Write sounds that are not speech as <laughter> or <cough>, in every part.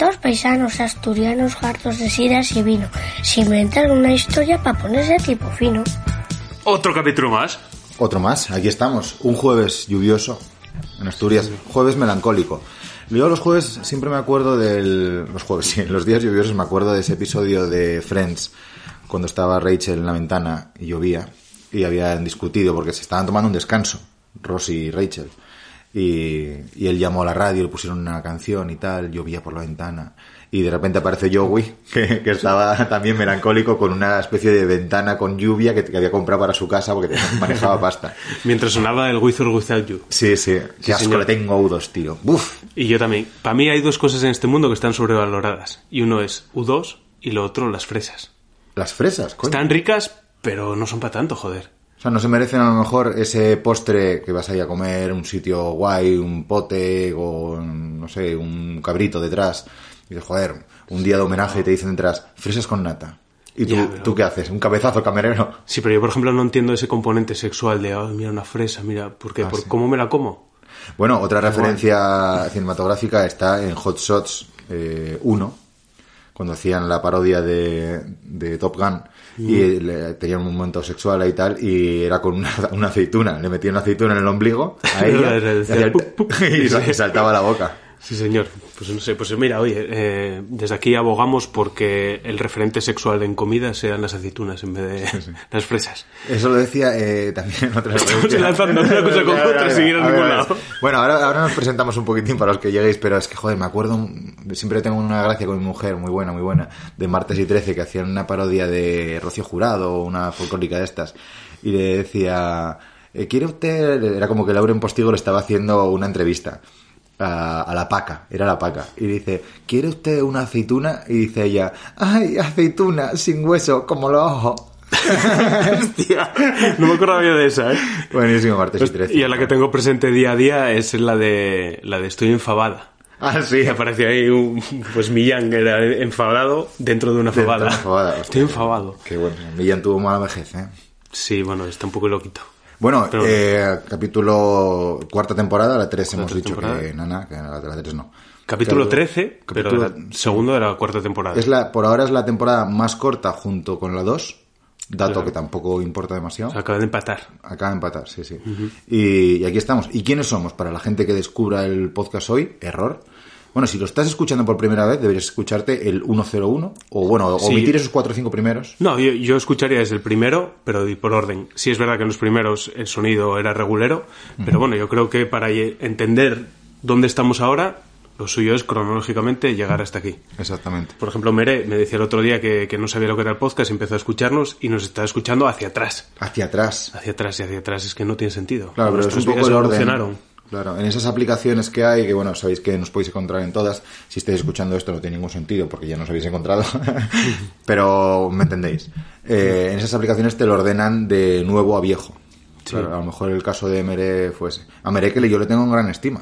Dos paisanos asturianos hartos de sidas y vino. Se inventaron una historia para ponerse tipo fino. Otro capítulo más. Otro más, aquí estamos. Un jueves lluvioso en Asturias. Jueves melancólico. Yo los jueves siempre me acuerdo del... Los jueves, sí, los días lluviosos me acuerdo de ese episodio de Friends, cuando estaba Rachel en la ventana y llovía, y habían discutido porque se estaban tomando un descanso, Ross y Rachel. Y, y él llamó a la radio, le pusieron una canción y tal, llovía por la ventana. Y de repente aparece Joey, <laughs> que, que estaba también melancólico con una especie de ventana con lluvia que, que había comprado para su casa porque manejaba pasta. <laughs> Mientras sonaba el With or Without You. Sí, sí, qué asco señor. le tengo a U2, tío. Buf. Y yo también. Para mí hay dos cosas en este mundo que están sobrevaloradas. Y uno es U2 y lo otro las fresas. Las fresas, coño. Están ricas, pero no son para tanto, joder. O sea, no se merecen a lo mejor ese postre que vas a ir a comer, un sitio guay, un pote con, no sé, un cabrito detrás. Y dices, joder, un día de homenaje y te dicen detrás, fresas con nata. ¿Y tú, Ya, pero- tú qué haces? ¿Un cabezazo camerero? Sí, pero yo, por ejemplo, no entiendo ese componente sexual de, "Ay, mira una fresa, mira, ¿por qué? Ah, ¿Por sí. cómo me la como? Bueno, otra referencia cinematográfica está en Hot Shots eh, 1, cuando hacían la parodia de, de Top Gun y le- tenían un momento sexual y tal, y era con una, <laughs> una aceituna. Le metían una aceituna en el ombligo a <laughs> ella y, el- <laughs> y saltaba la boca. Sí, señor. Pues no sé, pues mira, oye, eh, desde aquí abogamos porque el referente sexual en comida sean las aceitunas en vez de <laughs> las fresas. Eso lo decía eh, también en otra Estamos enlazando una cosa <laughs> con otra sin ir a ningún ver. lado. Bueno, ahora, ahora nos presentamos un poquitín para los que lleguéis, pero es que, joder, me acuerdo, siempre tengo una gracia con mi mujer, muy buena, muy buena, de Martes y Trece, que hacían una parodia de Rocío Jurado, una folclórica de estas, y le decía, eh, ¿quiere usted? Era como que Lauren Postigo le estaba haciendo una entrevista. A, a la paca, era la paca. Y dice, ¿quiere usted una aceituna? Y dice ella, ¡ay, aceituna, sin hueso, como los ojos! <laughs> Hostia, no me acordaba yo de esa, ¿eh? Buenísimo, martes y 13. Y a la que tengo presente día a día es la de la de estoy enfadada. Ah, sí. Y aparece ahí un, pues Millán era enfadado dentro de una de fabada. Estoy enfadado. Qué bueno. Millán tuvo mala vejez, ¿eh? Sí, bueno, está un poco loquito. Bueno, Pero- eh, capítulo cuarta temporada, la 3 hemos dicho temporada. que nana, que la, la 3 no. Capítulo Claro, 13, pero capítulo- la segundo de la cuarta temporada. Es la, por ahora es la temporada más corta junto con la 2, dato Claro. que tampoco importa demasiado. Se acaba de empatar. Acaba de empatar, sí, sí. y, y aquí estamos. ¿Y quiénes somos? Para la gente que descubra el podcast hoy, error. Bueno, si lo estás escuchando por primera vez, deberías escucharte el 101, o bueno, Sí. omitir esos cuatro o cinco primeros. No, yo, yo escucharía desde el primero, pero por orden. Sí es verdad que en los primeros el sonido era regulero, pero bueno, yo creo que para entender dónde estamos ahora, lo suyo es cronológicamente llegar hasta aquí. Exactamente. Por ejemplo, Mere me decía el otro día que, que no sabía lo que era el podcast, empezó a escucharnos y nos está escuchando hacia atrás. Hacia atrás. Hacia atrás y hacia atrás, es que no tiene sentido. Claro, pero es un poco el orden. Claro, en esas aplicaciones que hay, que bueno, sabéis que nos podéis encontrar en todas. Si estáis escuchando esto no tiene ningún sentido porque ya nos habéis encontrado. <laughs> pero me entendéis. Eh, en esas aplicaciones te lo ordenan de nuevo a viejo. Claro, a lo mejor el caso de Mere fuese. A Mere que yo le tengo en gran estima.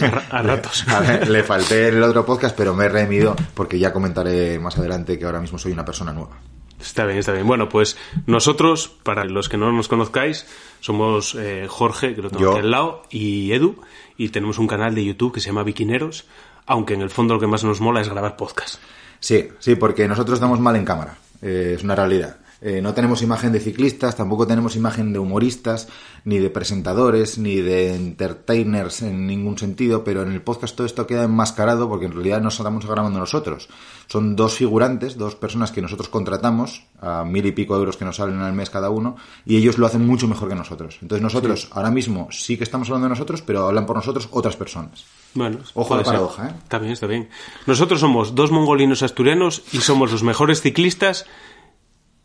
A, ra- a <laughs> ratos. <laughs> A ver, le falté en el otro podcast, pero me he redimido porque ya comentaré más adelante que ahora mismo soy una persona nueva. Está bien, está bien. Bueno, pues nosotros, para los que no nos conozcáis, somos eh, Jorge, que lo tengo Yo. aquí al lado, y Edu, y tenemos un canal de YouTube que se llama Biquineros, aunque en el fondo lo que más nos mola es grabar podcast. Sí, sí, porque nosotros estamos mal en cámara. Eh, es una realidad. Eh, no tenemos imagen de ciclistas, tampoco tenemos imagen de humoristas, ni de presentadores, ni de entertainers en ningún sentido, pero en el podcast todo esto queda enmascarado porque en realidad no estamos grabando nosotros. Son dos figurantes, dos personas que nosotros contratamos a mil y pico euros que nos salen al mes cada uno, y ellos lo hacen mucho mejor que nosotros. Entonces nosotros ahora mismo sí que estamos hablando de nosotros, pero hablan por nosotros otras personas. Bueno, Ojo a la paradoja, ¿eh? Está bien, está bien. Nosotros somos dos mongolinos asturianos y somos los mejores ciclistas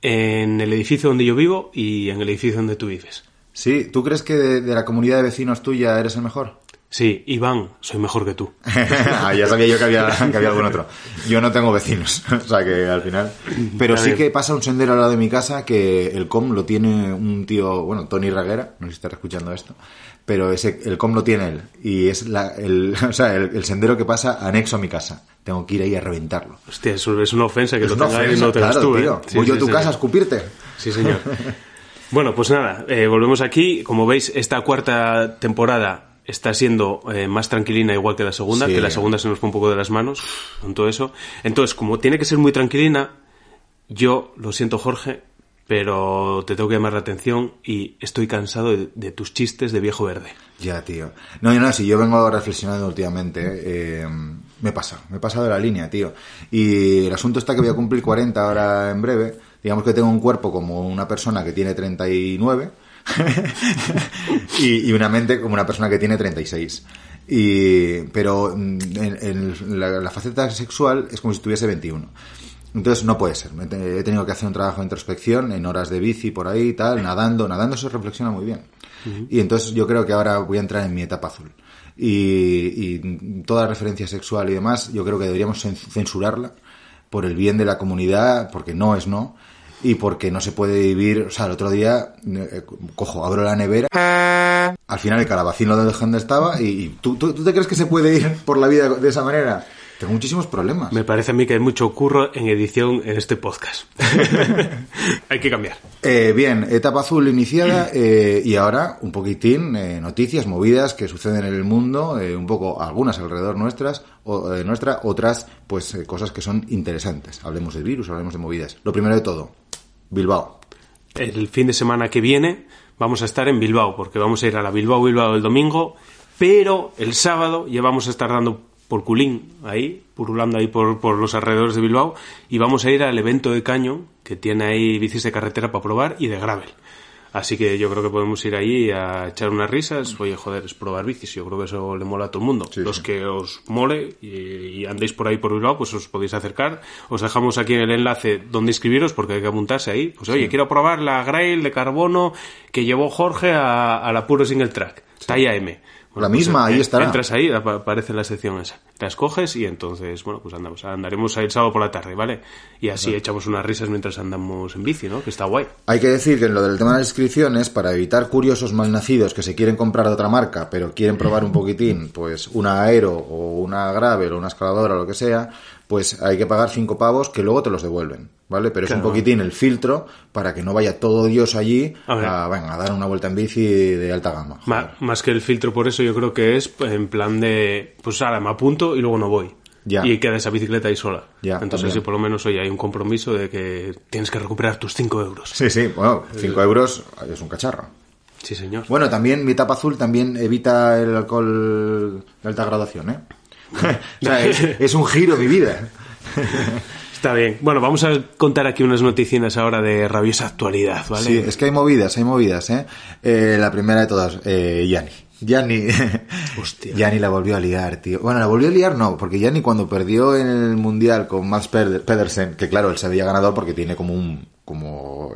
en el edificio donde yo vivo y en el edificio donde tú vives. Sí, ¿tú crees que de, de la comunidad de vecinos tuya eres el mejor? Sí, Iván, soy mejor que tú. <laughs> Ah, ya sabía yo que había, que había algún otro. Yo no tengo vecinos, <laughs> o sea que al final. Pero sí que pasa un sendero al lado de mi casa que el com lo tiene un tío, bueno, Tony Raguera, no sé si estará escuchando esto, pero ese, el com lo tiene él. Y es la, el, <laughs> o sea, el, el sendero que pasa anexo a mi casa. Tengo que ir ahí a reventarlo. Hostia, eso es una ofensa que Es lo tenga él y ofensa, no tengas claro, tú, ¿eh? tío. Sí, Voy yo a tu sí. casa a escupirte. Sí, señor. <laughs> Bueno, pues nada, eh, volvemos aquí. Como veis, esta cuarta temporada está siendo eh, más tranquilina igual que la segunda, Sí. que la segunda se nos fue un poco de las manos con todo eso. Entonces, como tiene que ser muy tranquilina, yo lo siento Jorge, pero te tengo que llamar la atención y estoy cansado de, tus chistes de viejo verde. Ya, tío. No, no, si yo vengo reflexionando últimamente, eh, me pasa, me he pasado la línea, tío. Y el asunto está que voy a cumplir 40 ahora en breve. Digamos que tengo un cuerpo como una persona que tiene 39 <laughs> y, y una mente como una persona que tiene 36. Y, pero mm, en, en la, la faceta sexual es como si tuviese 21. Entonces no puede ser. He tenido que hacer un trabajo de introspección en horas de bici por ahí, tal, nadando. Nadando se reflexiona muy bien. Y entonces yo creo que ahora voy a entrar en mi etapa azul. Y, y toda referencia sexual y demás, yo creo que deberíamos cen- censurarla por el bien de la comunidad, porque no es no, y porque no se puede vivir. O sea, el otro día, eh, cojo, abro la nevera. Al final el calabacín lo dejo donde estaba y, y ¿tú, tú, tú te crees que se puede ir por la vida de esa manera? Tengo muchísimos problemas. Me parece a mí que hay mucho curro en edición en este podcast. <laughs> hay que cambiar. Eh, bien, etapa azul iniciada <clears throat> eh, y ahora un poquitín eh, noticias, movidas que suceden en el mundo, eh, un poco algunas alrededor nuestras, o, nuestra, otras pues cosas que son interesantes. Hablemos de virus, hablemos de movidas. Lo primero de todo, Bilbao. El fin de semana que viene vamos a estar en Bilbao, porque vamos a ir a la Bilbao Bilbao el domingo, pero el sábado ya vamos a estar dando por culín ahí, purulando ahí por, por los alrededores de Bilbao, y vamos a ir al evento de Caño, que tiene ahí bicis de carretera para probar y de gravel. Así que yo creo que podemos ir allí a echar unas risas. Oye, joder, es probar bicis. Yo creo que eso le mola a todo el mundo. Sí, Los sí. que os mole y, y andéis por ahí por Bilbao, pues os podéis acercar. Os dejamos aquí en el enlace donde inscribiros porque hay que apuntarse ahí. Pues oye, quiero probar la Grail de carbono que llevó Jorge a, a la puro single track. Talla M. La misma, ahí eh, estará. Entras ahí, apa- aparece la sección esa. La escoges y entonces, bueno, pues andamos. Andaremos el sábado por la tarde, ¿vale? Y así echamos unas risas mientras andamos en bici, ¿no? Que está guay. Hay que decir que en lo del tema de las inscripciones, para evitar curiosos malnacidos que se quieren comprar de otra marca, pero quieren probar un poquitín, pues una aero o una gravel o una escaladora o lo que sea, pues hay que pagar cinco pavos que luego te los devuelven, ¿vale? Pero es un poquitín el filtro para que no vaya todo Dios allí A a, venga, a dar una vuelta en bici de alta gama. Ma- más que el filtro, por eso yo creo que es en plan de, pues ahora me apunto y luego no voy. Ya. Y queda esa bicicleta ahí sola. Ya, Entonces, sí, por lo menos hoy hay un compromiso de que tienes que recuperar tus 5 euros. Sí, sí, bueno, cinco euros es un cacharro. Sí, señor. Bueno, también mi tapa azul también evita el alcohol de alta graduación, ¿eh? <laughs> o sea, es, es un giro mi vida. <laughs> Está bien. Bueno, vamos a contar aquí unas noticias ahora de rabiosa actualidad, ¿vale? Sí, es que hay movidas, hay movidas, ¿eh? Eh, la primera de todas, eh, Yanni. Yanni, <laughs> Hostia. Yanni la volvió a liar, tío. Bueno, la volvió a liar no, porque Yanni cuando perdió en el Mundial con Max Peder- Pedersen, que claro, él se había ganador porque tiene como un, como,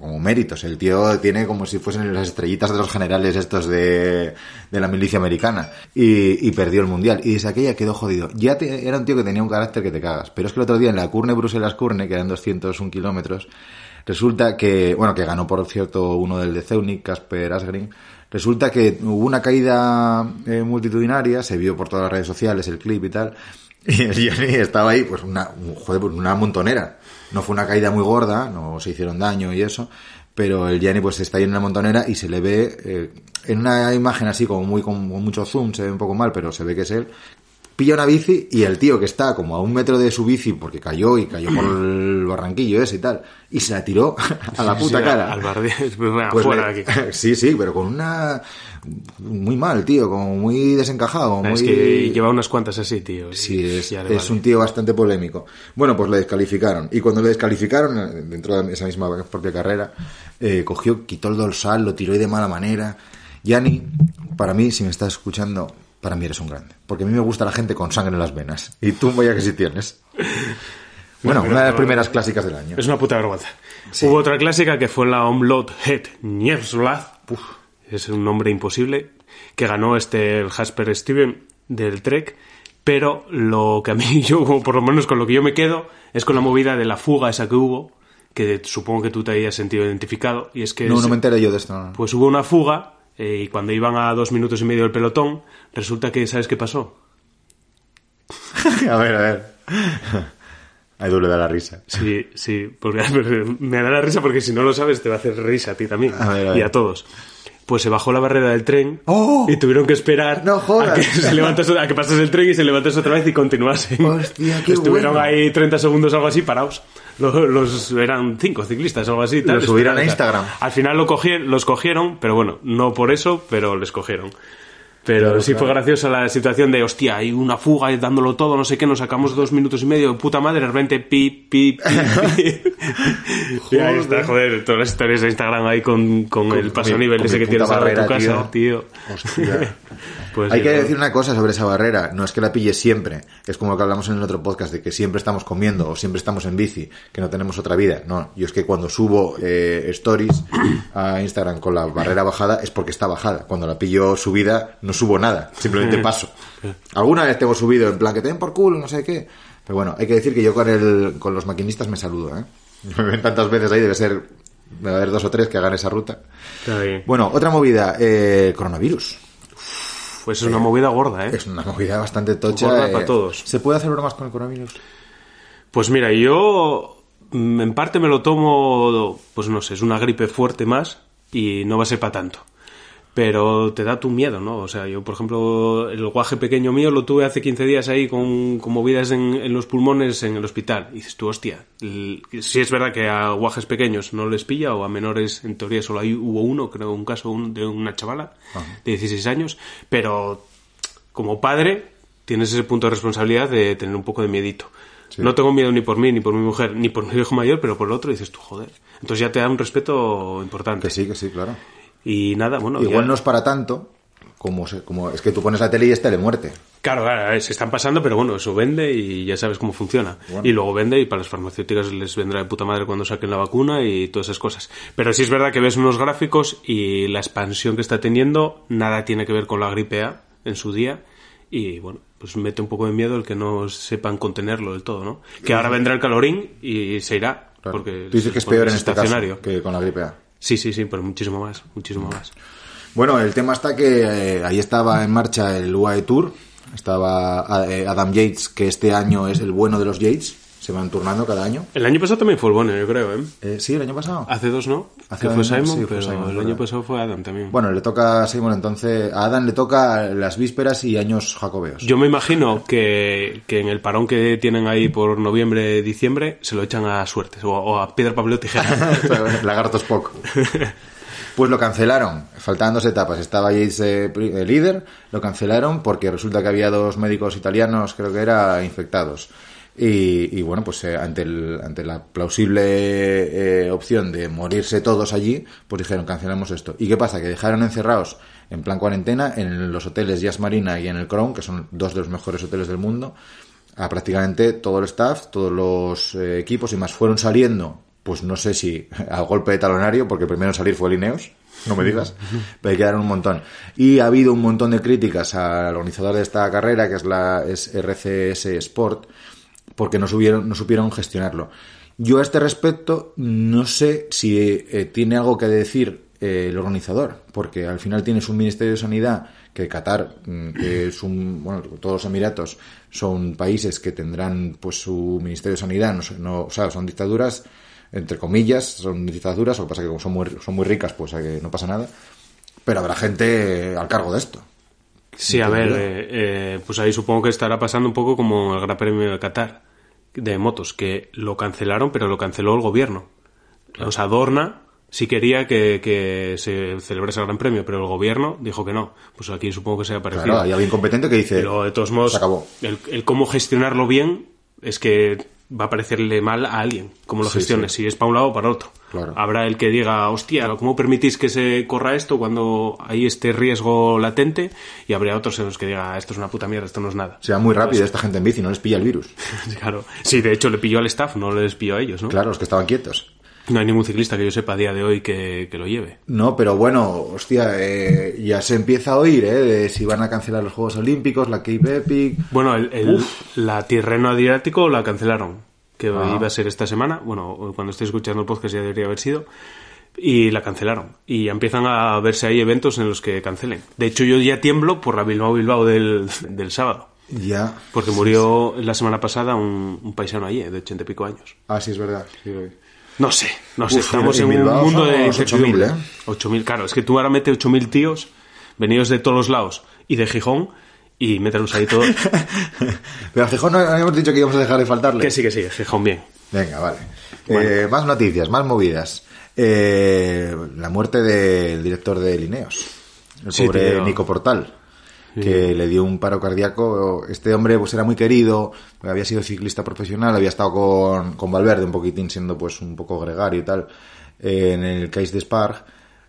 como méritos. El tío tiene como si fuesen las estrellitas de los generales estos de, de la milicia americana. Y, perdió el Mundial. Y desde aquella quedó jodido. Ya te- era un tío que tenía un carácter que te cagas. Pero es que el otro día en la Curne Bruselas-Curne, que eran 201 kilómetros, Resulta que, bueno, que ganó por cierto uno del de Zeunik, Casper Asgreen. Resulta que hubo una caída eh, multitudinaria, se vio por todas las redes sociales el clip y tal. Y el Johnny estaba ahí, pues una, un- joder, pues una montonera. No fue una caída muy gorda, no se hicieron daño y eso. Pero el Gianni pues está ahí en una montonera y se le ve eh, en una imagen así como muy con, con mucho zoom, se ve un poco mal, pero se ve que es él. Pilla una bici y el tío que está como a un metro de su bici porque cayó y cayó por el barranquillo ese y tal, y se la tiró <laughs> a la puta Sí, cara. Al barde- Venga, <laughs> Pues fuera le- aquí. <laughs> Sí, sí, pero con una... Muy mal, tío, como muy desencajado. Es muy... que lleva unas cuantas así, tío. Sí, es, ya le es vale. un tío bastante polémico. Bueno, pues le descalificaron. Y cuando le descalificaron, eh, dentro de esa misma propia carrera, eh, cogió, quitó el dorsal, lo tiró y de mala manera. Yanni, para mí, si me estás escuchando, para mí eres un grande. Porque a mí me gusta la gente con sangre en las venas. Y tú, vaya que sí tienes. <laughs> Bueno, una de las primeras clásicas del año. Es una puta vergüenza. Hubo otra clásica que fue la Omlot Het Nievslad. Uf, es un nombre imposible. Que ganó este el Jasper Steven del Trek. Pero lo que a mí, <laughs> yo, o por lo menos con lo que yo me quedo, es con la movida de la fuga esa que hubo. Que supongo que tú te hayas sentido identificado. Y es que No, es- no me enteré yo de esto. no. pues hubo una fuga. eh, y cuando iban a dos minutos y medio del pelotón, resulta que, ¿sabes qué pasó? <laughs> a ver, a ver. <laughs> A Edu le da la risa. Sí, sí, porque me da la risa porque si no lo sabes te va a hacer risa a ti también A ver, a y a todos. Pues se bajó la barrera del tren ¡Oh! y tuvieron que esperar No a que <laughs> se levantase, a que pasase el tren y se levantase otra vez y continuase. Hostia, qué Estuvieron bueno. ahí 30 segundos algo así parados. Los, los- eran cinco ciclistas algo así. tal, Lo subieron a Instagram. Al final lo cogieron, los cogieron, pero bueno, no por eso, pero les cogieron. Pero Claro, sí claro. fue graciosa la situación de, hostia, hay una fuga y dándolo todo, no sé qué, nos sacamos dos minutos y medio, puta madre, de repente, pi, pi, pi, pi. y <laughs> ahí está, joder, todas las historias de Instagram ahí con, con, el paso mi- nivel ese que tienes en tu barrera, casa, tío. Hostia. <laughs> Pues Hay sí, que decir una cosa sobre esa barrera. No es que la pille siempre. Es como lo que hablamos en el otro podcast de que siempre estamos comiendo o siempre estamos en bici, que no tenemos otra vida. No, yo es que cuando subo eh, stories a Instagram con la barrera bajada es porque está bajada. Cuando la pillo subida no subo nada, simplemente paso. Alguna vez tengo subido en plan que te den por culo, no sé qué. Pero bueno, hay que decir que yo con, el, con los maquinistas me saludo. ¿eh? Me <laughs> ven tantas veces ahí, debe ser. Debe haber dos o tres que hagan esa ruta. Está bien. Bueno, otra movida, eh, coronavirus. Pues es una movida gorda, ¿eh? Es una movida bastante tocha. Gorda eh. para todos. ¿Se puede hacer bromas con el coronavirus? Pues mira, yo mm, en parte me lo tomo, pues no sé, es una gripe fuerte más y no va a ser para tanto. Pero te da tu miedo, ¿no? O sea, yo, por ejemplo, el guaje pequeño mío lo tuve hace 15 días ahí con, con movidas en, en los pulmones en el hospital. Y dices tú, hostia, el- sí es verdad que a guajes pequeños no les pilla, o a menores, en teoría solo hay, hubo uno, creo, un caso un- de una chavala de 16 años, pero como padre tienes ese punto de responsabilidad de tener un poco de miedito. No tengo miedo ni por mí, ni por mi mujer, ni por mi hijo mayor, pero por el otro dices tú, joder. Entonces ya te da un respeto importante. Que sí, que sí, claro. Y nada, bueno. Igual ya- no es para tanto, como, se- como es que tú pones la tele y es telemuerte. Claro, claro, eh, se están pasando, pero bueno, eso vende y ya sabes cómo funciona. Bueno. Y luego vende y para las farmacéuticas les vendrá de puta madre cuando saquen la vacuna y todas esas cosas. Pero sí es verdad que ves unos gráficos y la expansión que está teniendo nada tiene que ver con la gripe A en su día. Y bueno, pues mete un poco de miedo el que no sepan contenerlo del todo, ¿no? Que ahora vendrá el calorín y se irá. Claro. Porque tú dices que es peor en este caso que con la gripe A. Sí, sí, sí, pero muchísimo más, muchísimo más. Bueno, el tema está que eh, ahí estaba en marcha el UAE Tour. Estaba eh, Adam Yates, que este año es el bueno de los Yates. Se van turnando cada año. El año pasado también fue el bueno, yo creo, ¿eh? Eh, sí, el año pasado. Hace dos no, Hace que fue Simon, sí, fue Simon, el año pasado fue Adam también. Bueno, le toca a Simon entonces. A Adam le toca las vísperas y años jacobeos. Yo me imagino que, que en el parón que tienen ahí por noviembre, diciembre, se lo echan a suertes o, o a piedra, papel o tijera. <laughs> Lagartos Spock. <laughs> Pues lo cancelaron, faltaban dos etapas. Estaba Yates eh, líder, lo cancelaron porque resulta que había dos médicos italianos, creo que era, infectados. Y, y bueno, pues eh, ante, el- ante la plausible eh, opción de morirse todos allí, pues dijeron, cancelamos esto. ¿Y qué pasa? Que dejaron encerrados en plan cuarentena en los hoteles Jazz Marina y en el Crown, que son dos de los mejores hoteles del mundo, a prácticamente todo el staff, todos los eh, equipos y más fueron saliendo, pues no sé si <laughs> al golpe de talonario, porque el primero en salir fue el Ineos, no me digas, <laughs> pero quedaron un montón. Y ha habido un montón de críticas al organizador de esta carrera, que es la es RCS Sport, porque no, subieron, no supieron gestionarlo. Yo a este respecto no sé si eh, tiene algo que decir eh, el organizador, porque al final tienes un Ministerio de Sanidad que Qatar mm, que es un bueno todos los Emiratos son países que tendrán pues su Ministerio de Sanidad no, no o sea son dictaduras entre comillas son dictaduras lo que pasa que como son muy son muy ricas pues eh, no pasa nada pero habrá gente al cargo de esto. Sí, a ver, eh, pues ahí supongo que estará pasando un poco como el Gran Premio de Qatar de motos, que lo cancelaron, pero lo canceló el gobierno. O sea, Dorna sí quería que, que se celebrase el Gran Premio, pero el gobierno dijo que no. Pues aquí supongo que sea parecido. claro hay alguien competente que dice Pero de todos modos, se acabó El, el cómo gestionarlo bien es que va a parecerle mal a alguien, cómo lo Sí, gestiones, si es para un lado o para otro. Claro. Habrá el que diga, hostia, ¿cómo permitís que se corra esto cuando hay este riesgo latente? Y habrá otros en los que diga, esto es una puta mierda, esto no es nada. se va muy rápido esta gente en bici no les pilla el virus <laughs> Claro. Sí, de hecho le pilló al staff, no les pilló a ellos, ¿no? claro los que estaban quietos No hay ningún ciclista que yo sepa a día de hoy que, que lo lleve. No, pero bueno, hostia, eh, ya se empieza a oír, ¿eh? De si van a cancelar los Juegos Olímpicos, la Cape Epic. Bueno, el, el- la Tirreno Adriático la cancelaron, que iba a ser esta semana. Bueno, cuando esté escuchando el podcast ya debería haber sido. Y la cancelaron. Y ya empiezan a verse ahí eventos en los que cancelen. De hecho, yo ya tiemblo por la Bilbao Bilbao del, <laughs> del sábado. Ya. Porque murió la semana pasada un, un paisano allí, de ochenta y pico años. Ah, sí, es verdad. sí. No sé, no sé, Uf, estamos en en un Bilbao mundo de somos 8.000, incertidumbre. ¿eh? 8.000, claro, es que tú ahora metes 8.000 tíos venidos de todos los lados y de Gijón y mételos ahí todos. Pero a Gijón no habíamos dicho que íbamos a dejar de faltarle. que sí, que sí, Gijón bien. Venga, vale. Eh, más noticias, más movidas. Eh, la muerte del director de Lineos, el Sí, pobre tío. Nico Portal, que le dio un paro cardíaco. Este hombre pues era muy querido, había sido ciclista profesional, había estado con, con Valverde un poquitín, siendo pues un poco gregario y tal, eh, en el Case de Sparg.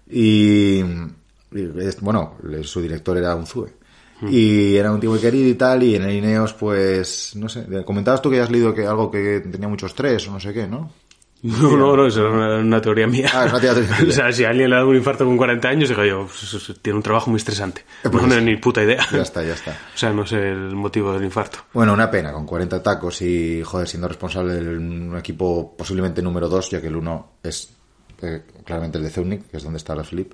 Y, y, bueno, su director era un Zue. Y era un tío muy querido y tal, y en el Ineos, pues, no sé, comentabas tú que has leído que algo que tenía mucho estrés o no sé qué, ¿no? No, no, no, eso es una, una teoría mía. Ah, es una teoría tuya. <laughs> o sea, si a alguien le da un infarto con 40 años, digo yo, pues, tiene un trabajo muy estresante. pues, no tengo ni puta idea. Ya está, ya está. <laughs> O sea, no sé el motivo del infarto. Bueno, una pena, con 40 tacos y, joder, siendo responsable de un equipo posiblemente número 2, ya que el uno es eh, claramente el de Zeunik, que es donde está la Flip.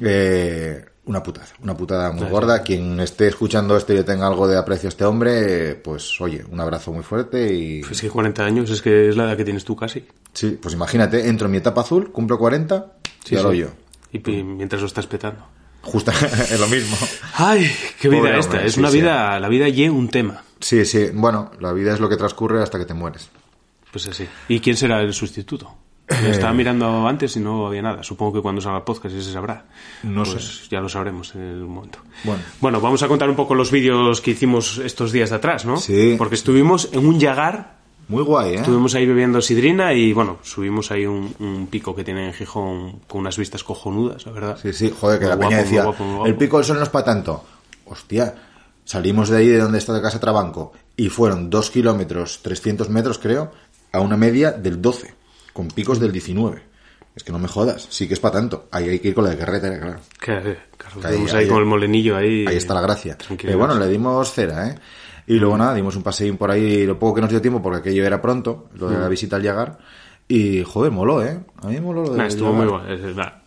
Eh, una putada, una putada muy gorda. Quien esté escuchando esto y le tenga algo de aprecio a este hombre, pues oye, un abrazo muy fuerte y... Pues que 40 años es que es la edad que tienes tú casi. Sí, pues imagínate, entro en mi etapa azul, cumplo 40 Sí, y ahora yo. Y mientras lo estás petando. Justo <laughs> es lo mismo. Ay, qué vida Pobre esta. hombre, es una vida, la vida y un tema. Sí, sí, bueno, la vida es lo que transcurre hasta que te mueres. Pues así. ¿Y quién será el sustituto? Lo Eh. estaba mirando antes y no había nada. Supongo que cuando salga el podcast ya se sabrá. No Pues Ya lo sabremos en el momento. Bueno. vamos a contar un poco los vídeos que hicimos estos días de atrás, ¿no? Sí. Porque estuvimos en un Yagar, Muy guay, ¿eh? estuvimos ahí bebiendo sidrina y, bueno, subimos ahí un, un pico que tiene en Gijón con unas vistas cojonudas, la verdad. Sí, sí, joder, que Muy la guapo, peña muy decía, guapo, muy guapo. el pico del sol no es para tanto. Hostia, salimos de ahí de donde está de casa Trabanco y fueron 2 kilómetros, 300 metros creo, a una media del 12, con picos del 19. Es que no me jodas, sí que es para tanto. Ahí hay que ir con la de carretera, claro. Que, claro, Que ahí- ahí, ahí- con el molenillo ahí. Ahí está la gracia. Pero bueno, le dimos cera, ¿eh? Y luego nada, dimos un paseín por ahí, lo poco que nos dio tiempo, porque aquello era pronto, lo de la visita al llegar. Y, joder, moló, ¿eh? A mí moló lo de Nah, estuvo muy bueno.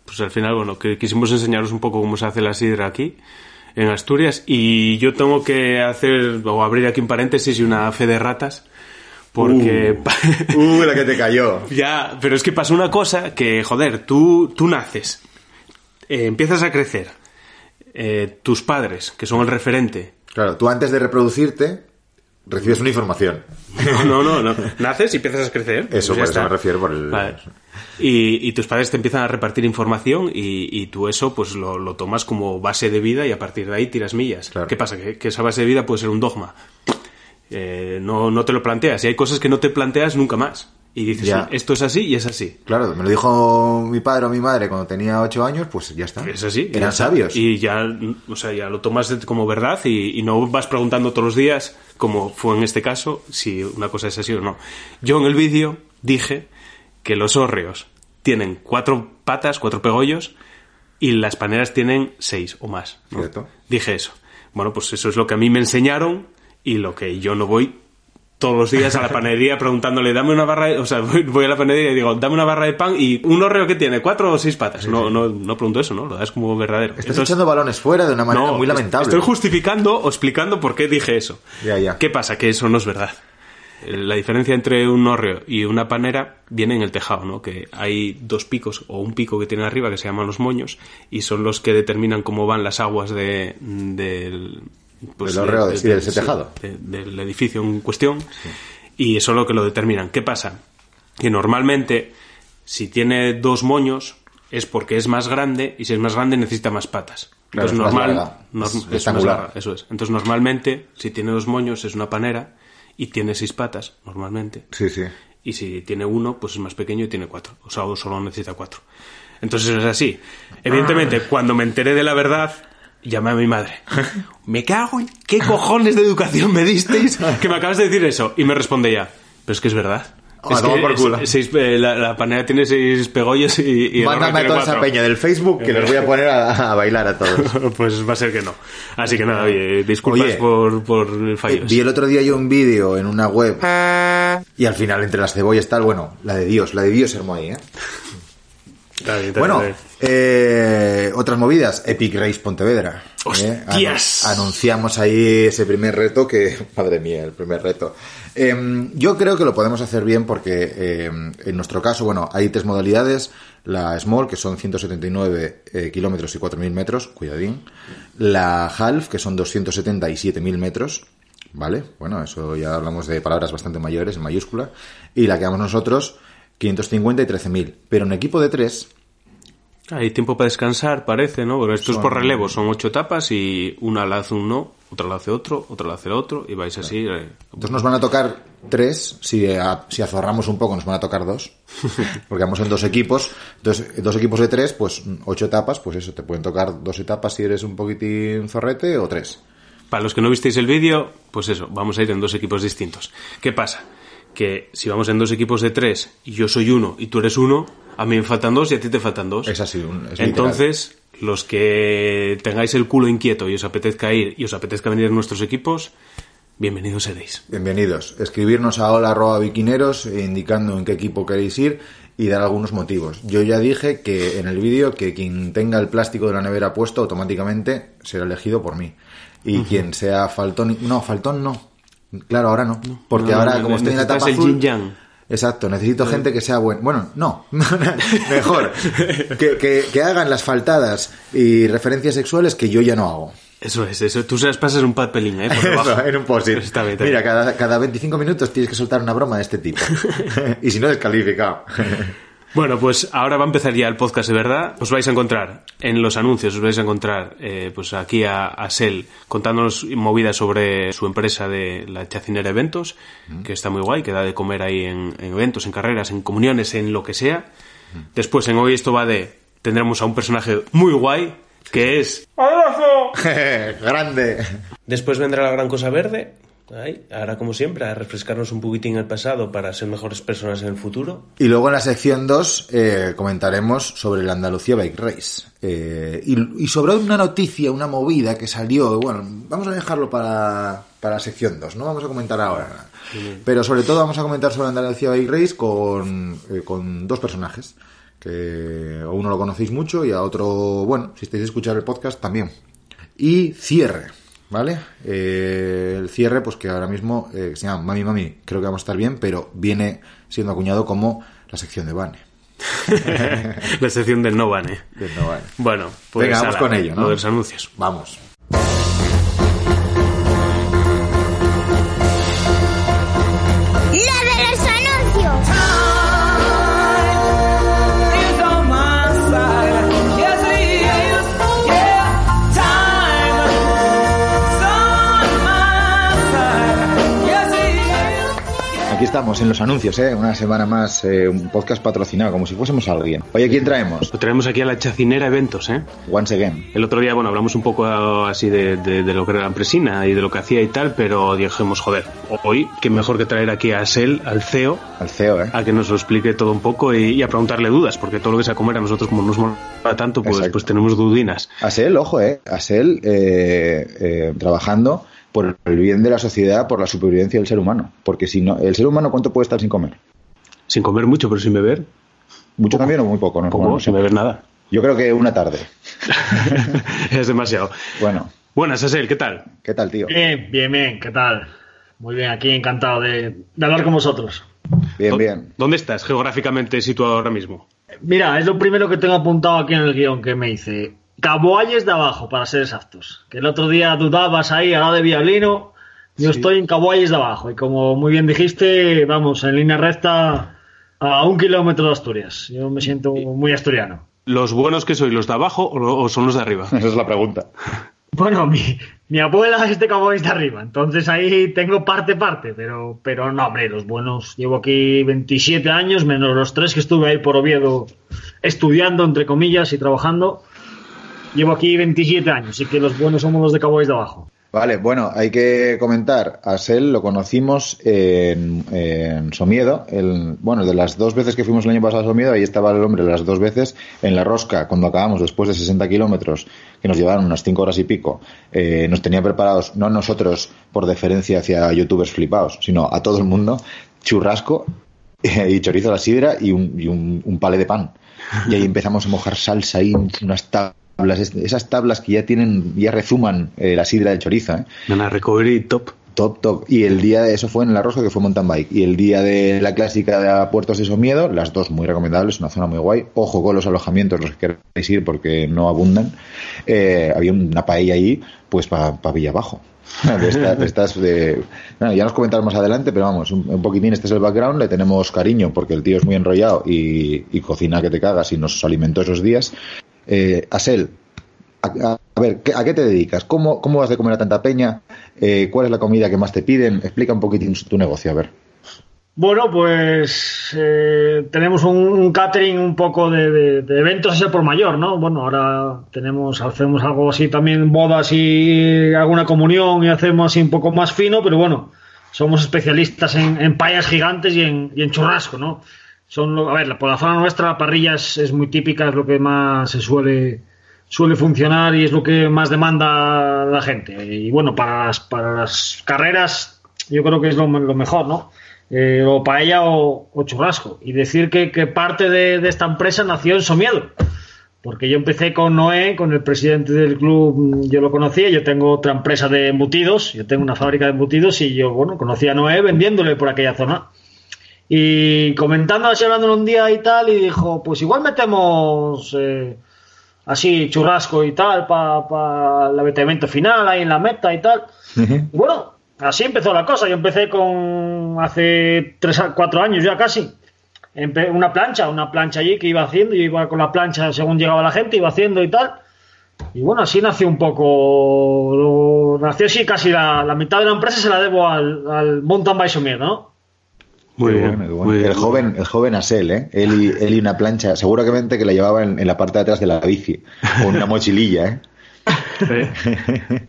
Pues al final, bueno, que quisimos enseñaros un poco cómo se hace la sidra aquí, en Asturias, y yo tengo que hacer, o abrir aquí un paréntesis y una fe de ratas, porque... <laughs> Uh, la que te cayó. ya, pero es que pasa una cosa que, joder, tú, tú naces, eh, empiezas a crecer, eh, tus padres, que son el referente, Claro, tú antes de reproducirte, recibes una información. No, no, no. Naces y empiezas a crecer. Eso, Pues por eso me refiero por el- Vale. Y, y tus padres te empiezan a repartir información y, y tú eso pues lo, lo tomas como base de vida y a partir de ahí tiras millas. Claro. ¿Qué pasa? Que, que esa base de vida puede ser un dogma. Eh, no, no te lo planteas. Y hay cosas que no te planteas nunca más. Y dices, Ya. esto es así y es así. Claro, me lo dijo mi padre o mi madre cuando tenía ocho años, pues ya está. Es así. Eran sabios. Y ya, o sea, ya lo tomas como verdad y, y no vas preguntando todos los días, como fue en este caso, si una cosa es así o no. Yo en el vídeo dije que los hórreos tienen cuatro patas, cuatro pegollos, y las paneras tienen seis o más. ¿no? Cierto. Dije eso. Bueno, pues eso es lo que a mí me enseñaron y lo que yo no voy todos los días a la <laughs> panadería preguntándole, dame una barra de... O sea, <laughs> voy, voy a la panadería y digo, dame una barra de pan y un hórreo que tiene cuatro o seis patas. no, no, no pregunto eso, ¿no? Lo das como verdadero. Estás Entonces, echando balones fuera de una manera no, muy lamentable. Estoy justificando o explicando por qué dije eso. Ya, ya. ¿Qué pasa? Que eso no es verdad. Eh, La diferencia entre un hórreo y una panera viene en el tejado, ¿no? Que hay dos picos o un pico que tiene arriba que se llaman los moños y son los que determinan cómo van las aguas de, del... Del hórreo, sí, de ese tejado. de- del edificio en cuestión y eso es lo que lo determinan. ¿Qué pasa? Que normalmente si tiene dos moños es porque es más grande y si es más grande necesita más patas. Claro, Entonces es más normal, larga, norm- es es más rectangular. larga, eso es. Entonces normalmente si tiene dos moños es una panera y tiene seis patas normalmente. Sí, sí. Y si tiene uno, pues es más pequeño y tiene cuatro. O sea, solo necesita cuatro. Entonces es así. Evidentemente, cuando me enteré de la verdad, llamé a mi madre. <laughs> Me cago en qué cojones de educación me disteis <laughs> que me acabas de decir eso. Y me responde ya, pero es que es verdad. Ah, es que por culo. es- seis, eh, la, la panera tiene seis pegollos y, y Mándame a toda esa peña del Facebook que los voy a <laughs> poner a, a bailar a todos. pues va a ser que no. Así que nada, oye, disculpas Oye, por, por el fallo. Vi el otro día yo un vídeo en una web y al final entre las cebollas tal, bueno, la de Dios, la de Dios hermo ahí, ¿eh? Está bien, está Bueno, bien. eh, otras movidas, Epic Race Pontevedra. ¡Hostias! Anu- anunciamos ahí ese primer reto que, <laughs> madre mía, el primer reto. Em, yo creo que lo podemos hacer bien porque em, en nuestro caso, bueno, hay tres modalidades. La Small, que son 179 eh, kilómetros y 4.000 metros, cuidadín. La Half, que son 277.000 metros, ¿vale? Bueno, eso ya hablamos de palabras bastante mayores, en mayúscula. Y la que damos nosotros, 550 y 13.000. Pero en equipo de tres, Hay tiempo para descansar, parece, ¿no? Porque esto es Son- por relevo, son ocho etapas y una la hace uno, otra la hace otro, otra la hace otro y vais así. eh, Entonces nos van a tocar tres, si, a- si azorramos un poco nos van a tocar dos, <laughs> porque vamos en dos equipos, entonces dos equipos de tres, pues ocho etapas, pues eso, te pueden tocar dos etapas si eres un poquitín zorrete o tres. Para los que no visteis el vídeo, pues eso, vamos a ir en dos equipos distintos. ¿Qué pasa? Que si vamos en dos equipos de tres y yo soy uno y tú eres uno, a mí me faltan dos y a ti te faltan dos. Es así, es literal. Entonces, los que tengáis el culo inquieto y os apetezca ir y os apetezca venir en nuestros equipos, bienvenidos seréis. Bienvenidos. Escribirnos a hola viquineros indicando en qué equipo queréis ir y dar algunos motivos. Yo ya dije que en el vídeo que quien tenga el plástico de la nevera puesto automáticamente será elegido por mí. Y quien sea faltón... No, faltón no. Claro, ahora no. Porque No, ahora, no, como estoy en la etapa el yin. Exacto, necesito gente que sea buena. Bueno, no, <laughs> mejor. <laughs> Que, que, que hagan las faltadas y referencias sexuales que yo ya no hago. Eso es, eso. Tú se las pasas un pad pelín, ¿eh? Por. <laughs> Eso, en un post Mira, cada, cada 25 minutos tienes que soltar una broma de este tipo. y si no, descalificado. Bueno, pues ahora va a empezar ya el podcast de verdad. Os vais a encontrar en los anuncios, os vais a encontrar eh, pues aquí a, a Sel contándonos movidas sobre su empresa de la Chacinera Eventos, que está muy guay, que da de comer ahí en, en eventos, en carreras, en comuniones, en lo que sea. Después, en hoy esto va de... Tendremos a un personaje muy guay, que es... <laughs> Grande. Después vendrá la gran cosa verde. Ahí, ahora como siempre, a refrescarnos un poquitín el pasado para ser mejores personas en el futuro. Y luego en la sección 2 eh, comentaremos sobre la Andalucía Bike Race. Eh, y, y sobre una noticia, una movida que salió. Bueno, vamos a dejarlo para, para la sección 2, no vamos a comentar ahora. Pero sobre todo vamos a comentar sobre Andalucía Bike Race con, eh, con dos personajes. Que a uno lo conocéis mucho y a otro, bueno, si estáis a escuchar el podcast también. Y cierre. ¿Vale? Eh, el cierre, pues que ahora mismo eh, se llama Mami Mami, creo que vamos a estar bien, pero viene siendo acuñado como la sección de Bane. <laughs> la sección del no van. Del no Bane. Bueno, pues Venga, vamos ala, con ello, ¿no? Los anuncios. Vamos. Estamos en los anuncios, ¿eh? Una semana más, eh, un podcast patrocinado, como si fuésemos alguien. Oye, ¿quién traemos? Lo traemos aquí a la chacinera eventos, ¿eh? Once again. El otro día, bueno, hablamos un poco ah, así de, de- de lo que era la empresina y de lo que hacía y tal, pero dijimos, joder, hoy, qué mejor que traer aquí a Sel, al CEO, Al CEO, ¿eh? a que nos lo explique todo un poco y, y a preguntarle dudas, porque todo lo que sea comer a nosotros, como nos mola tanto, pues, Exacto. pues tenemos dudinas. Asel, ojo, ¿eh? Asel eh, eh, trabajando por el bien de la sociedad, por la supervivencia del ser humano. Porque si no, el ser humano, ¿cuánto puede estar sin comer? Sin comer mucho, pero sin beber, ¿Mucho también o muy poco? No, poco, Bueno, sin beber nada. Yo creo que una tarde. <laughs> es demasiado. Bueno, Buenas, Asel, ¿qué tal? ¿qué tal, tío? Bien, bien, bien, ¿qué tal? Muy bien, aquí encantado de, de hablar con vosotros. Bien, ¿Dó- bien. ¿Dónde estás geográficamente situado ahora mismo? Mira, es lo primero que tengo apuntado aquí en el guion que me hice. Caboalles de abajo, para ser exactos. Que el otro día dudabas ahí al lado de Viablino. Yo estoy en Caboalles de abajo. Y como muy bien dijiste, vamos, en línea recta a un kilómetro de Asturias. Yo me siento muy asturiano. ¿Los buenos que soy, los de abajo o son los de arriba? <laughs> Esa es la pregunta. Bueno, mi, mi abuela es de Caboalles de arriba, entonces ahí tengo parte parte, pero, pero no, hombre, los buenos. Llevo aquí 27 años, menos los tres que estuve ahí por Oviedo estudiando, entre comillas, y trabajando. Llevo aquí 27 años, así que los buenos somos los de Caboalles de abajo. Vale, bueno, hay que comentar. A Sel lo conocimos en, Somiedo. Bueno, de las dos veces que fuimos el año pasado a Somiedo, ahí estaba el hombre las dos veces. En la rosca, cuando acabamos después de 60 kilómetros, que nos llevaron unas 5 horas y pico, eh, nos tenía preparados, no nosotros por deferencia hacia youtubers flipados, sino a todo el mundo, churrasco eh, y chorizo a la sidra y un, y un, un de pan. Y ahí empezamos a mojar salsa ahí, unas tapas tablas, esas tablas que ya tienen, ya rezuman eh, la sidra de chorizo, ¿eh? Una recovery top. Top, top. Y el día de eso fue en la Rosca, que fue mountain bike. Y el día de la clásica de Puertos de Somiedo, las dos muy recomendables, una zona muy guay. Ojo con los alojamientos, los que queréis ir porque no abundan. Eh, había una paella ahí, pues para pa Villa Abajo. <laughs> De bueno, ya nos comentaremos más adelante, pero vamos, un, un poquitín, este es el background, le tenemos cariño porque el tío es muy enrollado y, y cocina que te cagas y nos alimentó esos días. Eh, Asel, a, ver, ¿qué- ¿a qué te dedicas? ¿Cómo, ¿Cómo vas de comer a tanta peña? Eh, ¿Cuál es la comida que más te piden? Explica un poquitín tu negocio, a ver. Bueno, pues eh, tenemos un, catering un poco de, eventos así por mayor, ¿no? Bueno, ahora tenemos, hacemos algo así también, bodas y alguna comunión y hacemos así un poco más fino, pero bueno, somos especialistas en, en payas gigantes y en, y en churrasco, ¿no? Son, a ver, por la zona nuestra la parrilla es, muy típica, es lo que más se suele suele funcionar y es lo que más demanda la gente. Y bueno, para las, para las carreras yo creo que es lo, mejor, ¿no? Eh, o paella o, o churrasco. Y decir que, parte de, de esta empresa nació en Somiedo. Porque yo empecé con Noé, con el presidente del club, yo lo conocía, yo tengo otra empresa de embutidos, yo tengo una fábrica de embutidos y yo, bueno, conocía a Noé vendiéndole por aquella zona. Y comentando así, hablándolo un día y tal, y dijo, pues igual metemos eh, así churrasco y tal para el avetamiento final ahí en la meta y tal. Y bueno, así empezó la cosa. Yo empecé con hace tres a cuatro años ya casi. Empe- una plancha, una plancha allí que iba haciendo, yo iba con la plancha según llegaba la gente, iba haciendo y tal. Y bueno, así nació un poco, lo- nació así casi la, la mitad de la empresa se la debo al, al Mountain Sommier, ¿no? Muy bien. bueno, muy bien. El joven, el joven Asel, ¿eh? Él y, él y una plancha, seguramente que la llevaba en, en la parte de atrás de la bici, o una <laughs> mochililla, ¿eh?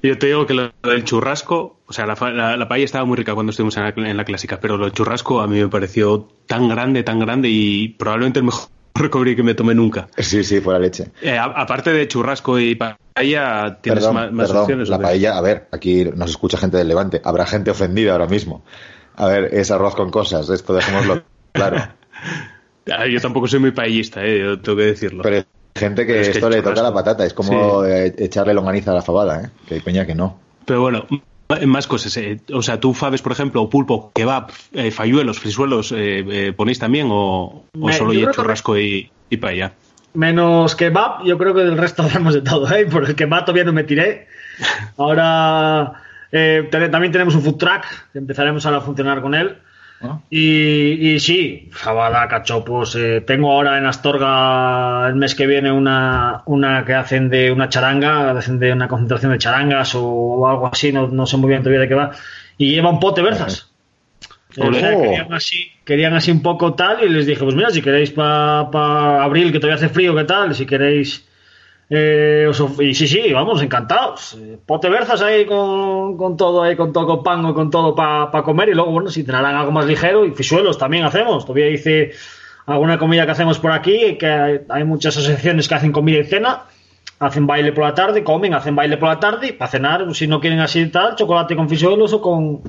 Yo te digo que lo del churrasco, o sea, la, fa- la, la paella estaba muy rica cuando estuvimos en la, en la clásica, pero lo del churrasco a mí me pareció tan grande, tan grande y probablemente el mejor <laughs> recovery que me tomé nunca. Sí, sí, fue la leche. Eh, a- aparte de churrasco y paella, tienes Perdón, más, más perdón, opciones. la paella, a ver, aquí nos escucha gente del Levante, habrá gente ofendida ahora mismo. A ver, es arroz con cosas, esto dejémoslo claro. <laughs> Ah, Yo tampoco soy muy paellista, eh, yo tengo que decirlo. Pero hay gente que Pero es que esto el le toca churrasco- la patata, es como eh, echarle longaniza a la fabada, ¿eh? Que hay peña que no. Pero bueno, más cosas. eh. O sea, tú, Fabes, por ejemplo, o pulpo, kebab, eh, falluelos, frisuelos, eh, eh, ¿ponéis también o, o Me- solo y creo que- churrasco y, y paella? Menos kebab, yo creo que del resto <laughs> hacemos de todo, ¿eh? Por el kebab todavía no me tiré. Ahora eh, también tenemos un food truck, que empezaremos ahora a funcionar con él. ¿no? Y, y sí, fabada, cachopos. eh, tengo ahora en Astorga el mes que viene una, una que hacen de una charanga, hacen de una concentración de charangas o, algo así, no, no sé muy bien todavía de qué va. Y lleva un pote berzas. Eh, o sea, Oh. querían, así, querían así un poco tal y les dije, pues mira, si queréis para abril, que todavía hace frío, ¿qué tal? Si queréis... eh, y sí, sí, vamos, encantados. Eh, Pote berzas ahí con, con todo, ahí con todo, con pango, con todo para comer. Y luego, bueno, si tendrán algo más ligero, y fisuelos también hacemos. Todavía hice alguna comida que hacemos por aquí, que hay, hay muchas asociaciones que hacen comida y cena. Hacen baile por la tarde, comen, hacen baile por la tarde, y para cenar, si no quieren así tal, chocolate con fisuelos o con,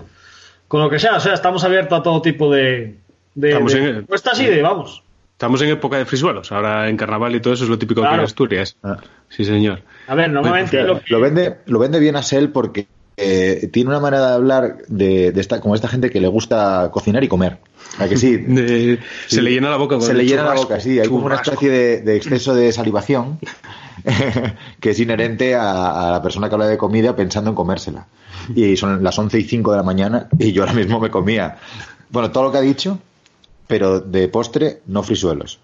con lo que sea. O sea, estamos abiertos a todo tipo de, de, de en- propuestas y de, vamos. Estamos en época de frisuelos, ahora en carnaval y todo eso es lo típico Claro. en Asturias. Ah. Sí, señor. A ver, normalmente lo que- Lo vende, lo vende bien Asel porque eh, tiene una manera de hablar de, de esta, como esta gente que le gusta cocinar y comer. ¿A que sí? <laughs> De- Se Sí. le llena la boca. con Se le llena la boca, sí. Hay como una especie de, de exceso de salivación <laughs> que es inherente a, a la persona que habla de comida pensando en comérsela. Y son las 11 y 5 de la mañana y yo ahora mismo me comía, bueno, todo lo que ha dicho, pero de postre, no frisuelos.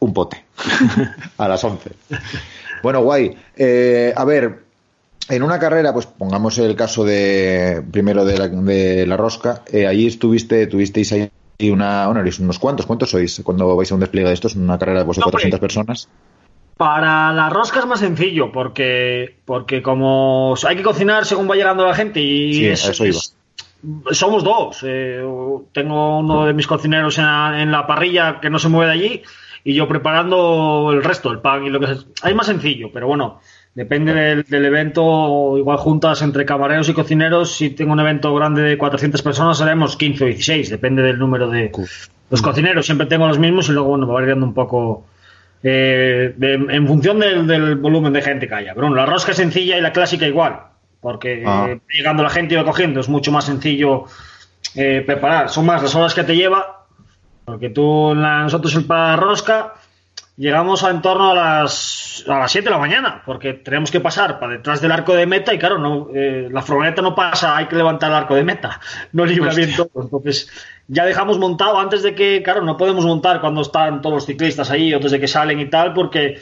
Un pote. <laughs> a las 11. Bueno, guay. Eh, a ver, en una carrera, pues pongamos el caso de primero de la, de la rosca, eh, allí estuviste, tuvisteis ahí una, bueno, unos cuantos, ¿cuántos sois cuando vais a un despliegue de estos? Una carrera pues, de No, 400 hombre. personas. Para la rosca es más sencillo, porque, porque como hay que cocinar según va llegando la gente y Sí, es- eso iba. es- somos dos. eh, tengo uno de mis cocineros en la, en la parrilla que no se mueve de allí y yo preparando el resto, el pan y lo que sea. Hay más sencillo, pero bueno, depende del, del evento. Igual juntas entre camareros y cocineros, si tengo un evento grande de 400 personas, haremos 15 o 16, depende del número de... Los cocineros siempre tengo los mismos y luego bueno, va variando un poco eh, de- en función del, del volumen de gente que haya. Pero bueno, la rosca es sencilla y la clásica igual, porque Ah. eh, llegando la gente y va cogiendo es mucho más sencillo eh, preparar. Son más las horas que te lleva, porque tú, en la- nosotros el para la rosca, llegamos a en torno a las, a las 7 de la mañana, porque tenemos que pasar para detrás del arco de meta y claro, no, eh, la furgoneta no pasa, hay que levantar el arco de meta, <laughs> no libra bien todo. Entonces, ya dejamos montado antes de que, claro, no podemos montar cuando están todos los ciclistas ahí, antes de que salen y tal, porque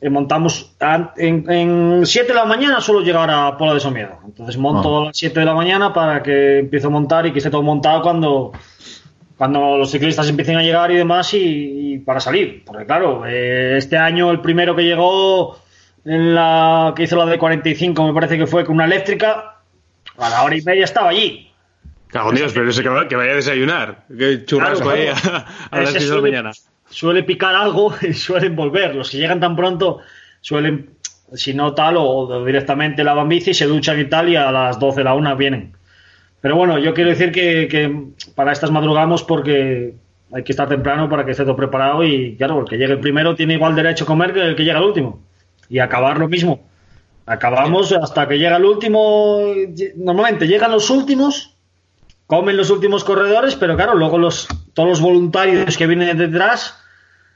eh, montamos an- en, en 7 de la mañana suelo llegar a Pola de Somiedo. Entonces monto Ah. a las 7 de la mañana para que empiece a montar y que esté todo montado cuando, cuando los ciclistas empiecen a llegar y demás y, y para salir. Porque claro, eh, este año el primero que llegó en la que hizo la de 45 me parece que fue con una eléctrica, a la hora y media estaba allí. Cago Dios, pero ese que, va- que vaya a desayunar. Que churrasco Claro, ahí a, <laughs> a las Ese 6 de la mañana. Suele picar algo <laughs> y suelen volver. Los que llegan tan pronto suelen, si no tal, o directamente lavan bici, se duchan y tal, y a las 12 de la una vienen. Pero bueno, yo quiero decir que, que para estas madrugamos porque hay que estar temprano para que esté todo preparado y claro, el que llegue el primero tiene igual derecho a comer que el que llega el último. Y acabar lo mismo. Acabamos hasta que llega el último. Normalmente llegan los últimos, comen los últimos corredores, pero claro, luego los, todos los voluntarios que vienen detrás,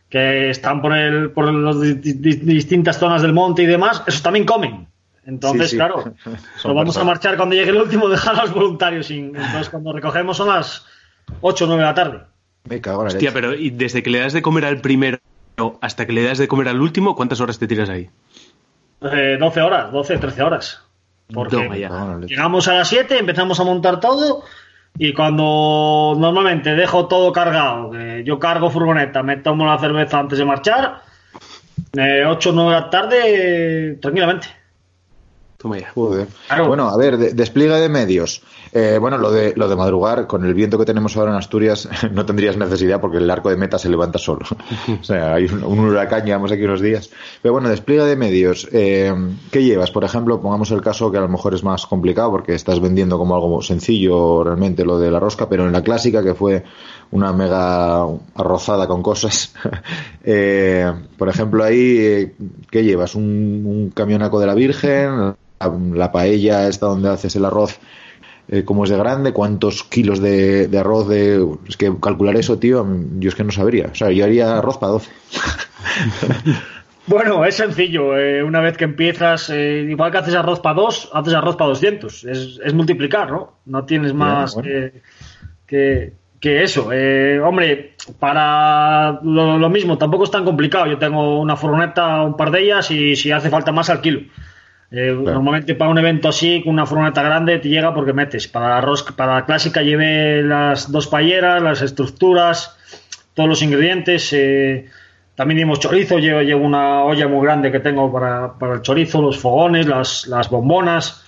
que están por, el, por las distintas zonas del monte y demás, esos también comen. Entonces, Sí, sí. claro, <laughs> nos vamos a marchar cuando llegue el último, <laughs> dejar a los voluntarios sin. Entonces, cuando recogemos son las 8 o 9 de la tarde. Me cago en la Hostia, leche. pero ¿y desde que le das de comer al primero hasta que le das de comer al último, cuántas horas te tiras ahí? Eh, 12 horas, 12, 13 horas. Porque llegamos a las 7, empezamos a montar todo y cuando normalmente dejo todo cargado, que yo cargo furgoneta, me tomo la cerveza antes de marchar, eh, 8 o 9 de la tarde, tranquilamente. Toma ya. Joder. Claro. Bueno, a ver, de- despliegue de medios. Eh, bueno, lo de, lo de madrugar, con el viento que tenemos ahora en Asturias, <laughs> no tendrías necesidad porque el arco de meta se levanta solo. <laughs> o sea, hay un, un huracán, llevamos aquí unos días. Pero bueno, despliegue de medios. Eh, ¿Qué llevas? Por ejemplo, pongamos el caso que a lo mejor es más complicado porque estás vendiendo como algo sencillo realmente lo de la rosca, pero en la clásica, que fue una mega arrozada con cosas. <laughs> eh, por ejemplo, ahí, eh, ¿qué llevas? ¿Un, un camionaco de la Virgen? La, la paella esta donde haces el arroz, eh, ¿cómo es de grande? ¿Cuántos kilos de, de arroz? De... Es que calcular eso, tío, yo es que no sabría. O sea, yo haría arroz para 12. <laughs> Bueno, es sencillo. eh, una vez que empiezas, eh, igual que haces arroz para dos, haces arroz para 200. Es, es multiplicar, ¿no? No tienes más bueno. Que, que, que eso. Eh, hombre, para lo, lo mismo, tampoco es tan complicado. Yo tengo una furgoneta, un par de ellas, y si hace falta más, alquilo. Eh, Normalmente para un evento así, con una furgoneta grande, te llega porque metes. Para la, rosca, para la clásica llevé las dos payeras, las estructuras, todos los ingredientes. eh, también dimos chorizo, llevo, llevo una olla muy grande que tengo para, para el chorizo, los fogones, las, las bombonas.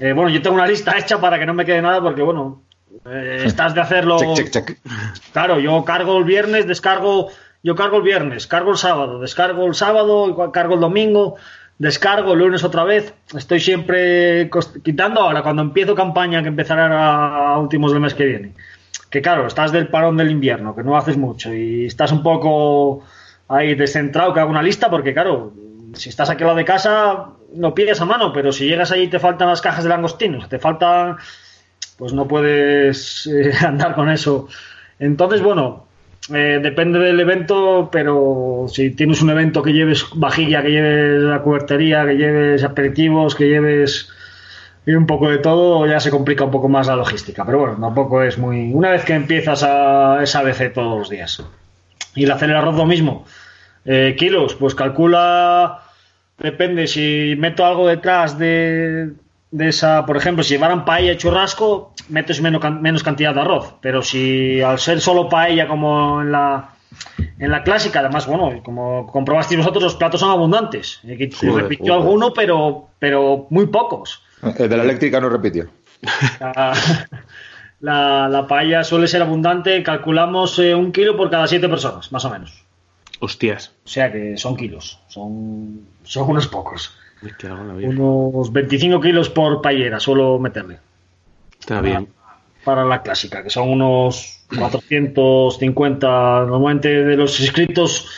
Eh, bueno, yo tengo una lista hecha para que no me quede nada porque, bueno, eh, estás de hacerlo... Check, check, check. Claro, yo cargo el viernes, descargo, yo cargo el viernes, cargo el sábado, descargo el sábado, cargo el domingo, descargo el lunes otra vez. Estoy siempre quitando ahora cuando empiezo campaña que empezará a últimos del mes que viene. Que claro, estás del parón del invierno, que no haces mucho y estás un poco ahí descentrado que hago una lista porque claro, si estás aquí al lado de casa lo pides a mano, pero si llegas ahí y te faltan las cajas de langostinos, te faltan pues no puedes eh, <laughs> andar con eso. Entonces, bueno, eh, depende del evento, pero si tienes un evento que lleves vajilla, que lleves la cubertería, que lleves aperitivos, que lleves y un poco de todo, ya se complica un poco más la logística. Pero bueno, tampoco es muy... Una vez que empiezas a esa ABC todos los días. Y el hacer el arroz lo mismo. Eh, kilos, pues calcula, depende, si meto algo detrás de, de esa, por ejemplo, si llevaran paella y churrasco, metes menos, menos cantidad de arroz. Pero si al ser solo paella como en la, en la clásica, además, bueno, como comprobasteis vosotros, los platos son abundantes. Eh, que Joder, repitió joder. alguno, pero, pero muy pocos. El de la eléctrica no repitió. <laughs> La, la, la paella suele ser abundante, calculamos eh, un kilo por cada siete personas, más o menos. Hostias. O sea que son kilos, son, son unos pocos. Unos 25 kilos por paellera, suelo meterle. Está bien. Para la clásica, que son unos 450. Normalmente de los inscritos,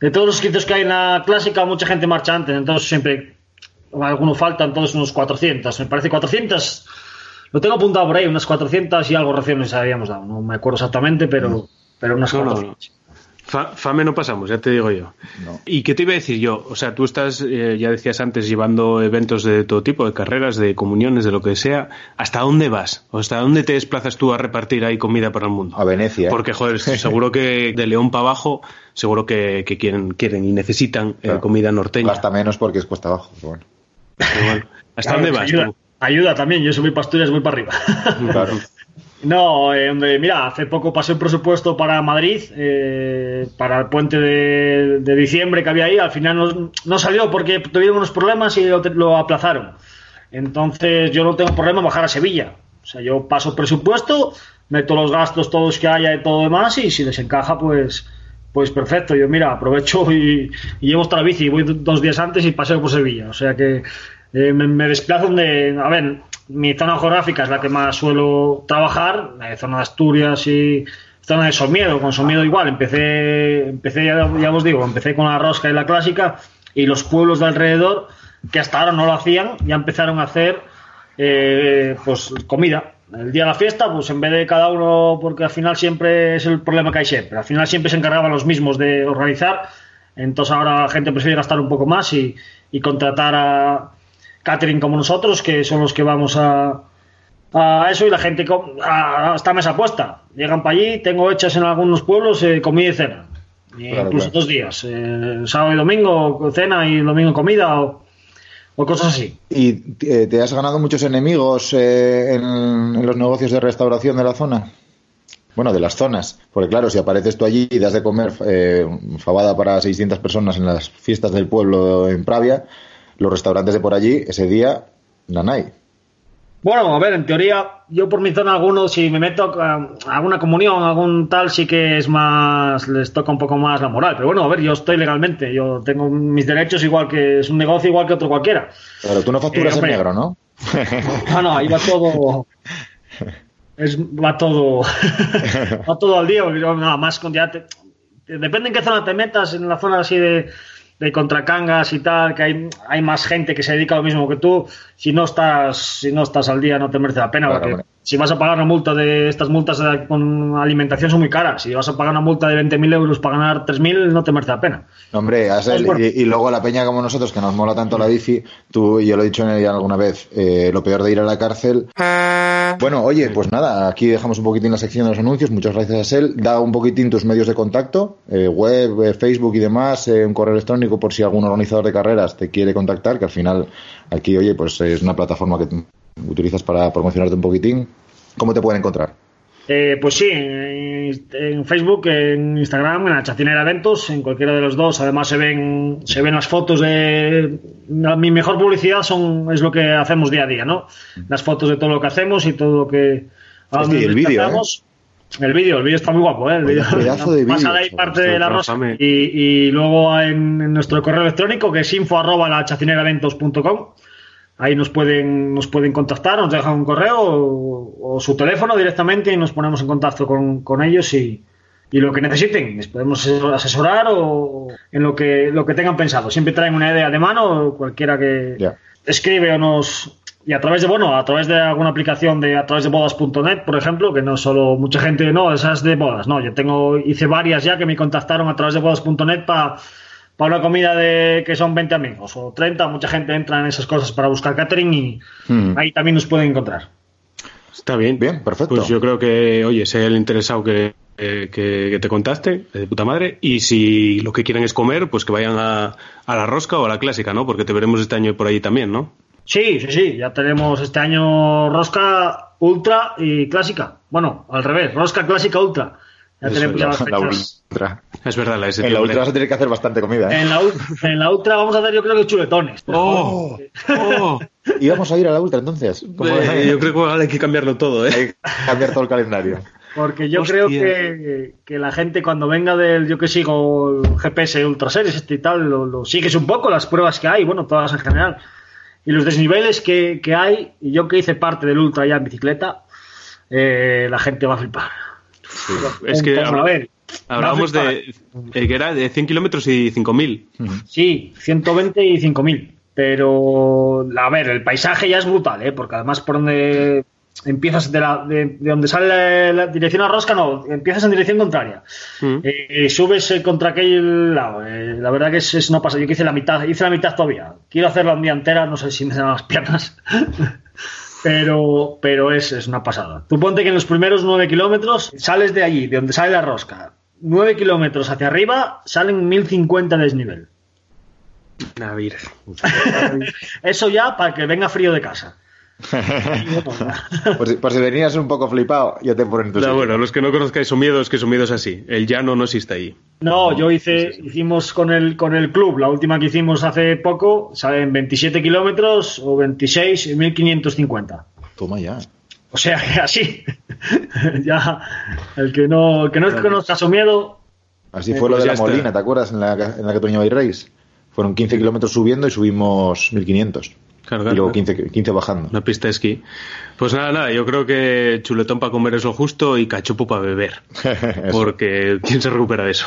de todos los inscritos que hay en la clásica, mucha gente marcha antes, entonces siempre algunos faltan, todos unos 400. Me parece 400, lo tengo apuntado por ahí, unas 400 y algo raciones habíamos dado. No me acuerdo exactamente, pero, pero unas No, no, 400. Fa- fame no pasamos, ya te digo yo. No. ¿Y qué te iba a decir yo? O sea, tú estás, eh, ya decías antes, llevando eventos de todo tipo, de carreras, de comuniones, de lo que sea. ¿Hasta dónde vas? ¿O hasta dónde te desplazas tú a repartir ahí comida para el mundo? A Venecia. ¿eh? Porque, joder, <laughs> seguro que de León para abajo, seguro que, que quieren, quieren y necesitan eh, comida norteña. Gasta menos porque es cuesta abajo. bueno. Pero bueno, ¿Hasta Claro, dónde pues vas ayuda, tú? ayuda también, yo soy para Asturias, voy para arriba. Claro. <laughs> No, eh, hombre, mira, hace poco pasé un presupuesto para Madrid, eh, para el puente de, de diciembre que había ahí. Al final no, salió porque tuvieron unos problemas y lo, aplazaron. Entonces yo no tengo problema en bajar a Sevilla. O sea, yo paso presupuesto, meto los gastos todos que haya y todo demás y si les encaja, pues, pues perfecto. Yo, mira, aprovecho y, y llevo hasta la bici. Voy dos días antes y paseo por Sevilla. O sea que eh, me, me desplazo donde, a ver, mi zona geográfica es la que más suelo trabajar, la de Asturias y zona de Somiedo, con Somiedo igual, empecé, empecé ya, ya os digo, empecé con la rosca y la clásica y los pueblos de alrededor que hasta ahora no lo hacían, ya empezaron a hacer eh, pues comida. El día de la fiesta, pues en vez de cada uno, porque al final siempre es el problema que hay siempre, al final siempre se encargaban los mismos de organizar, entonces ahora la gente prefiere gastar un poco más y, y contratar a catering como nosotros, que son los que vamos a, a eso y la gente a, a esta mesa puesta. Llegan para allí, tengo hechas en algunos pueblos eh, comida y cena. Claro, incluso claro. dos días, eh, sábado y domingo cena y domingo comida o, o cosas así. ¿Y eh, te has ganado muchos enemigos eh, en, en los negocios de restauración de la zona? Bueno, de las zonas. Porque claro, si apareces tú allí y das de comer eh, fabada para 600 personas en las fiestas del pueblo en Pravia, los restaurantes de por allí, ese día, nanay. Bueno, a ver, en teoría, yo por mi zona, algunos, si me meto a alguna comunión, algún tal, sí que es más, les toca un poco más la moral. Pero bueno, a ver, yo estoy legalmente, yo tengo mis derechos igual que es un negocio igual que otro cualquiera. Claro, tú no facturas Eh, en negro, ¿no? <laughs> Ah, no, ahí va todo. Es, va todo. <laughs> va todo al día. porque yo, Nada más con ya te- depende en qué zona te metas, en la zona así de, de contracangas y tal, que hay, hay más gente que se dedica a lo mismo que tú. Si no estás, si no estás al día, no te merece la pena. Claro, porque hombre. Si vas a pagar una multa de estas multas de- con alimentación son muy caras. Si vas a pagar una multa de 20.000 euros para ganar 3.000, no te merece la pena. Hombre, bueno. y, y luego la peña como nosotros, que nos mola tanto la bici, tú y yo lo he dicho en alguna vez, eh, lo peor de ir a la cárcel. Bueno, oye, pues nada, aquí dejamos un poquitín la sección de los anuncios, muchas gracias a Sel. Da un poquitín tus medios de contacto, eh, web, eh, Facebook y demás, eh, un correo electrónico por si algún organizador de carreras te quiere contactar, que al final aquí, oye, pues es una plataforma que utilizas para promocionarte un poquitín. ¿Cómo te pueden encontrar? Eh, pues sí, en, en Facebook, en Instagram, en la Chacinera Eventos, en cualquiera de los dos. Además se ven, se ven las fotos de la- mi mejor publicidad son es lo que hacemos día a día, ¿no? Las fotos de todo lo que hacemos y todo lo que y el vídeo, desplazamos. El vídeo, el vídeo está muy guapo, ¿eh? El vídeo. pedazo de <laughs> Pasa vídeo, ahí parte de la rosa. Y, y luego en, en nuestro correo electrónico, que es info arroba la chacineraeventos.com. Ahí nos pueden, nos pueden contactar, nos dejan un correo o, o su teléfono directamente y nos ponemos en contacto con, con ellos y, y lo que necesiten. Les podemos asesorar o en lo que, lo que tengan pensado. Siempre traen una idea de mano, cualquiera que escribe o nos. Y a través de, bueno, a través de alguna aplicación de a través de bodas.net, por ejemplo, que no solo mucha gente, no, esas de bodas, no, yo tengo, hice varias ya que me contactaron a través de bodas.net para para una comida de que son 20 amigos o 30, mucha gente entra en esas cosas para buscar catering y Hmm. ahí también nos pueden encontrar. Está bien. Bien, perfecto. Pues yo creo que, oye, sea el interesado que, eh, que, que te contaste, de puta madre, y si lo que quieren es comer, pues que vayan a, a la rosca o a la clásica, ¿no? Porque te veremos este año por allí también, ¿no? Sí, sí, sí, ya tenemos este año rosca ultra y clásica. Bueno, al revés, rosca clásica ultra. Ya Eso, tenemos ya las la fechas. ultra. Es verdad, la. En la ultra vas a tener que hacer bastante comida, ¿eh? En la, en la ultra vamos a hacer yo creo que chuletones. ¡Oh! ¡Oh! Y vamos a ir a la ultra entonces. ¿Cómo Eh, yo creo que ahora hay que cambiarlo todo, ¿eh? Hay que cambiar todo el calendario. Porque yo Hostia. creo que, que la gente cuando venga del, yo que sigo el GPS Ultra Series este y tal, lo, lo sigues un poco, las pruebas que hay, bueno, todas en general, y los desniveles que, que hay, y yo que hice parte del Ultra ya en bicicleta, eh, la gente va a flipar. Es que Entonces, a ver, Hablábamos de eh, que era de 100 kilómetros y 5.000. Sí, 120 y 5000. Pero, a ver, el paisaje ya es brutal, ¿eh? Porque además por donde empiezas de, la, de, de donde sale la, la dirección a Rosca, no, empiezas en dirección contraria. Mm. Eh, subes eh, contra aquel lado. eh, la verdad que es, es una pasada. Yo que hice la mitad, hice la mitad todavía. Quiero hacerla un día entera, no sé si me dan las piernas. <laughs> pero pero es, es una pasada. Tú ponte que en los primeros 9 kilómetros sales de allí, de donde sale la rosca. 9 kilómetros hacia arriba salen 1050 de desnivel. A ver. <laughs> Eso ya para que venga frío de casa. <laughs> Por si, por si venías un poco flipado, ya te ponen tus. No, bueno, los que no conozcáis Somiedo es que Somiedo es así. El llano no existe ahí. No, yo hice, hicimos con el, con el club, la última que hicimos hace poco, salen 27 kilómetros o 26 y 1550. Toma ya. O sea que así, <laughs> ya, el que no, el que no conozca su miedo, Así Eh, fue lo pues de la está. Molina, ¿te acuerdas? En la, en la que tú llevabais Reis. Fueron 15 kilómetros subiendo y subimos 1500. Y luego 15, 15 bajando. Una pista de esquí. Pues nada, nada, yo creo que chuletón para comer es lo justo y cachopo para beber. <laughs> Porque ¿quién se recupera de eso?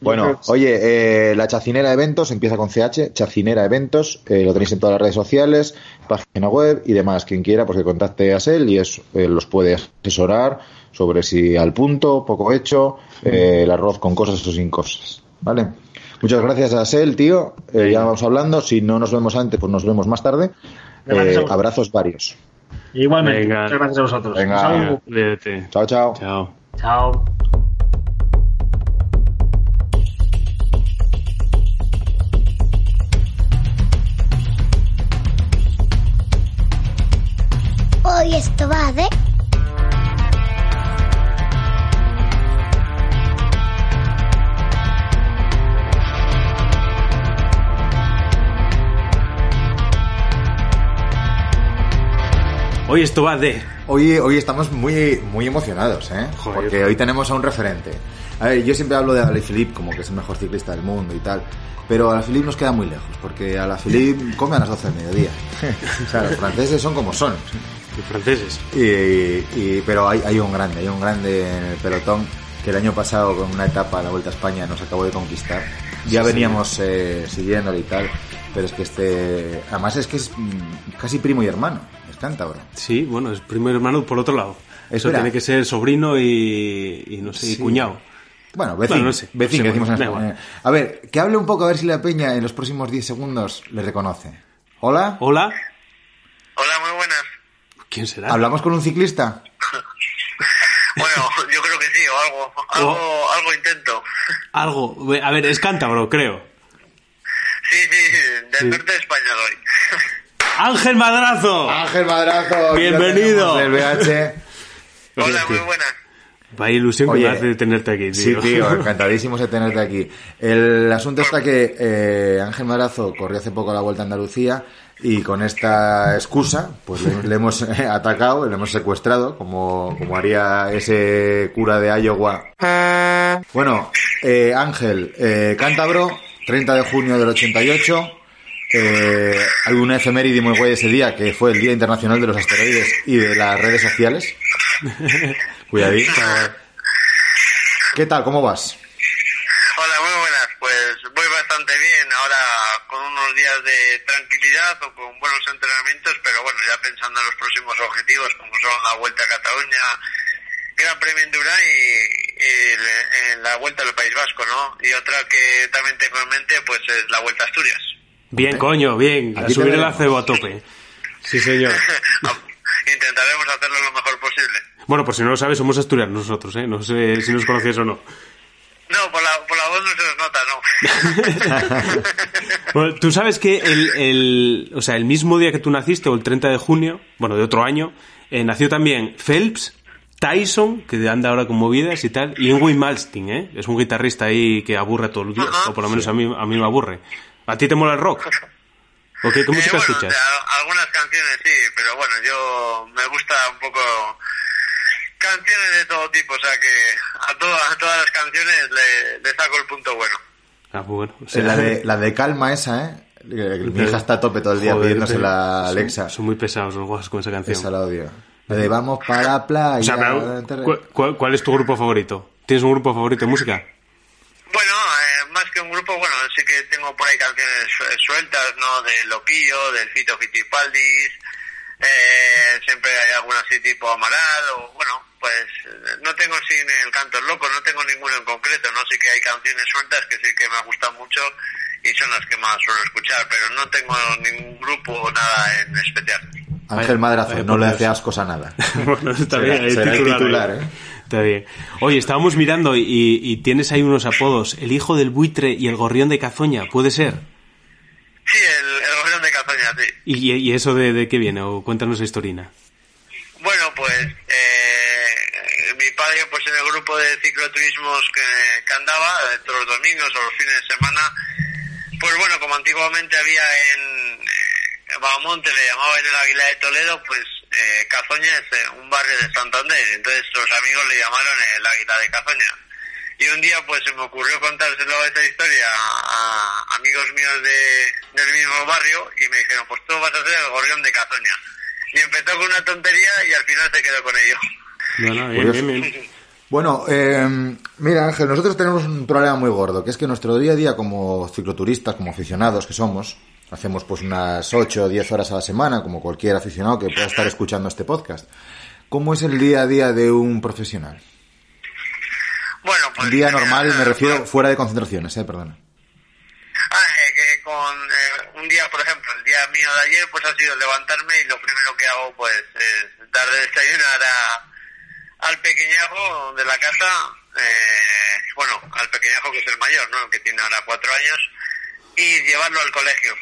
Bueno, oye, eh, la Chacinera Eventos empieza con CH, Chacinera Eventos, eh, lo tenéis en todas las redes sociales, página web y demás. Quien quiera, pues que contacte a Sel y es, eh, los puede asesorar sobre si al punto, poco hecho, eh, el arroz con cosas o sin cosas. ¿Vale? Muchas gracias a Sel, tío. Eh, ya vamos hablando. Si no nos vemos antes, pues nos vemos más tarde. Eh, abrazos varios. igualmente. Venga. Muchas gracias a vosotros. Venga. Un saludo. Cuídate. Chao, chao. Chao. Chao. Hoy esto va de... Hoy esto va de. Hoy, hoy estamos muy, muy emocionados, ¿eh? Joder. Porque hoy tenemos a un referente. A ver, yo siempre hablo de Alaphilippe como que es el mejor ciclista del mundo y tal. Pero Alaphilippe nos queda muy lejos, porque Alaphilippe <laughs> come a las 12 del mediodía. o sea, los franceses son como son. Los franceses. Y, y- pero hay, hay un grande, hay un grande en el pelotón que el año pasado con una etapa a la Vuelta a España nos acabó de conquistar. Ya veníamos eh, siguiéndole y tal, pero es que este... Además es que es mm, casi primo y hermano, cántabro. Sí, bueno, es primo hermano por otro lado. Eso Espera. tiene que ser sobrino y, y no sé, y cuñado. Bueno, vecino, Bueno, no sé. vecino, decimos en. A ver, que hable un poco a ver si la peña en los próximos 10 segundos le reconoce. ¿Hola? Hola. Hola, muy buenas. ¿Quién será? ¿Hablamos con un ciclista? <laughs> Bueno, yo creo que sí, o algo, algo, algo intento. Algo. A ver, es cántabro, creo. Sí, sí, del norte de España soy. <laughs> Ángel Madrazo. Ángel Madrazo. Bienvenido. Del BH. <laughs> Hola, muy buenas. Vaya ilusión que Oye, me hace tenerte aquí, Sí, tío. <laughs> encantadísimos de tenerte aquí. El asunto está que eh, Ángel Madrazo corrió hace poco la Vuelta a Andalucía y con esta excusa pues le, le hemos <laughs> eh, atacado, le hemos secuestrado, como, como haría ese cura de Iowa. Bueno, eh, Ángel, eh, cántabro, 30 de junio del 88. Eh, hay una efeméride muy guay ese día, que fue el Día Internacional de los Asteroides y de las redes sociales. <laughs> Cuidadito. ¿Qué tal? ¿Cómo vas? Hola, muy buenas. Pues voy bastante bien ahora con unos días de tranquilidad o con buenos entrenamientos, pero bueno, ya pensando en los próximos objetivos, como son la Vuelta a Cataluña, Gran Premio Endurán y, y la Vuelta al País Vasco, ¿no? Y otra que también tengo en mente, pues es la Vuelta a Asturias. Bien, coño, bien. A Aquí subir el acebo a tope. Sí, señor. <laughs> Intentaremos hacerlo lo mejor posible. Bueno, por si no lo sabes, somos asturianos nosotros, ¿eh? No sé si nos conocías o no. No, por la, por la voz no se nos nota, ¿no? <laughs> Bueno, tú sabes que el, el- o sea, el mismo día que tú naciste, o el 30 de junio, bueno, de otro año, eh, nació también Phelps, Tyson, que anda ahora con movidas y tal, y Ingrid Malmsteen, ¿eh? Es un guitarrista ahí que aburre todos los días, Ajá. o por lo menos a mí, a mí me aburre. ¿A ti te mola el rock? <laughs> ¿O qué, qué Eh, música bueno, escuchas? a- algunas canciones sí, pero bueno, yo me gusta un poco canciones de todo tipo, o sea que a, to- a todas las canciones le, le saco el punto bueno. Ah, pues bueno. o sea, la, de, <laughs> la de calma esa, ¿eh? Mi hija está a tope todo el día joder, pidiéndosela a son- Alexa. Son, muy pesados los guasos con esa canción. Esa la odio. Lo de vamos para la playa. O sea, pero, ¿cu- cu- ¿cuál es tu grupo favorito? ¿Tienes un grupo favorito de música? Bueno, eh, más que un grupo, bueno, sí que tengo por ahí canciones su- sueltas, ¿no? De Loquillo, del Fito Fitipaldis, eh, siempre hay alguna así tipo Amaral, o bueno, pues eh, no tengo sin el canto loco, no tengo ninguno en concreto, ¿no? Sí que hay canciones sueltas que sí que me gustan mucho y son las que más suelo escuchar, pero no tengo ningún grupo o nada en especial. Ángel Madrazo, no le Dios. hace ascos a nada. <laughs> bueno, está bien, ahí será el titular, titular, ahí. ¿eh? Está bien. Oye, estábamos mirando y, y tienes ahí unos apodos. El hijo del buitre y el gorrión de Cazoña, ¿puede ser? Sí, el, el gobierno de Cazoña, sí. ¿Y, y eso de, de qué viene? O cuéntanos la historina. Bueno, pues eh, mi padre, pues en el grupo de cicloturismos que, que andaba, eh, todos los domingos o los fines de semana, pues bueno, como antiguamente había en eh, Bahamonte, le llamaban el Águila de Toledo, pues eh, Cazoña es eh, un barrio de Santander, entonces los amigos le llamaron el Águila de Cazoña. Y un día pues se me ocurrió contárselo esa historia a, a amigos míos de, del mismo barrio y me dijeron, pues tú vas a ser el gorrión de Cazoña. Y empezó con una tontería y al final se quedó con ello. No, no, bien, bien, bien. <laughs> Bueno, eh, mira Ángel, nosotros tenemos un problema muy gordo, que es que nuestro día a día como cicloturistas, como aficionados que somos, hacemos pues unas 8 o 10 horas a la semana, como cualquier aficionado que pueda estar escuchando este podcast. ¿Cómo es el día a día de un profesional? Bueno, pues... Un día normal, me eh, refiero fuera de concentraciones, eh, perdona. Ah, eh, que con eh, un día, por ejemplo, el día mío de ayer, pues ha sido levantarme y lo primero que hago, pues, es dar de desayunar a, al pequeñajo de la casa, eh, bueno, al pequeñajo que es el mayor, ¿no? Que tiene ahora cuatro años, y llevarlo al colegio.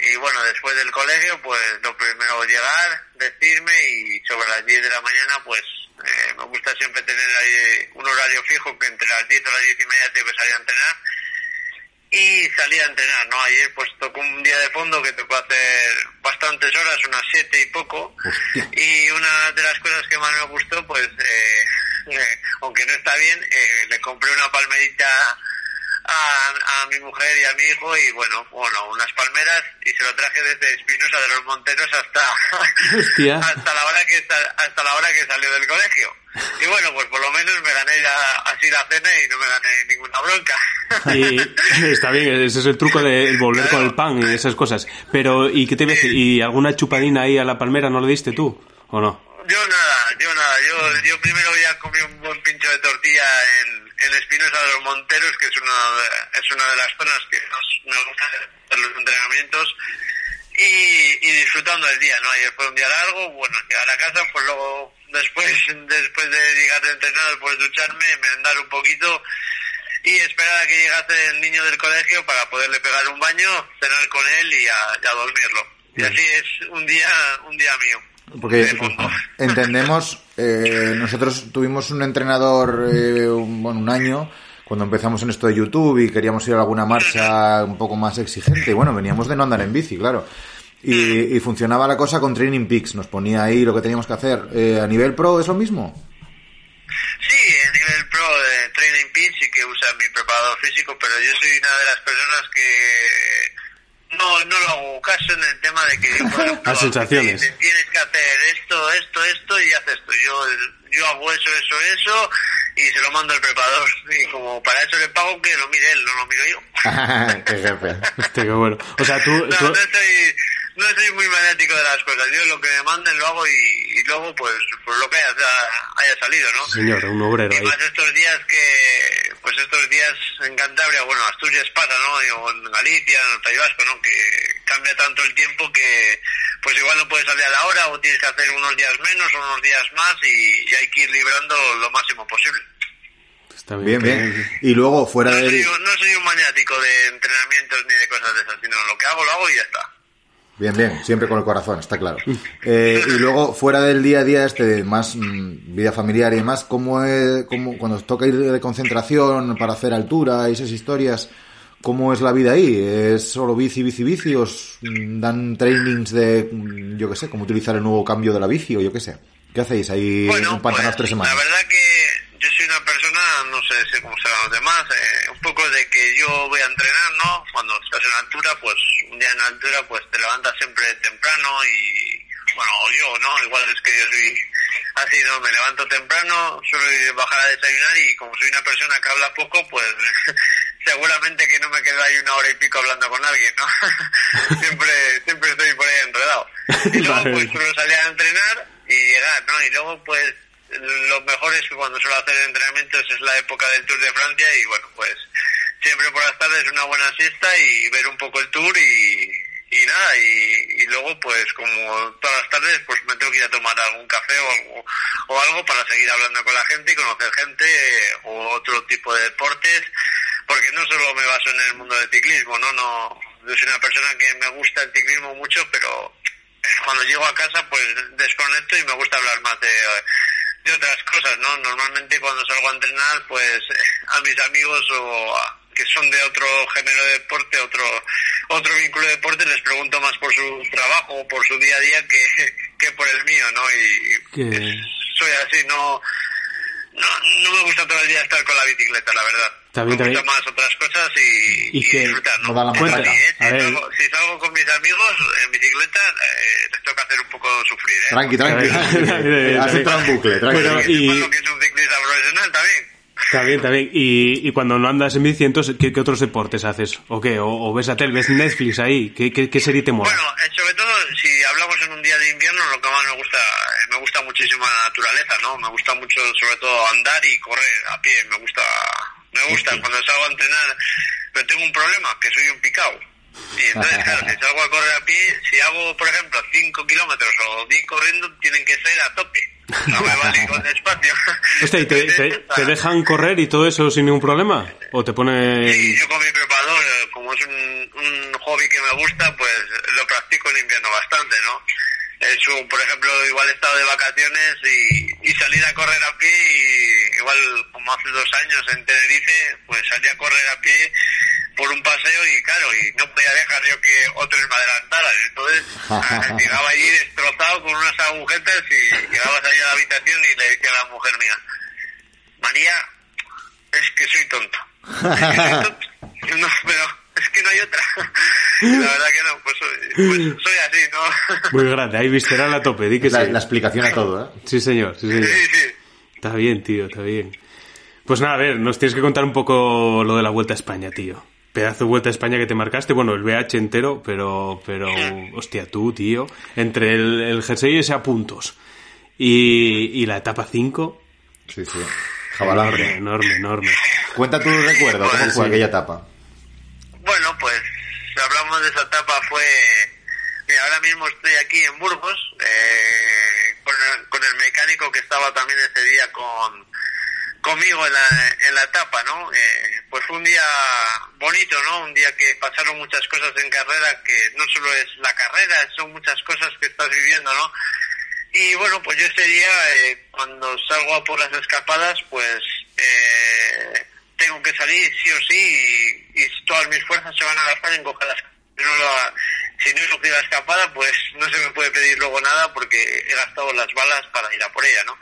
Y bueno, después del colegio, pues lo primero llegar, decirme y sobre las 10 de la mañana, pues eh, me gusta siempre tener ahí un horario fijo que entre las 10 o las 10 y media tengo que salir a entrenar. Y salí a entrenar, ¿no? Ayer pues tocó un día de fondo que tocó hacer bastantes horas, unas siete y poco, y una de las cosas que más me gustó, pues, eh, eh, aunque no está bien, eh, le compré una palmerita a, a mi mujer y a mi hijo y bueno, bueno, unas palmeras y se lo traje desde Espinosa de los Monteros hasta <laughs> hasta la hora que hasta la hora que salió del colegio. Y bueno, pues por lo menos me gané ya así la cena y no me gané ninguna bronca. Y <laughs> está bien, ese es el truco de volver con el pan y esas cosas. Pero, ¿y qué te decir? ¿Y alguna chupadina ahí a la palmera no le diste tú? ¿O no? Yo nada, yo nada. Yo, yo primero ya comí un buen pincho de tortilla en, en Espinosa de los Monteros, que es una, de- es una de las zonas que más me gusta hacer los entrenamientos. Y, y disfrutando del día, ¿no? Ayer fue un día largo, bueno, llegar a casa, pues luego, después, <laughs> después de llegar de entrenar, pues ducharme, merendar un poquito y esperar a que llegase el niño del colegio para poderle pegar un baño, cenar con él y a, y a dormirlo. Y así es un día, un día mío. Porque entendemos, eh, nosotros tuvimos un entrenador eh, un, bueno, un año cuando empezamos en esto de YouTube y queríamos ir a alguna marcha un poco más exigente. Y bueno, veníamos de no andar en bici, claro. Y, y funcionaba la cosa con Training Peaks, nos ponía ahí lo que teníamos que hacer. Eh, ¿A nivel pro es lo mismo? Sí, a nivel pro de Training Peaks sí que usa mi preparador físico, pero yo soy una de las personas que no, no lo hago caso en el tema de que <laughs> sensaciones. me dicen, tienes que hacer esto, esto, esto y haces esto. Yo, yo hago eso, eso, eso y se lo mando al preparador. <laughs> Y como para eso le pago que lo mire él, no lo miro yo. <laughs> Qué jefe. Qué bueno. O sea, tú... No, tú- no no soy muy maniático de las cosas. Yo lo que me manden lo hago y, y luego pues, pues lo que haya, haya salido, ¿no? Señor, un obrero Y ahí. más estos días que, pues estos días en Cantabria, bueno, Asturias pasa, ¿no? Y- O en Galicia, en el País Vasco, ¿no? Que cambia tanto el tiempo que, pues igual no puedes salir a la hora o tienes que hacer unos días menos o unos días más y, y hay que ir librando lo máximo posible. Está Bien, bien. Y luego, fuera No soy, no soy un maniático de entrenamientos ni de cosas de esas, sino lo que hago, lo hago y ya está. Bien, bien, siempre con el corazón, está claro. Eh, y luego, fuera del día a día, este, más mm, vida familiar y demás, ¿cómo, es, cómo cuando os toca ir de concentración para hacer altura y esas historias, cómo es la vida ahí? ¿Es solo bici, bici, bici? ¿Os mm, dan trainings de, mm, yo qué sé, cómo utilizar el nuevo cambio de la bici o yo qué sé? ¿Qué hacéis ahí en un pantano pues, tres semanas? La verdad que yo soy una persona, no sé cómo serán los demás, eh, un poco de que yo voy a entrenar, ¿no? Cuando estás en altura, pues un día en altura, pues te levantas siempre temprano y, bueno, o yo, ¿no? Igual es que yo soy así, ¿no? Me levanto temprano, suelo ir- bajar a desayunar y como soy una persona que habla poco, pues <laughs> seguramente que no me quedo ahí una hora y pico hablando con alguien, ¿no? <laughs> siempre, siempre estoy por ahí enredado. Y luego <laughs> pues suelo salir a entrenar y llegar, ¿no? Y luego pues lo mejor es que cuando suelo hacer entrenamientos es la época del Tour de Francia y bueno, pues siempre por las tardes una buena siesta y ver un poco el tour y, y nada, y, y luego pues como todas las tardes pues me tengo que ir a tomar algún café o algo, o algo para seguir hablando con la gente y conocer gente o otro tipo de deportes, porque no solo me baso en el mundo del ciclismo, ¿no? no Yo soy una persona que me gusta el ciclismo mucho, pero cuando llego a casa pues desconecto y me gusta hablar más de, de otras cosas, ¿no? Normalmente cuando salgo a entrenar pues a mis amigos o a- que son de otro género de deporte, otro otro vínculo de deporte, les pregunto más por su trabajo o por su día a día que, que por el mío, ¿no? Y soy así, no, no no me gusta todo el día estar con la bicicleta, la verdad. También, también. más otras cosas y, Y y que disfrutar, ¿no? no da la matraca. sí, ¿eh? Si, salgo, si salgo con mis amigos en bicicleta, eh, les toca hacer un poco sufrir, ¿eh? Tranqui, tranqui. Has entrado <laughs> en bucle, tranqui. Pero, Porque y- que es un ciclista profesional también. Está bien, está bien. Y, y cuando no andas en bici, entonces, ¿qué, qué otros deportes haces? ¿O qué? ¿O, o ves a tele, ves Netflix ahí? ¿Qué, qué, qué serie te mola? Bueno, eh, sobre todo si hablamos en un día de invierno, lo que más me gusta, me gusta muchísimo la naturaleza, ¿no? Me gusta mucho, sobre todo, andar y correr a pie. Me gusta, me gusta. Cuando salgo a entrenar, pero tengo un problema, que soy un picado. Y entonces, <laughs> claro, si salgo a correr a pie, si hago, por ejemplo, 5 kilómetros o 10 corriendo, tienen que ser a tope. No me vale con <laughs> despacio. Hostia, ¿y te, te, te dejan correr y todo eso sin ningún problema? ¿O te pone...? Sí, yo con mi preparador, eh, como es un, un hobby que me gusta, pues lo practico en invierno bastante, ¿no? Eso, por ejemplo, igual he estado de vacaciones y, y salir a correr a pie y igual como hace dos años en Tenerife, pues salí a correr a pie por un paseo y claro, y no podía dejar yo que otros me adelantaran. Entonces <laughs> llegaba allí destrozado con unas agujetas y llegabas allí a la habitación y le decía a la mujer mía, María, es que soy tonto. <laughs> Es que soy tonto. <laughs> No, pero es <laughs> que no hay otra. <laughs> La verdad que no, pues soy, pues soy así, ¿no? <laughs> Muy grande, ahí visceral a tope, di que La, sí. la explicación a todo, ¿eh? Sí, señor, sí, señor. Sí, sí. Está bien, tío, está bien. Pues nada, a ver, nos tienes que contar un poco lo de la Vuelta a España, tío. Pedazo de Vuelta a España que te marcaste, bueno, el BH entero, pero, pero, hostia, tú, tío, entre el, el jersey ese a puntos y, y la etapa 5, Sí, sí. Jabalarre. enorme, enorme. Cuenta tu recuerdo, ¿cómo fue sí. aquella etapa? Bueno, pues hablamos de esa etapa fue... Mira, ahora mismo estoy aquí en Burgos eh, con, el, con el mecánico que estaba también ese día con conmigo en la, en la etapa, ¿no? Eh, pues fue un día bonito, ¿no? Un día que pasaron muchas cosas en carrera, que no solo es la carrera, son muchas cosas que estás viviendo, ¿no? Y bueno, pues yo ese día, eh, cuando salgo a por las escapadas, pues eh, tengo que salir sí o sí y, y todas mis fuerzas se van a gastar en coger las si no lo- si no he cogido la escapada, pues no se me puede pedir luego nada porque he gastado las balas para ir a por ella, ¿no?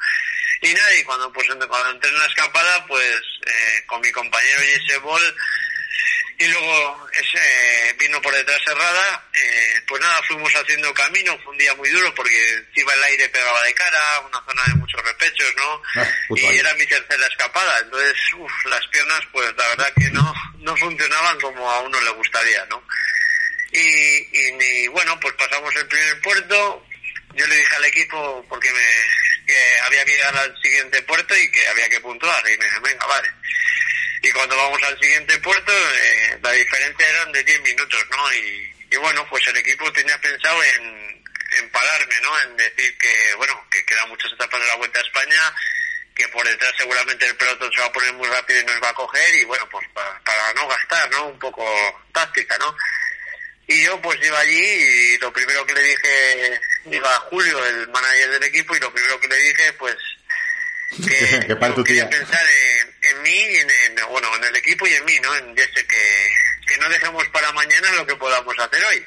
Y nada, y cuando, pues, cuando entré en la escapada, pues eh, con mi compañero Jesse Ball y luego ese, vino por detrás cerrada, eh, pues nada, fuimos haciendo camino, fue un día muy duro porque encima el aire pegaba de cara, una zona de muchos repechos, ¿no? Ah, y aire. era mi tercera escapada, entonces uf, las piernas pues la verdad que no, no funcionaban como a uno le gustaría, ¿no? Y, y, y, bueno, pues pasamos el primer puerto, yo le dije al equipo porque me, que había que llegar al siguiente puerto y que había que puntuar y me dije, venga, vale. Y cuando vamos al siguiente puerto, eh, la diferencia eran de 10 minutos, ¿no? Y, bueno, pues el equipo tenía pensado en, en pararme, ¿no? En decir que, bueno, que quedan muchas etapas de la Vuelta a España, que por detrás seguramente el pelotón se va a poner muy rápido y nos va a coger y bueno, pues para, para no gastar, ¿no? Un poco táctica, ¿no? Y yo pues iba allí y lo primero que le dije, iba a Julio, el manager del equipo, y lo primero que le dije, pues, <laughs> que, Que pare tu yo quería tía. pensar en, en mí, y en, en- bueno, en el equipo y en mí, ¿no? En Jesse, que, que no dejemos para mañana lo que podamos hacer hoy.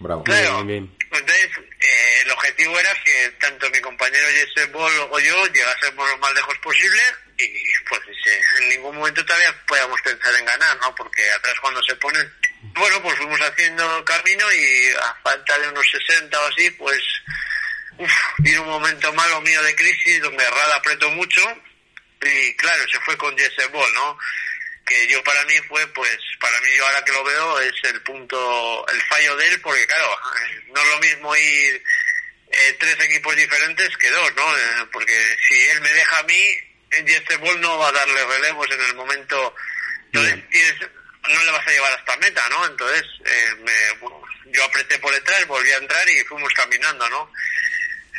Bravo. Claro. bien, bien. Entonces, eh, el objetivo era que tanto mi compañero Jesse Ball o yo llegásemos lo más lejos posible y pues eh, en ningún momento todavía podíamos pensar en ganar, ¿no? Porque atrás cuando se ponen... Bueno, pues fuimos haciendo camino y a falta de unos 60 o así, pues uf, vino un momento malo mío de crisis donde Rada apretó mucho y claro, se fue con Jesse Ball, ¿no? Que yo para mí fue, pues, para mí yo ahora que lo veo es el punto, el fallo de él, porque claro, eh, no es lo mismo ir eh, tres equipos diferentes que dos, ¿no? Eh, porque si él me deja a mí, Jesse Ball no va a darle relevos en el momento, entonces tienes- no le vas a llevar hasta meta, ¿no? Entonces, eh, me- bueno, yo apreté por detrás, volví a entrar y fuimos caminando, ¿no?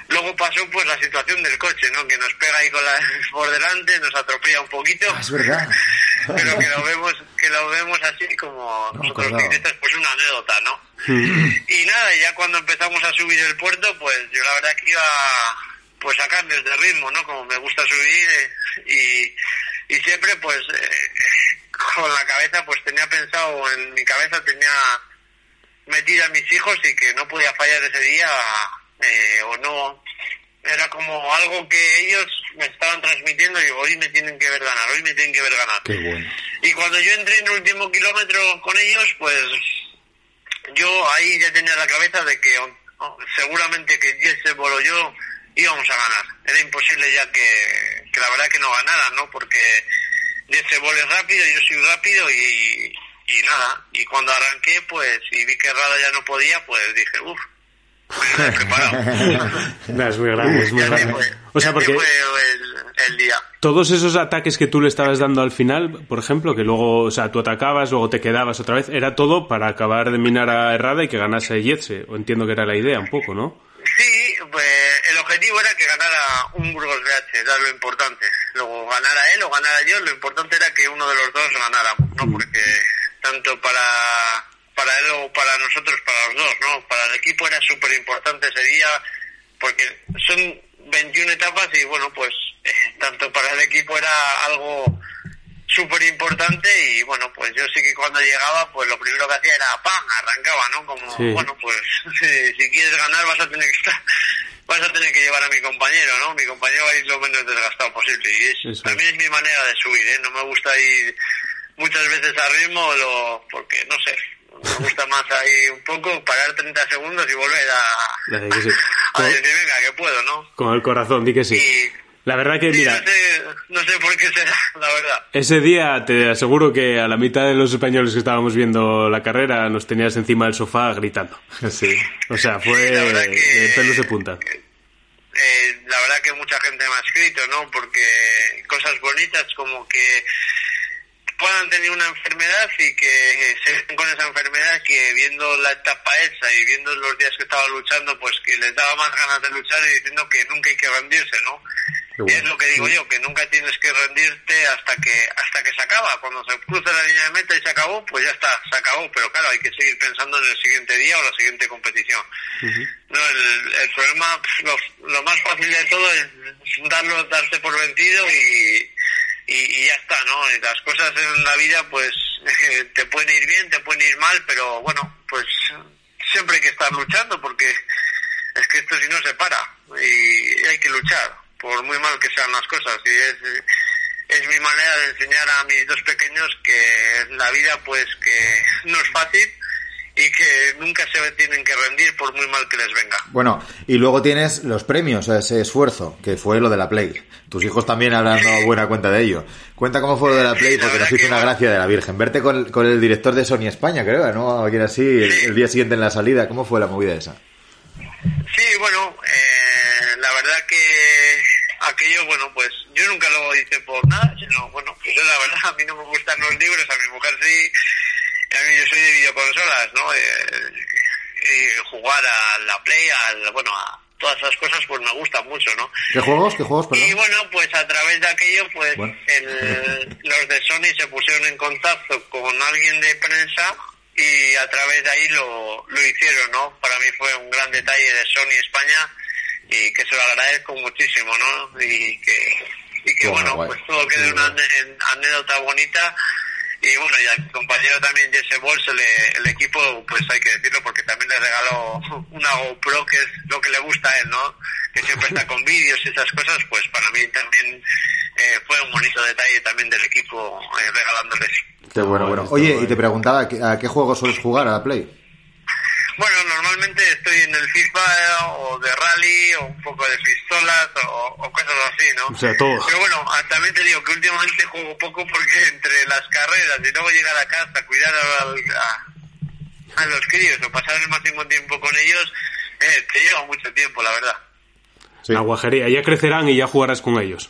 Luego pasó pues la situación del coche, ¿no? Que nos pega ahí con la, <laughs> por delante, nos atropella un poquito. Ah, es verdad. <laughs> Pero que lo vemos, que lo vemos así como No me nosotros ciclistas, pues una anécdota, ¿no? Y nada, ya cuando empezamos a subir el puerto, pues yo la verdad que iba pues a cambios de ritmo, ¿no? Como me gusta subir eh, y, y siempre pues eh, <laughs> con la cabeza pues tenía pensado, en mi cabeza tenía metida a mis hijos y que no podía fallar ese día eh, o no. Era como algo que ellos me estaban transmitiendo y hoy me tienen que ver ganar, hoy me tienen que ver ganar. Qué bueno. Y cuando yo entré en el último kilómetro con ellos, pues yo ahí ya tenía la cabeza de que oh, seguramente que Jesse Bol o yo íbamos a ganar. Era imposible ya que, que la verdad que no ganaran, ¿no? Porque Jesse Bol es rápido, yo soy rápido y, y nada. Y cuando arranqué, pues, y vi que Rada ya no podía, pues dije, uff, <laughs> Nah, es muy grande, es muy grande. O sea, porque el, día. todos esos ataques que tú le estabas dando al final, por ejemplo, que luego, o sea, tú atacabas, luego te quedabas otra vez, era todo para acabar de minar a Errada y que ganase Yetse. O entiendo que era la idea un poco, ¿no? Sí, pues el objetivo era que ganara un Burgos BH, era lo importante. Luego ganara él o ganara yo, lo importante era que uno de los dos ganáramos, ¿no? Porque tanto para, para él o para nosotros, para los dos, ¿no? Para el equipo era súper importante ese día, porque son 21 etapas y bueno, pues eh, tanto para el equipo era algo súper importante y bueno, pues yo sí que cuando llegaba, pues lo primero que hacía era ¡pam! arrancaba, ¿no? Como, Sí. bueno, pues <laughs> si, si quieres ganar vas a tener que estar, vas a tener que llevar a mi compañero, ¿no? Mi compañero va a ir lo menos desgastado posible y es, también es mi manera de subir, ¿eh? No me gusta ir muchas veces a ritmo, lo, porque no sé, me gusta más ahí un poco, parar 30 segundos y volver a, de que sí. <laughs> a decir, venga, que puedo, ¿no? con el corazón, di que sí. Y, La verdad que, sí, mira, no sé, no sé por qué será, <laughs> la verdad. ese día te aseguro que a la mitad de los españoles que estábamos viendo la carrera nos tenías encima del sofá gritando. <laughs> Sí. O sea, fue Sí, verdad que- de pelos de punta. eh, la verdad que mucha gente me ha escrito, ¿no? Porque cosas bonitas como que puedan tener una enfermedad y que se ven con esa enfermedad que viendo la etapa esa y viendo los días que estaba luchando, pues que les daba más ganas de luchar y diciendo que nunca hay que rendirse, ¿no? Bueno. es lo que digo yo, que nunca tienes que rendirte hasta que hasta que se acaba. Cuando se cruza la línea de meta y se acabó, pues ya está, se acabó. Pero claro, hay que seguir pensando en el siguiente día o la siguiente competición. No, el, el problema, lo, lo más fácil de todo es darlo, darse por vencido y, y, y ya está, ¿no? Las cosas en la vida, pues, <laughs> te pueden ir bien, te pueden ir mal, pero bueno, pues siempre hay que estar luchando porque es que esto si no se para y hay que luchar, por muy mal que sean las cosas. Y es, es mi manera de enseñar a mis dos pequeños que la vida, pues, que no es fácil y que nunca se tienen que rendir por muy mal que les venga. Bueno, y luego tienes los premios a ese esfuerzo, que fue lo de la Play. Tus hijos también habrán dado buena cuenta de ello. Cuenta cómo fue lo de la Play, Sí, la porque nos hizo una gracia de la Virgen. Verte con, con el director de Sony España, creo, ¿no? Alguien así, el, día siguiente en la salida. ¿Cómo fue la movida esa? Sí, bueno, eh, la verdad que aquello, bueno, pues yo nunca lo hice por nada, sino, bueno, pues yo la verdad, a mí no me gustan los libros, a mi mujer sí, yo soy de videoconsolas, ¿no? Eh, y jugar a la Play, al, bueno, a todas esas cosas, pues me gustan mucho, ¿no? ¿Qué juegos? ¿Qué juegos, Y perdón? bueno, pues a través de aquello, pues Bueno. el- los de Sony se pusieron en contacto con alguien de prensa y a través de ahí lo, lo hicieron, ¿no? Para mí fue un gran detalle de Sony España y que se lo agradezco muchísimo, ¿no? Y que, y que Bueno, pues todo quede una ane- en- anécdota bonita. Y bueno, y al compañero también Jesse Bols, el, el equipo, pues hay que decirlo porque también le regaló <laughs> una GoPro que es lo que le gusta a él, ¿no? Que siempre está con vídeos y esas cosas, pues para mí también eh, fue un bonito detalle también del equipo eh, regalándoles. Qué bueno, bueno. Oye, y te preguntaba, ¿a qué- ¿a qué juegos sueles jugar a la Play? Bueno, normalmente estoy en el FIFA eh, o de rally o un poco de pistolas o, o cosas así, ¿no? O sea, todo. Pero bueno, ah, también te digo que últimamente juego poco porque entre las carreras y luego llegar a casa, cuidar al- a, a los críos o pasar el máximo tiempo con ellos, eh, te lleva mucho tiempo, la verdad. Sí. La guajería. Ya crecerán y ya jugarás con ellos.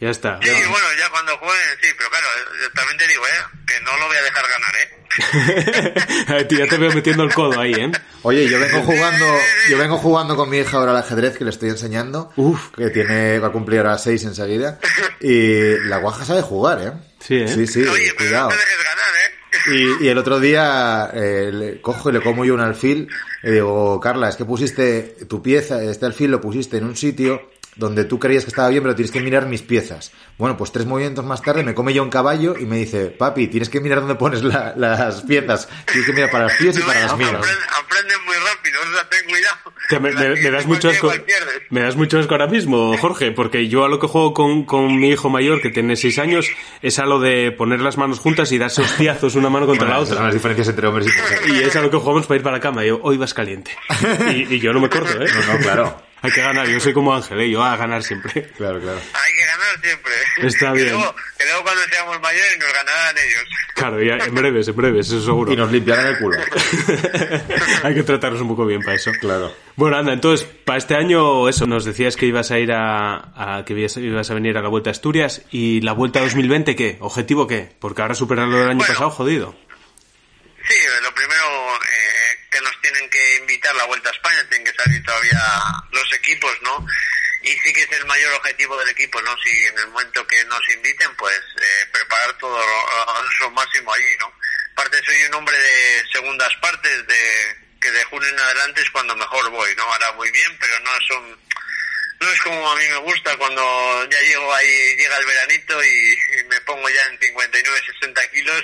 Ya está. Sí, bueno, ya cuando jueguen, sí, pero claro, también te digo, ¿eh? Que no lo voy a dejar ganar, ¿eh? <laughs> ya te veo metiendo el codo ahí, ¿eh? Oye, yo vengo jugando, yo vengo jugando con mi hija ahora al ajedrez que le estoy enseñando. Uf. Que tiene, va a cumplir ahora seis enseguida. Y la guaja sabe jugar, ¿eh? Sí, ¿eh? Sí, sí, Oye, pero cuidado. no te dejes ganar, ¿eh? Y, y el otro día eh, le cojo y le como yo un alfil y digo, Carla, es que pusiste tu pieza, este alfil lo pusiste en un sitio donde tú creías que estaba bien, pero tienes que mirar mis piezas. Bueno, pues tres movimientos más tarde me come ya un caballo y me dice, papi, tienes que mirar dónde pones la- las piezas. Tienes que mirar para los pies y para las mías. aprende, aprende muy rápido, o sea, ten cuidado. Sea, me, me- me das mucho asco, me das mucho asco ahora mismo, Jorge, porque yo a lo que juego con, con mi hijo mayor, que tiene seis años, es a lo de poner las manos juntas y darse hostiazos una mano contra Bueno, la esas son otra. las diferencias entre hombres y mujeres. Y es a lo que jugamos para ir para la cama. Yo, hoy vas caliente. Y, y yo no me corto, ¿eh? No, no, claro. Hay que ganar. Yo soy como Ángel, ¿eh? Yo a ganar siempre. Claro, claro. Hay que ganar siempre. Está Que bien. luego, que luego cuando seamos mayores nos ganarán ellos. Claro, ya en breves, en breves, eso seguro. Y nos limpiarán el culo. <laughs> Hay que tratarnos un poco bien para eso. Claro. Bueno, anda, entonces, para este año, eso, nos decías que ibas a ir a, a- que ibas, ibas a venir a la Vuelta a Asturias y la Vuelta 2020, ¿qué? ¿Objetivo qué? Porque ahora superarlo del año Bueno. pasado, jodido. Sí, lo primero eh, que nos tienen que la Vuelta a España, tienen que salir todavía los equipos, ¿no? Y sí que es el mayor objetivo del equipo, ¿no? Si en el momento que nos inviten, pues eh, preparar todo lo, lo máximo allí, ¿no? Aparte soy un hombre de segundas partes, de que de junio en adelante es cuando mejor voy, ¿no? Ahora muy bien, pero no son no es como a mí me gusta cuando ya llego ahí, llega el veranito y, y me pongo ya en 59, 60 kilos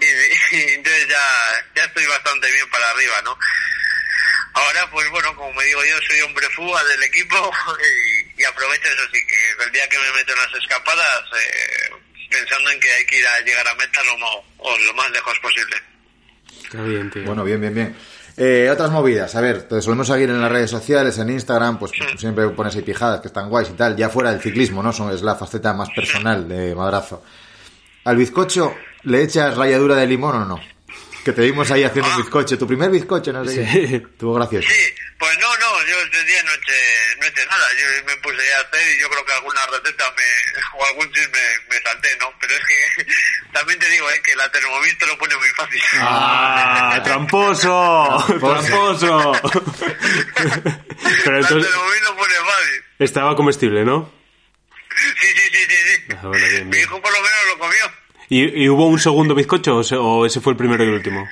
y, y entonces ya, ya estoy bastante bien para arriba, ¿no? Ahora, pues bueno, como me digo yo, soy hombre fuga del equipo <laughs> y, y aprovecho eso sí, que el día que me meto en las escapadas, eh, pensando en que hay que ir a llegar a meta lo, mo- o lo más lejos posible. Está bien, tío. Bueno, bien, bien, bien. Eh, otras movidas, a ver, te solemos seguir en las redes sociales, en Instagram, pues siempre pones ahí pijadas que están guays y tal, ya fuera del ciclismo, ¿no? Son, es la faceta más personal de Madrazo. ¿Al bizcocho le echas ralladura de limón o no? Que te vimos ahí haciendo un bizcocho, tu primer bizcocho, no sé Sí. qué. Estuvo gracioso. Sí, pues no, no, yo ese día no eché, no eché nada, yo me puse a hacer y yo creo que alguna receta me, <laughs> o algún chis me, me salté, ¿no? Pero es que <laughs> también te digo, eh, que la Thermomix te lo pone muy fácil. ¡Ah! <laughs> ¡Tramposo! ¡Tramposo! Pero la entonces, Thermomix lo pone fácil. estaba comestible, ¿no? Sí, sí, sí, sí, sí. Ah, bueno, bien, Mi hijo por lo menos lo comió. ¿Y, y hubo un segundo bizcocho o, se- o ese fue el primero y el último?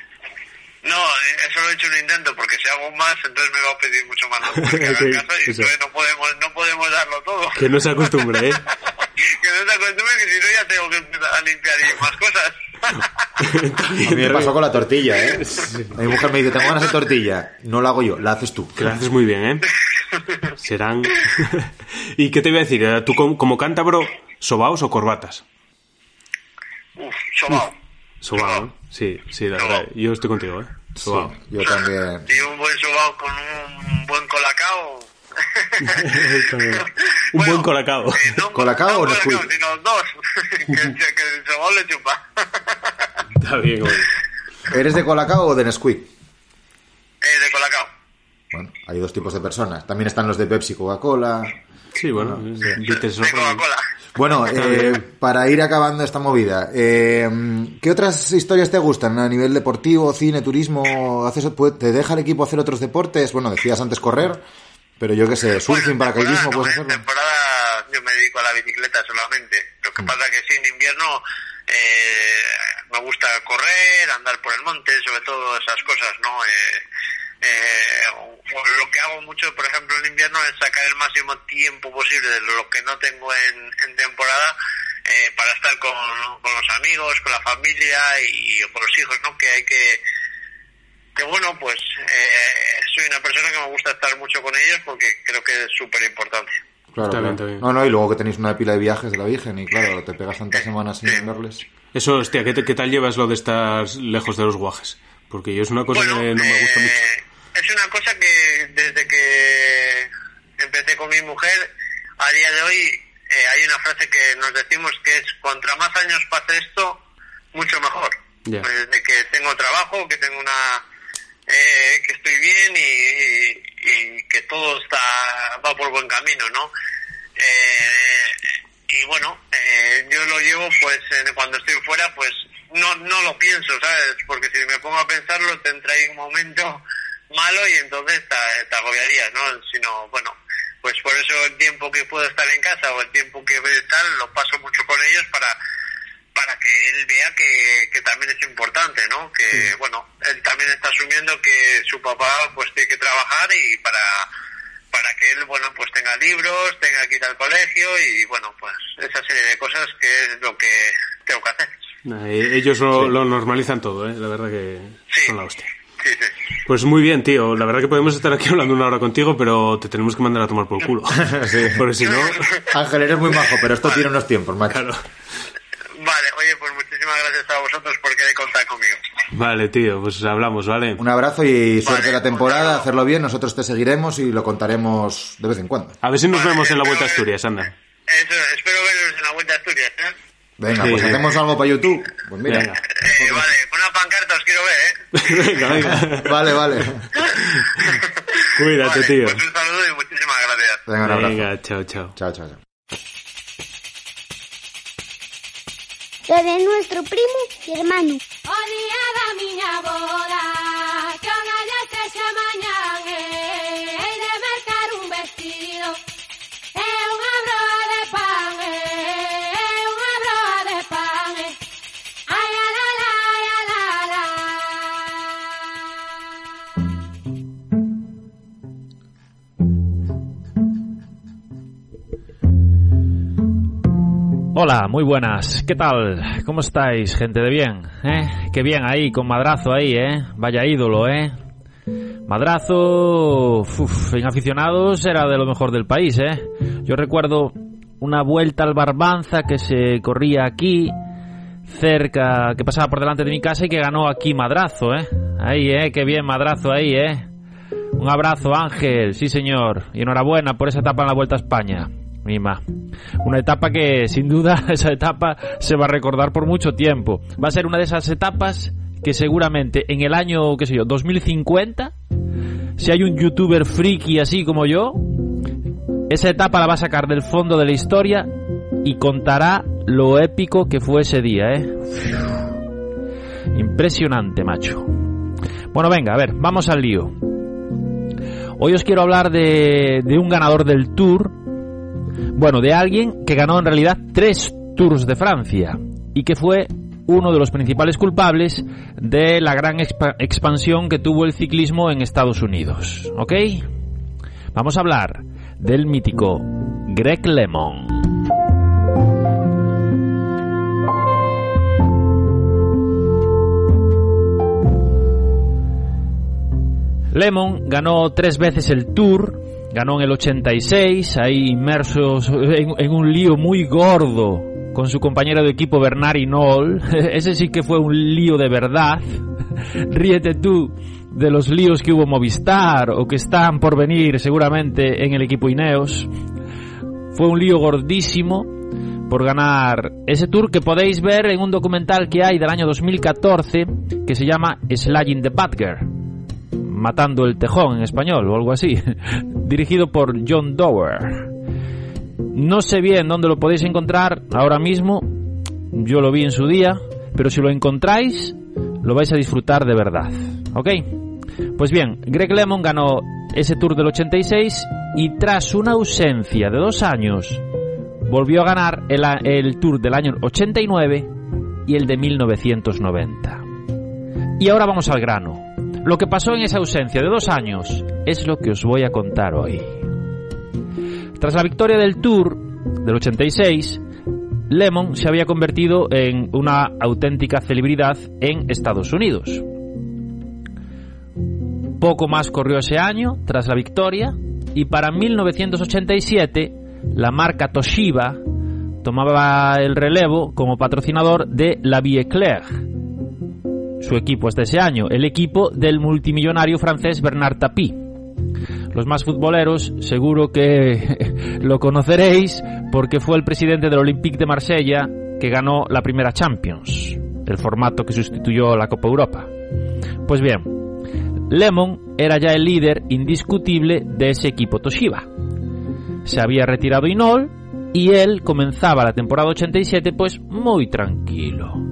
No, eh, eso lo he hecho un intento porque si hago más, entonces me va a pedir mucho más. en <laughs> casa y eso. entonces no podemos, no podemos darlo todo. Que no se acostumbre, ¿eh? <laughs> que no se acostumbre que si no ya tengo que empezar a limpiar y más cosas. <laughs> A mí me pasó con la tortilla, ¿eh? Mi mujer me dice, tengo ganas de tortilla. No la hago yo, la haces tú. Que lo haces muy bien, ¿eh? Serán... ¿Y qué te iba a decir? ¿Tú como, como cántabro, sobaos o corbatas? Uf, sobao. Sobao, ¿no? Sí, sí, la Sobao. verdad. Yo estoy contigo, ¿eh? Sobao. Yo también. Y un buen sobao con un buen colacao. <laughs> Un buen colacao. eh, no, <laughs> ¿Colacao no o colacao, Nesquik? sino dos. <laughs> que, que el sobao le chupa. Está bien, oye. ¿Eres de Colacao o de Nesquik? eh, de colacao. Bueno, hay dos tipos de personas. También están los de Pepsi, Coca-Cola. Sí, bueno. Bitter De Soft. Coca-Cola. Bueno, <laughs> eh, para ir acabando esta movida, eh, ¿qué otras historias te gustan a nivel deportivo, cine, turismo? ¿Haces, puede- ¿Te deja el equipo hacer otros deportes? Bueno, decías antes correr, pero yo qué sé, surfing, Bueno, paracaidismo, puedes en hacerlo. temporada yo me dedico a la bicicleta solamente. Lo Mm. que pasa que sí, en invierno eh, me gusta correr, andar por el monte, sobre todo esas cosas, ¿no? Eh, eh, lo que hago mucho, por ejemplo, en invierno es sacar el máximo tiempo posible de lo que no tengo en, en temporada eh, para estar con, con los amigos, con la familia y con los hijos, ¿no? Que hay que que bueno, pues eh, soy una persona que me gusta estar mucho con ellos porque creo que es súper importante. Claro, Está bien, claro. está bien. No, no, y luego que tenéis una pila de viajes de la Virgen y claro, te pegas tantas semanas sin verles. Eso, hostia, ¿qué, te- qué tal llevas lo de estar lejos de los guajes? Porque yo es una cosa Bueno, que no me gusta eh, mucho. es una cosa que desde que empecé con mi mujer, a día de hoy eh, hay una frase que nos decimos que es, contra más años pase esto, mucho mejor. Pues Desde que tengo trabajo, que tengo una... eh, que estoy bien y, y- y que todo está va por buen camino, ¿no? Eh, y bueno, eh, yo lo llevo pues cuando estoy fuera pues no no lo pienso, ¿sabes? Porque si me pongo a pensarlo te entra ahí un momento malo y entonces te, te agobiarías, ¿no? Sino, bueno, pues por eso el tiempo que puedo estar en casa o el tiempo que tal lo paso mucho con ellos para para que él vea que, que también es importante, ¿no? Que, bueno, él también está asumiendo que su papá pues tiene que trabajar y para para que él, bueno, pues tenga libros, tenga que ir al colegio y, bueno, pues esa serie de cosas que es lo que tengo que hacer. Eh, Ellos lo, lo normalizan todo, ¿eh? La verdad que Sí. son la hostia. Sí, sí. Pues muy bien, tío. La verdad que podemos estar aquí hablando una hora contigo, pero te tenemos que mandar a tomar por culo. <laughs> Sí. Porque si no... Ángel, eres muy majo, pero esto tiene unos tiempos, macho. Claro. Vale, oye, pues muchísimas gracias a vosotros por querer contar conmigo. Vale, tío, pues hablamos, ¿vale? Un abrazo y suerte Vale, la temporada, claro. hacerlo bien. Nosotros te seguiremos y lo contaremos de vez en cuando. A ver si nos Vale, vemos en la Vuelta a espero Asturias, anda. Eso, espero veros en la Vuelta a Asturias, ¿eh? Venga, Sí. pues hacemos algo para YouTube. Pues mira. Venga. Eh, vale, con una pancarta os quiero ver, ¿eh? venga, venga. <laughs> Vale, vale. Cuídate, Vale, tío. Pues un saludo y muchísimas gracias. Venga, un abrazo. Venga, chao, chao. Chao, chao, chao. Lo de nuestro primo y hermano. O día da miña boda eh, Hei de mercar un vestido E unha broa Hola, muy buenas. ¿Qué tal? ¿Cómo estáis, gente de bien? ¿Eh? Qué bien ahí, con Madrazo ahí, ¿eh? Vaya ídolo, ¿eh? Madrazo, uf, en aficionados era de lo mejor del país, ¿eh? Yo recuerdo una vuelta al Barbanza que se corría aquí, cerca, que pasaba por delante de mi casa y que ganó aquí Madrazo, ¿eh? Ahí, ¿eh? Qué bien Madrazo ahí, ¿eh? Un abrazo, Ángel, sí señor, y enhorabuena por esa etapa en la Vuelta a España. Una etapa que, sin duda, <laughs> esa etapa se va a recordar por mucho tiempo. Va a ser una de esas etapas que seguramente en el año, qué sé yo, 2050, si hay un youtuber friki así como yo, esa etapa la va a sacar del fondo de la historia y contará lo épico que fue ese día, ¿eh? Impresionante, macho. Bueno, venga, a ver, vamos al lío. Hoy os quiero hablar de un ganador del Tour, bueno, de alguien que ganó en realidad tres Tours de Francia y que fue uno de los principales culpables de la gran expa- expansión que tuvo el ciclismo en Estados Unidos. ¿Ok? Vamos a hablar del mítico Greg Lemon. Lemon ganó tres veces el Tour, ganó en el 86, ahí inmersos en, un lío muy gordo con su compañero de equipo Bernard Hinault. <laughs> Ese sí que fue un lío de verdad. <laughs> Ríete tú de los líos que hubo Movistar o que están por venir seguramente en el equipo Ineos. Fue un lío gordísimo por ganar ese tour que podéis ver en un documental que hay del año 2014 que se llama Slaying the Badger. Matando el Tejón en español o algo así, <laughs> dirigido por John Dower. No sé bien dónde lo podéis encontrar ahora mismo, yo lo vi en su día, pero si lo encontráis, lo vais a disfrutar de verdad, ¿ok? Pues bien, Greg Lemon ganó ese Tour del 86 y tras una ausencia de dos años, volvió a ganar el, el Tour del año 89 y el de 1990. Y ahora vamos al grano. Lo que pasó en esa ausencia de dos años es lo que os voy a contar hoy. Tras la victoria del Tour del 86, Lemon se había convertido en una auténtica celebridad en Estados Unidos. Poco más corrió ese año tras la victoria y para 1987 la marca Toshiba tomaba el relevo como patrocinador de la Vie Claire. Su equipo hasta ese año, el equipo del multimillonario francés Bernard Tapie. Los más futboleros seguro que <laughs> lo conoceréis porque fue el presidente del Olympique de Marsella que ganó la primera Champions, el formato que sustituyó la Copa Europa. Pues bien, Lemon era ya el líder indiscutible de ese equipo Toshiba. Se había retirado Inol y él comenzaba la temporada 87 pues muy tranquilo.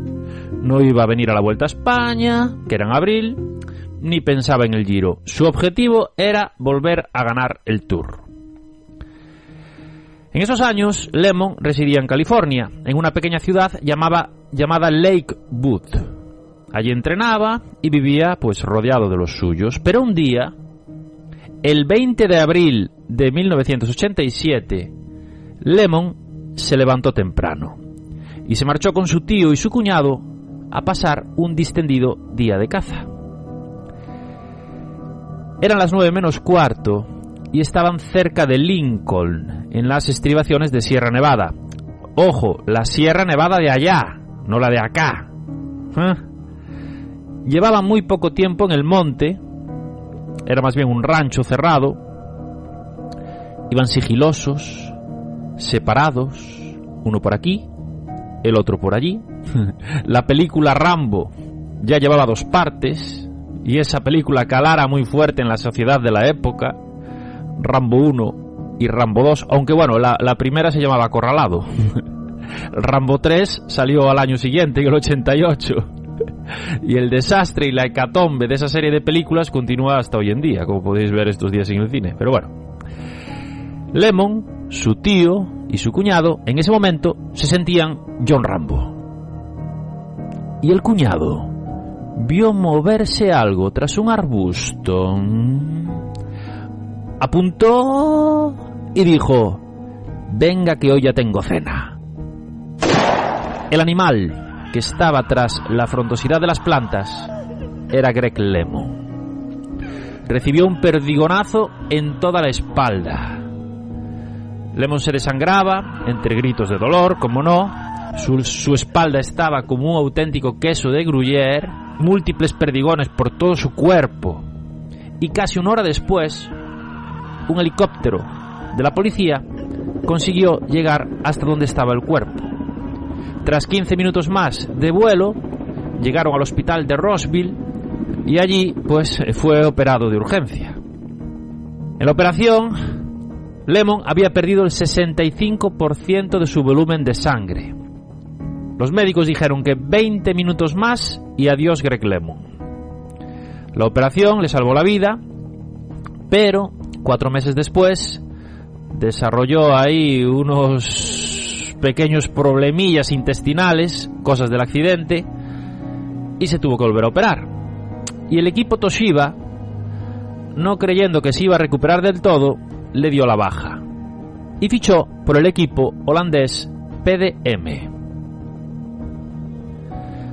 No iba a venir a la Vuelta a España, que era en abril, ni pensaba en el Giro. Su objetivo era volver a ganar el Tour. En esos años, Lemon residía en California, en una pequeña ciudad llamada, llamada Lakewood. Allí entrenaba y vivía pues rodeado de los suyos. Pero un día, el 20 de abril de 1987, Lemon se levantó temprano y se marchó con su tío y su cuñado a pasar un distendido día de caza. Eran las nueve menos cuarto y estaban cerca de Lincoln, en las estribaciones de Sierra Nevada. Ojo, la Sierra Nevada de allá, no la de acá. ¿Eh? Llevaban muy poco tiempo en el monte, era más bien un rancho cerrado. Iban sigilosos, separados, uno por aquí, el otro por allí. <laughs> La película Rambo ya llevaba dos partes y esa película calara muy fuerte en la sociedad de la época. Rambo 1 y Rambo 2, aunque bueno, la, la primera se llamaba Acorralado. <laughs> Rambo 3 salió al año siguiente, en el 88. Y el desastre y la hecatombe de esa serie de películas continúa hasta hoy en día, como podéis ver estos días en el cine. Pero bueno, Lemon, su tío y su cuñado en ese momento se sentían John Rambo. Y el cuñado vio moverse algo tras un arbusto. Apuntó y dijo, venga que hoy ya tengo cena. El animal que estaba tras la frondosidad de las plantas era Greg Lemon. Recibió un perdigonazo en toda la espalda. Lemon se desangraba, entre gritos de dolor, como no. Su, espalda estaba como un auténtico queso de gruyère, múltiples perdigones por todo su cuerpo. Y casi una hora después, un helicóptero de la policía consiguió llegar hasta donde estaba el cuerpo. Tras 15 minutos más de vuelo, llegaron al hospital de Rossville y allí pues fue operado de urgencia. En la operación, Lemon había perdido el 65% de su volumen de sangre. Los médicos dijeron que 20 minutos más y adiós Greg Lemon. La operación le salvó la vida, pero cuatro meses después desarrolló ahí unos pequeños problemillas intestinales, cosas del accidente, y se tuvo que volver a operar. Y el equipo Toshiba, no creyendo que se iba a recuperar del todo, le dio la baja y fichó por el equipo holandés PDM.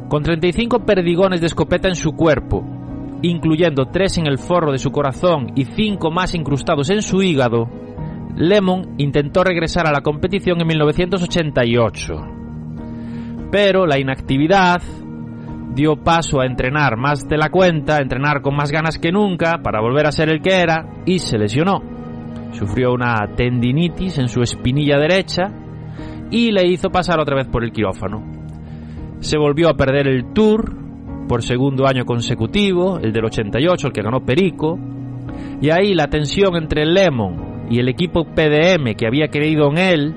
Con 35 perdigones de escopeta en su cuerpo, incluyendo 3 en el forro de su corazón y 5 más incrustados en su hígado, Lemon intentó regresar a la competición en 1988. Pero la inactividad dio paso a entrenar más de la cuenta, entrenar con más ganas que nunca para volver a ser el que era y se lesionó. Sufrió una tendinitis en su espinilla derecha y le hizo pasar otra vez por el quirófano. Se volvió a perder el Tour por segundo año consecutivo, el del 88, el que ganó Perico, y ahí la tensión entre Lemon y el equipo PDM que había creído en él,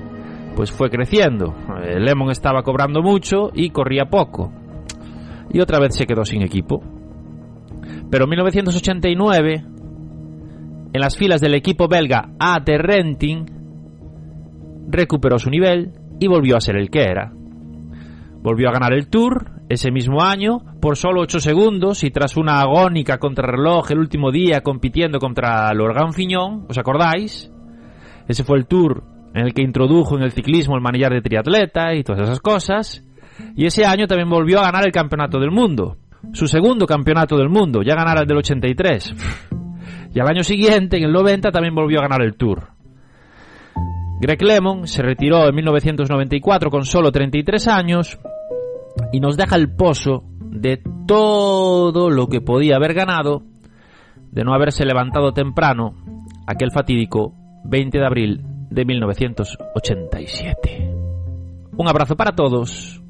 pues fue creciendo. Lemon estaba cobrando mucho y corría poco. Y otra vez se quedó sin equipo. Pero en 1989 en las filas del equipo belga AT Renting, recuperó su nivel y volvió a ser el que era. Volvió a ganar el Tour ese mismo año por solo 8 segundos y tras una agónica contrarreloj el último día compitiendo contra Lorgan Fignon, ¿os acordáis? Ese fue el Tour en el que introdujo en el ciclismo el manillar de triatleta y todas esas cosas. Y ese año también volvió a ganar el campeonato del mundo. Su segundo campeonato del mundo, ya ganara el del 83. Y al año siguiente, en el 90, también volvió a ganar el Tour. Greg Lemon se retiró en 1994 con solo 33 años y nos deja el pozo de todo lo que podía haber ganado de no haberse levantado temprano aquel fatídico 20 de abril de 1987. Un abrazo para todos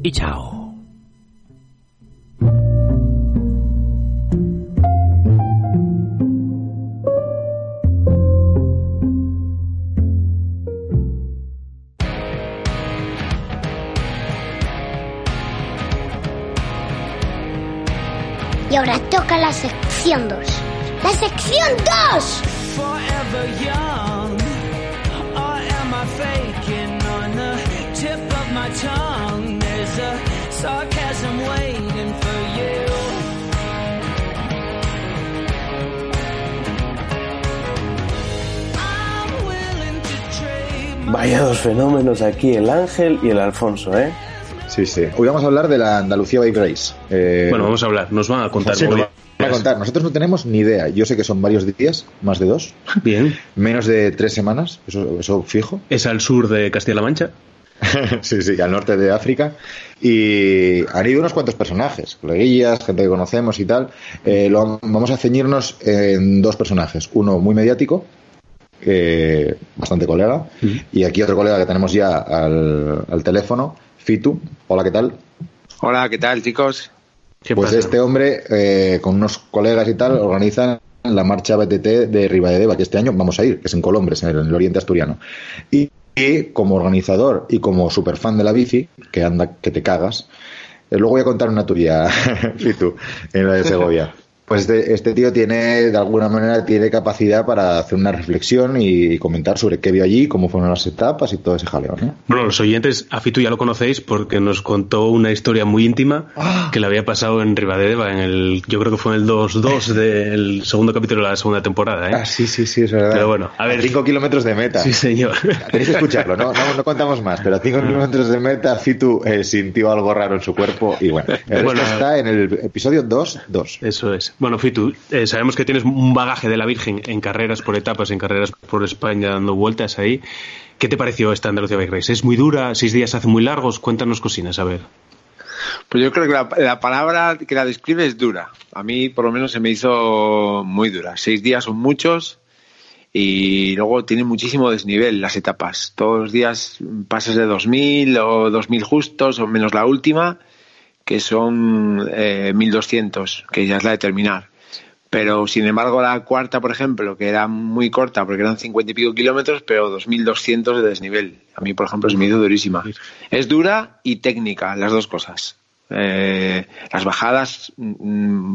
y chao. Y ahora toca la sección 2. ¡La sección 2! forever young? Or am I faking on the tip of my tongue? There's a sarcasm waiting for you. I'm willing to trade my Vaya dos fenómenos aquí, el Ángel y el Alfonso, ¿eh? Sí, sí. Hoy vamos a hablar de la Andalucía by Grace. Eh, Bueno, vamos a hablar, nos van a contar. sí, muy nos van a contar. Nosotros no tenemos ni idea. Yo sé que son varios días, más de dos, Bien. menos de tres semanas, eso, eso fijo. Es al sur de Castilla-La Mancha. <laughs> sí, sí, al norte de África. Y han ido unos cuantos personajes, coleguillas, gente que conocemos y tal. Eh, lo- vamos a ceñirnos en dos personajes. Uno muy mediático, eh, bastante colega, y aquí otro colega que tenemos ya al, al teléfono, Fitu. Hola, ¿qué tal? Hola, ¿qué tal, chicos? ¿Qué Pues pasa? este hombre, eh, con unos colegas y tal, organizan la marcha BTT de Ribadedeva, que este año vamos a ir, que es en Colombres, en el, en el oriente asturiano. Y, y como organizador y como superfan de la bici, que anda que te cagas, eh, luego voy a contar una tuya, <laughs> Fitu, en la de Segovia. Pues este, este tío tiene, de alguna manera, tiene capacidad para hacer una reflexión y comentar sobre qué vio allí, cómo fueron las etapas y todo ese jaleo, ¿no? Bueno, los oyentes, a Fitu ya lo conocéis porque nos contó una historia muy íntima Ah. que le había pasado en Ribadedeva, en el, yo creo que fue en el 2-2 del segundo capítulo de la segunda temporada, ¿eh? Ah, sí, sí, sí, es verdad. Pero bueno, a ver. cinco kilómetros de meta. Sí, señor. Tenéis que escucharlo, no, no, no contamos más, pero a 5 kilómetros de meta, Fitu eh, sintió algo raro en su cuerpo y bueno, Bueno, está en el episodio 2, 2. Eso es. Bueno, Fitu, eh, sabemos que tienes un bagaje de la Virgen en carreras por etapas, en carreras por España, dando vueltas ahí. ¿Qué te pareció esta Andalucía Bike Race? ¿Es muy dura? ¿Seis días se hacen muy largos? Cuéntanos cocinas, a ver. Pues yo creo que la, la palabra que la describe es dura. A mí, por lo menos, se me hizo muy dura. Seis días son muchos y luego tiene muchísimo desnivel las etapas. Todos los días pasas de 2000 o 2000 justos o menos la última, que son eh, 1200, que ya es la de terminar. Pero, sin embargo, la cuarta, por ejemplo, que era muy corta porque eran 50 y pico kilómetros, pero 2200 de desnivel. A mí, por ejemplo, se me hizo durísima. Es dura y técnica, las dos cosas. Eh, las bajadas mm,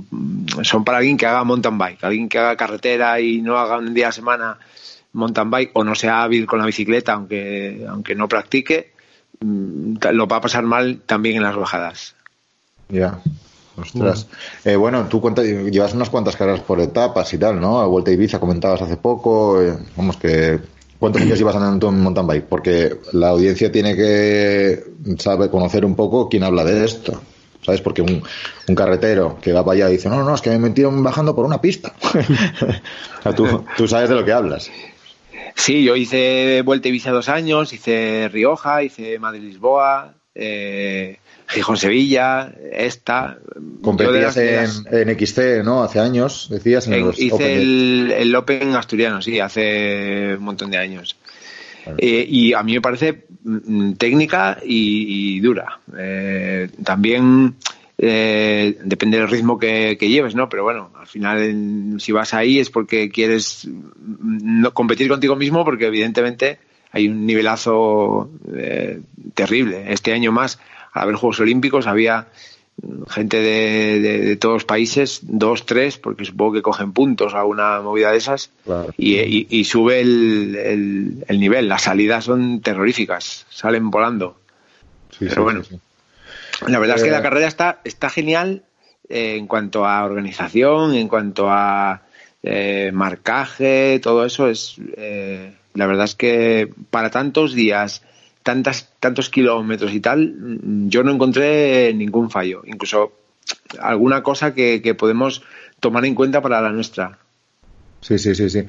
son para alguien que haga mountain bike, alguien que haga carretera y no haga un día a semana mountain bike o no sea hábil con la bicicleta, aunque, aunque no practique, mm, lo va a pasar mal también en las bajadas. Ya. Ostras. Eh, bueno, tú cuenta- llevas unas cuantas carreras por etapas y tal, ¿no? A Vuelta a Ibiza comentabas hace poco. eh, vamos, que. ¿Cuántos años llevas andando en mountain bike? Porque la audiencia tiene que saber conocer un poco quién habla de esto. ¿Sabes? Porque un, un carretero que va para allá dice, no, no, es que me metieron bajando por una pista. <laughs> Tú, tú sabes de lo que hablas. Sí, yo hice Vuelta a Ibiza dos años, hice Rioja, hice Madrid-Lisboa, eh, Gijón-Sevilla, esta. Competías las- en, en XC, ¿no? Hace años, decías. En En- los hice Open el, el Open asturiano, sí, hace un montón de años. Eh, y a mí me parece mm, técnica y, y dura. Eh, también eh, depende del ritmo que, que lleves, ¿no? Pero bueno, al final, si vas ahí es porque quieres mm, no competir contigo mismo, porque evidentemente hay un nivelazo eh, terrible. Este año más, al haber Juegos Olímpicos, había gente de, de- de todos los países, dos, tres, porque supongo que cogen puntos a una movida de esas, Claro. y, y- y sube el, el- el nivel. Las salidas son terroríficas, salen volando. Sí, Pero sí, bueno. sí. La verdad es que Eh, la carrera está, está genial eh, en cuanto a organización, en cuanto a eh, marcaje, todo eso es. eh, la verdad es que para tantos días, tantas, tantos kilómetros y tal, yo no encontré ningún fallo. Incluso alguna cosa que, que podemos tomar en cuenta para la nuestra. Sí, sí, sí, sí.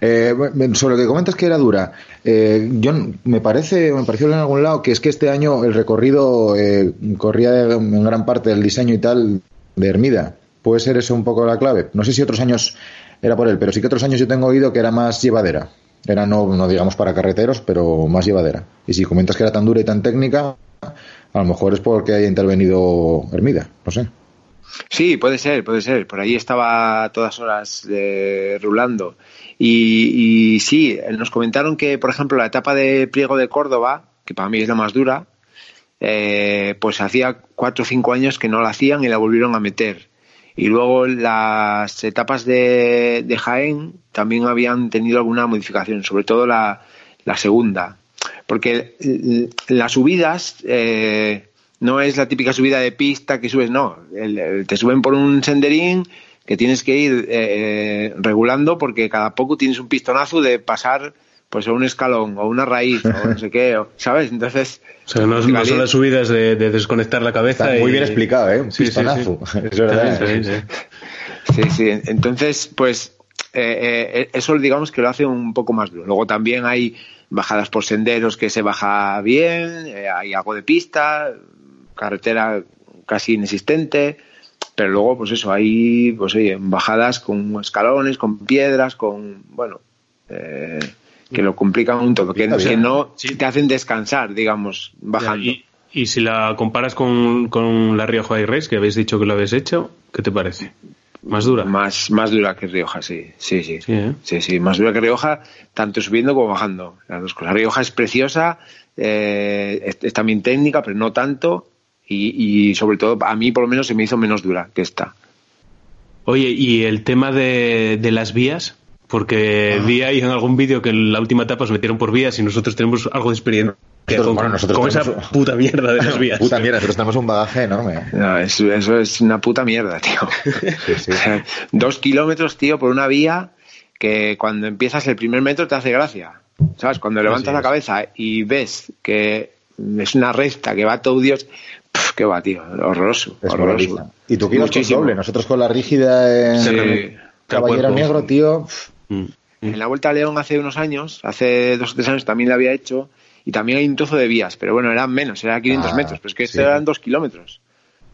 Eh, sobre lo que comentas que era dura, eh, yo me parece, me pareció en algún lado que es que este año el recorrido eh, corría en gran parte del diseño y tal de Hermida. Puede ser eso un poco la clave. No sé si otros años era por él, pero sí que otros años yo tengo oído que era más llevadera. Era no, no digamos para carreteros, pero más llevadera. Y si comentas que era tan dura y tan técnica, a lo mejor es porque haya intervenido Hermida, no sé. Sí, puede ser, puede ser. Por ahí estaba todas horas eh, rulando. Y, y sí, nos comentaron que, por ejemplo, la etapa de Priego de Córdoba, que para mí es la más dura, eh, pues hacía cuatro o cinco años que no la hacían y la volvieron a meter. Y luego las etapas de, Jaén también habían tenido alguna modificación, sobre todo la, la segunda. Porque las subidas eh, no es la típica subida de pista que subes, no. El- te suben por un senderín que tienes que ir eh, regulando porque cada poco tienes un pistonazo de pasar pues un escalón o una raíz o no sé qué, o- ¿sabes? Entonces... O sea, no, no son las subidas de, de desconectar la cabeza. Está muy y- bien explicado, ¿eh? Un Sí, sí, sí. <laughs> Es verdad. Sí, sí, sí. Sí, sí. Entonces, pues eh, eh, eso digamos que lo hace un poco más duro. Luego también hay bajadas por senderos que se baja bien, eh, hay algo de pista, carretera casi inexistente, pero luego pues eso, hay pues oye, bajadas con escalones, con piedras, con bueno, eh, que lo complican un todo, que, no te hacen descansar, digamos, bajando. Y, y si la comparas con, con la Rioja y Reis, que habéis dicho que lo habéis hecho, ¿qué te parece? ¿Más dura? Más, más dura que Rioja, sí. Sí, sí. Sí, ¿eh? Sí, sí, más dura que Rioja, tanto subiendo como bajando. Las dos cosas. Rioja es preciosa, eh, es, es también técnica, pero no tanto. Y, y sobre todo, a mí por lo menos se me hizo menos dura que esta. Oye, ¿y el tema de, de las vías? Porque vi ahí en algún vídeo que en la última etapa se metieron por vías y nosotros tenemos algo de experiencia Nosotros- con, bueno, nosotros con esa puta mierda de las <laughs> vías. Puta mierda, nosotros tenemos un bagaje enorme. No, eso, eso es una puta mierda, tío. <laughs> Dos kilómetros, tío, por una vía que cuando empiezas el primer metro te hace gracia. ¿Sabes? Cuando levantas la cabeza y ves que es una recta que va todo Dios, pf, que va, tío, horroroso. Es horroroso. Y tú quieres doble, nosotros con la rígida en Sí. Caballero. Negro, tío. pf, En la Vuelta a León hace unos años, hace dos o tres años también la había hecho y también hay un trozo de vías, pero bueno, eran menos, eran 500 Ah, metros, pero es que sí. eran dos kilómetros.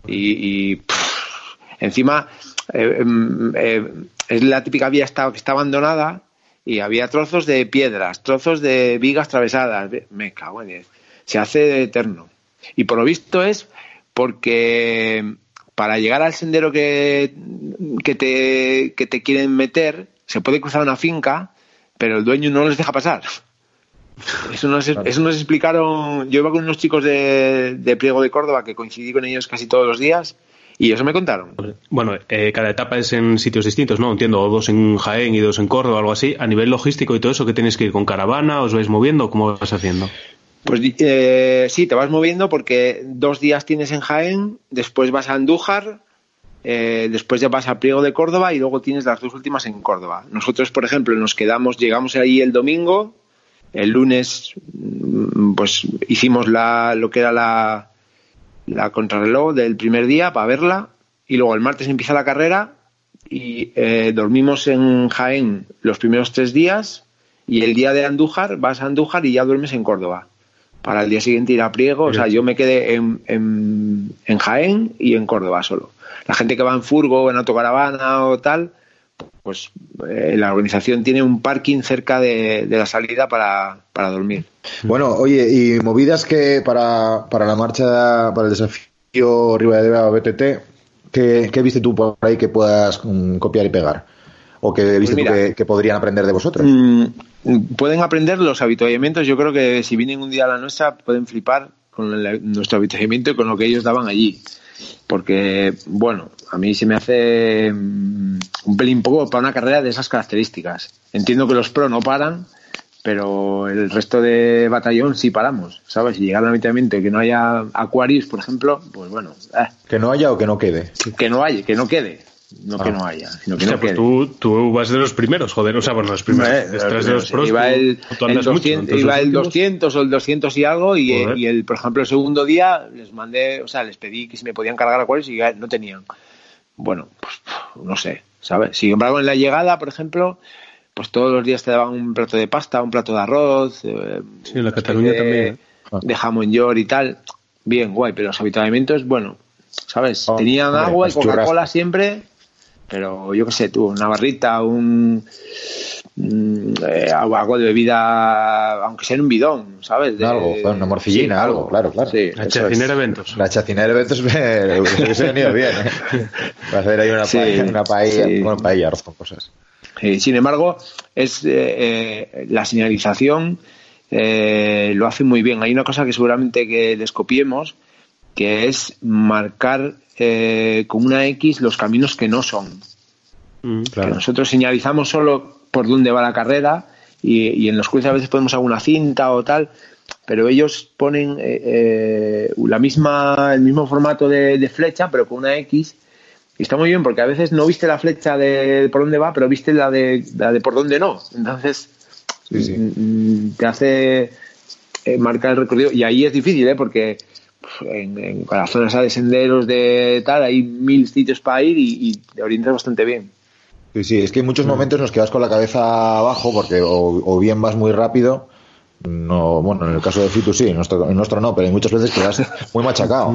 Y, y, pff, encima eh, em, eh, es la típica vía está- que está abandonada y había trozos de piedras, trozos de vigas travesadas. Me cago en diez. Se hace eterno. Y por lo visto es porque para llegar al sendero que, que, te, que te quieren meter, se puede cruzar una finca, pero el dueño no les deja pasar. Eso nos, eso nos explicaron. Yo iba con unos chicos de, de Priego de Córdoba que coincidí con ellos casi todos los días y eso me contaron. Bueno, eh, cada etapa es en sitios distintos, ¿no? Entiendo, o dos en Jaén y dos en Córdoba, algo así. A nivel logístico y todo eso, ¿qué tenéis que ir con caravana? ¿Os vais moviendo? ¿Cómo vas haciendo? Pues eh, sí, te vas moviendo porque dos días tienes en Jaén, después vas a Andújar, eh, después ya vas a Priego de Córdoba y luego tienes las dos últimas en Córdoba. Nosotros, por ejemplo, nos quedamos, llegamos ahí el domingo, el lunes mm, pues hicimos la, lo que era la, la contrarreloj del primer día para verla y luego el martes empieza la carrera y eh, dormimos en Jaén los primeros tres días y el día de Andújar vas a Andújar y ya duermes en Córdoba para el día siguiente ir a Priego. O sea, yo me quedé en, en, en Jaén y en Córdoba solo. La gente que va en furgo, en autocaravana o tal, pues eh, la organización tiene un parking cerca de, de la salida para, para dormir. Bueno, oye, y movidas que para, para la marcha, para el desafío Ribadavia BTT, ¿qué, ¿qué viste tú por ahí que puedas mm, copiar y pegar? ¿O que viste Pues tú que, que podrían aprender de vosotros? Mm, pueden aprender los habituallamientos. Yo creo que si vienen un día a la nuestra pueden flipar con el- nuestro habituallamiento y con lo que ellos daban allí. Porque, bueno, a mí se me hace mm, un pelín poco para una carrera de esas características. Entiendo que los pro no paran, pero el resto de batallón sí paramos, ¿sabes? Si llega al habituallamiento y que no haya Aquarius, por ejemplo, pues bueno, eh, Que no haya o que no quede. que no haya, que no quede. No que Ah. no haya, sino que O sea, no pues tú, tú vas de los primeros, joder. O sea, bueno, los primeros. Eh, Detrás de los pros, iba el, tú el andas mucho, 200, entonces iba los el últimos- 200 o el 200 y algo y, el por ejemplo el segundo día les mandé o sea les pedí que si me podían cargar a cuáles y ya no tenían bueno pues no sé sabes sin embargo en la llegada por ejemplo pues todos los días te daban un plato de pasta, un plato de arroz, eh, Sí, en la Cataluña de, también. ¿eh? de jamón york y tal. Bien, guay, pero los habituamientos, bueno, ¿sabes? Oh, Tenían hombre, agua y Coca-Cola siempre, pero yo qué sé, tú, una barrita, un. mm, eh, algo de bebida, aunque sea en un bidón, ¿sabes? De- algo, una morcillina, sí, algo, claro, claro. Sí, La eso es. chacinera eventos. La chacinera de eventos <laughs> me hubiese venido bien, ¿eh? <laughs> Va a hacer ahí una Sí, paella, una paella, sí. bueno, paella, arroz con cosas. Sin embargo, es eh, eh, la señalización eh, lo hace muy bien. Hay una cosa que seguramente que les copiemos, que es marcar eh, con una X los caminos que no son. Mm. Que nosotros señalizamos solo por dónde va la carrera y, y en los cruces a veces ponemos alguna cinta o tal, pero ellos ponen eh, eh, la misma, el mismo formato de, de flecha, pero con una X. Y está muy bien porque a veces no viste la flecha de por dónde va, pero viste la de, la de por dónde no. Entonces mm, te hace marcar el recorrido. Y ahí es difícil, ¿eh? porque en, en las zonas de senderos de tal hay mil sitios para ir y, y te orientas bastante bien. Sí, sí, es que hay muchos momentos en los que vas con la cabeza abajo porque o, o bien vas muy rápido, no, bueno, en el caso de Fitu sí, en nuestro, en nuestro no, pero hay muchas veces que vas <laughs> muy machacado.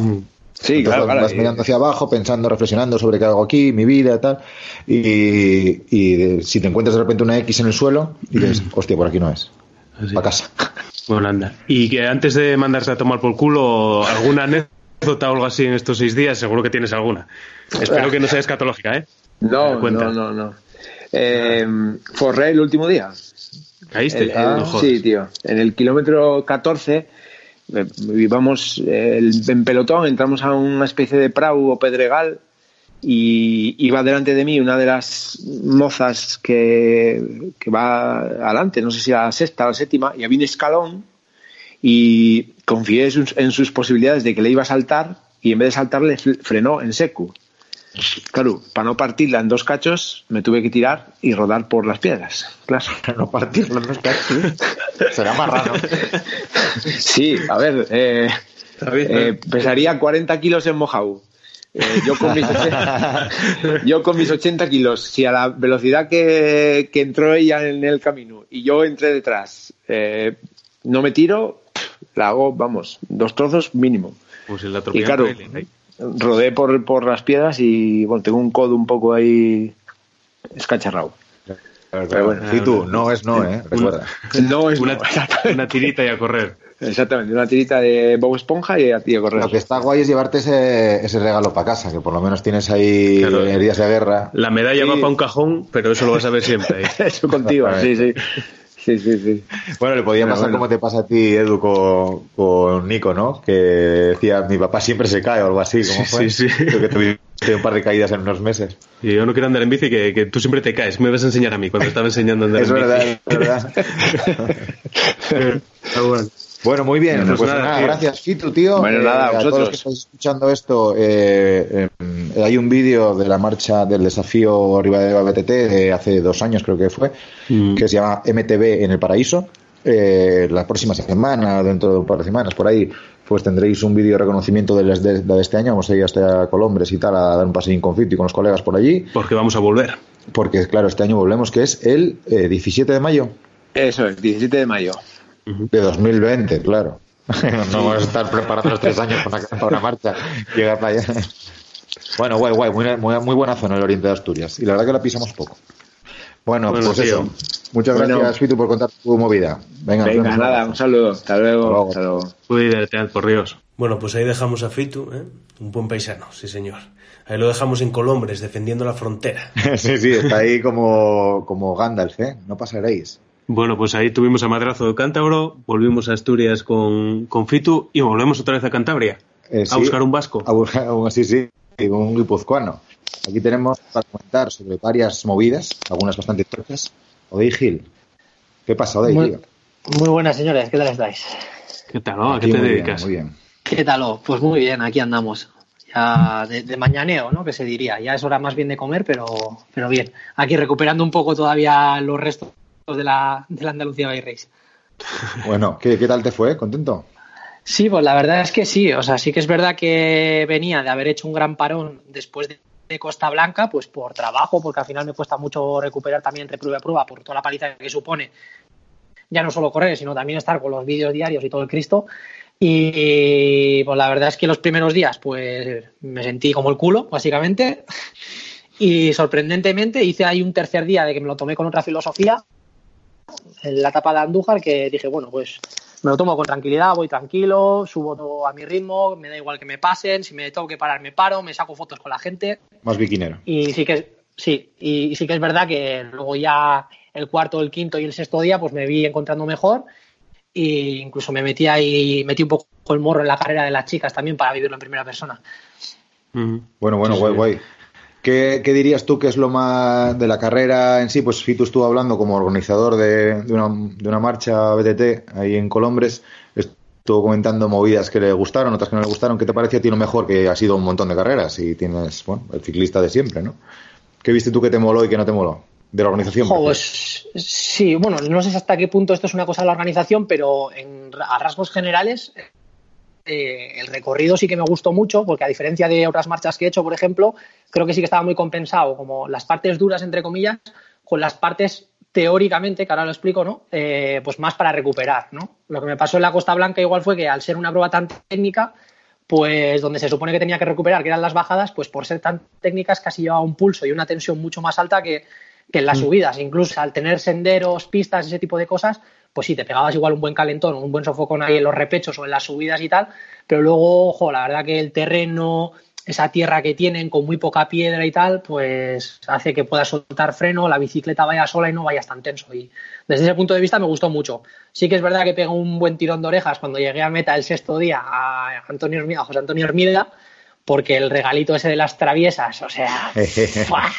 Sí, Entonces claro, vas, claro. vas mirando hacia abajo, pensando, reflexionando sobre qué hago aquí, mi vida y tal. Y, y si te encuentras de repente una X en el suelo, dices, hostia, por aquí no es. Para casa. Bueno, anda. Y que antes de mandarse a tomar por culo, ¿alguna anécdota o algo así en estos seis días? Seguro que tienes alguna. Espero que no sea escatológica, ¿eh? No, Cuenta. no, no, no. Eh, forré el último día. ¿Caíste? El- Ah, no sí, tío. En el kilómetro 14 eh, íbamos eh, en pelotón, entramos a una especie de prau o pedregal y iba delante de mí una de las mozas que, que va adelante, no sé si a la sexta o la séptima, y había un escalón y confié en sus, en sus posibilidades de que le iba a saltar y en vez de saltarle frenó en seco. Claro, para no partirla en dos cachos, me tuve que tirar y rodar por las piedras. Claro. Para no partirla en dos cachos. Será más raro. Sí, a ver, eh, eh, pesaría 40 kilos en mojado. Eh, yo, con mis <laughs> 80, yo con mis 80 kilos, si a la velocidad que, que entró ella en el camino y yo entré detrás, eh, no me tiro, la hago, vamos, dos trozos mínimo. Pues en la Y claro, rodé por, por las piedras y bueno, tengo un codo un poco ahí escacharrado. Pero bueno. Y tú, no es no, ¿eh? Recuerda. No es una, no, una tirita y a correr. Exactamente, una tirita de Bob Esponja y a, a correr. Lo que está guay es llevarte ese, ese regalo para casa, que por lo menos tienes ahí Claro. heridas de guerra. La medalla va Sí. para un cajón, pero eso lo vas a ver siempre. ¿eh? <laughs> Eso contigo, sí, sí. Sí, sí, sí. Bueno, le podía Pero pasar bueno. como te pasa a ti, Edu, con, con Nico, ¿no? Que decía, mi papá siempre se cae o algo así, ¿cómo fue? Sí, sí. Creo que tuviste un par de caídas en unos meses. Y yo no quiero andar en bici, que, que tú siempre te caes. Me vas a enseñar a mí cuando estaba enseñando a andar Es en verdad, bici. es verdad. <laughs> Ah, bueno. Bueno, muy bien. Pues Pues, nada, gracias, Fitu, tío. Bueno, nada, a todos los que estáis escuchando esto, eh, eh, hay un vídeo de la marcha del desafío Ribadeva BTT de hace dos años, creo que fue, Mm. que se llama MTV en el Paraíso. Eh, la próxima semana, dentro de un par de semanas, por ahí, pues tendréis un vídeo de reconocimiento de, las de, de este año. Vamos a ir hasta Colombres y tal a dar un paseín con Fitu y con los colegas por allí. Porque vamos a volver. Porque, claro, este año volvemos, que es el eh, 17 de mayo Eso es, 17 de mayo. De 2020, claro. <laughs> no vamos a estar preparando los tres años para una, para una marcha, llegar para allá. Bueno, guay, guay, muy, muy, muy buena zona el oriente de Asturias. Y la verdad que la pisamos poco. Bueno, Bueno, pues tío. eso. Muchas Bueno. gracias, Fitu, por contar tu movida. Venga, Venga, nada, un saludo. Hasta luego. Hasta luego. Hasta luego. Cuídate, por Dios. Bueno, pues ahí dejamos a Fitu, ¿eh? un buen paisano, sí señor. Ahí lo dejamos en Colombres, defendiendo la frontera. <laughs> sí, sí, está ahí como, como Gandalf, ¿eh? No pasaréis. Bueno, pues ahí tuvimos a Madrazo de Cántabro, volvimos a Asturias con, con Fitu y volvemos otra vez a Cantabria. Eh, A sí, buscar un vasco. A buscar, sí, sí, un guipuzcoano. Aquí tenemos para comentar sobre varias movidas, algunas bastante tochas. Odey Gil. ¿Qué pasa, Odey, Muy, muy buenas, señores. ¿Qué tal estáis? ¿Qué tal? ¿A qué te muy bien, dedicas? muy bien. ¿Qué tal? oh? Pues muy bien, aquí andamos. Ya de, de mañaneo, ¿no? Que se diría. Ya es hora más bien de comer, pero, pero bien. Aquí recuperando un poco todavía los restos de la, de la Andalucía Race. <laughs> Bueno, ¿qué, ¿qué tal te fue? ¿Contento? Sí, pues la verdad es que sí. O sea, sí que es verdad que venía de haber hecho un gran parón después de de Costa Blanca, pues por trabajo, porque al final me cuesta mucho recuperar también entre prueba y prueba por toda la paliza que supone ya no solo correr, sino también estar con los vídeos diarios y todo el Cristo. Y pues la verdad es que los primeros días pues me sentí como el culo, básicamente. <laughs> Y sorprendentemente hice ahí un tercer día de que me lo tomé con otra filosofía en la etapa de Andújar que dije, bueno, pues me lo tomo con tranquilidad, voy tranquilo, subo todo a mi ritmo, me da igual que me pasen, si me tengo que parar me paro, me saco fotos con la gente Más biquinero. y sí que es, sí, y sí que es verdad que luego ya el cuarto, el quinto y el sexto día pues me vi encontrando mejor e incluso me metí ahí, metí un poco el morro en la carrera de las chicas también para vivirlo en primera persona. Bueno, bueno, guay, guay. ¿Qué, dirías tú que es lo más de la carrera en sí? Pues Fitu estuvo hablando como organizador de, una, marcha BTT ahí en Colombres. Estuvo comentando movidas que le gustaron, otras que no le gustaron. ¿Qué te pareció a ti lo mejor? Que ha sido un montón de carreras y tienes, bueno, el ciclista de siempre, ¿no? ¿Qué viste tú que te moló y que no te moló? De la organización. Prefiero. pues, sí, bueno, no sé hasta qué punto esto es una cosa de la organización, pero en, a rasgos generales, eh, el recorrido sí que me gustó mucho, porque a diferencia de otras marchas que he hecho, por ejemplo, creo que sí que estaba muy compensado, como las partes duras, entre comillas, con las partes teóricamente, que ahora lo explico, ¿no? Eh, pues más para recuperar, ¿no? Lo que me pasó en la Costa Blanca igual fue que al ser una prueba tan técnica, pues donde se supone que tenía que recuperar, que eran las bajadas, pues por ser tan técnicas casi llevaba un pulso y una tensión mucho más alta que, que en las Mm. subidas. Incluso al tener senderos, pistas, ese tipo de cosas, pues sí, te pegabas igual un buen calentón, un buen sofocón ahí en los repechos o en las subidas y tal, pero luego, ojo, la verdad que el terreno, esa tierra que tienen con muy poca piedra y tal, pues hace que puedas soltar freno, la bicicleta vaya sola y no vayas tan tenso. Y desde ese punto de vista me gustó mucho. Sí que es verdad que pegó un buen tirón de orejas cuando llegué a meta el sexto día a, Antonio a José Antonio Hermida, porque el regalito ese de las traviesas, o sea, <laughs> ¡fua!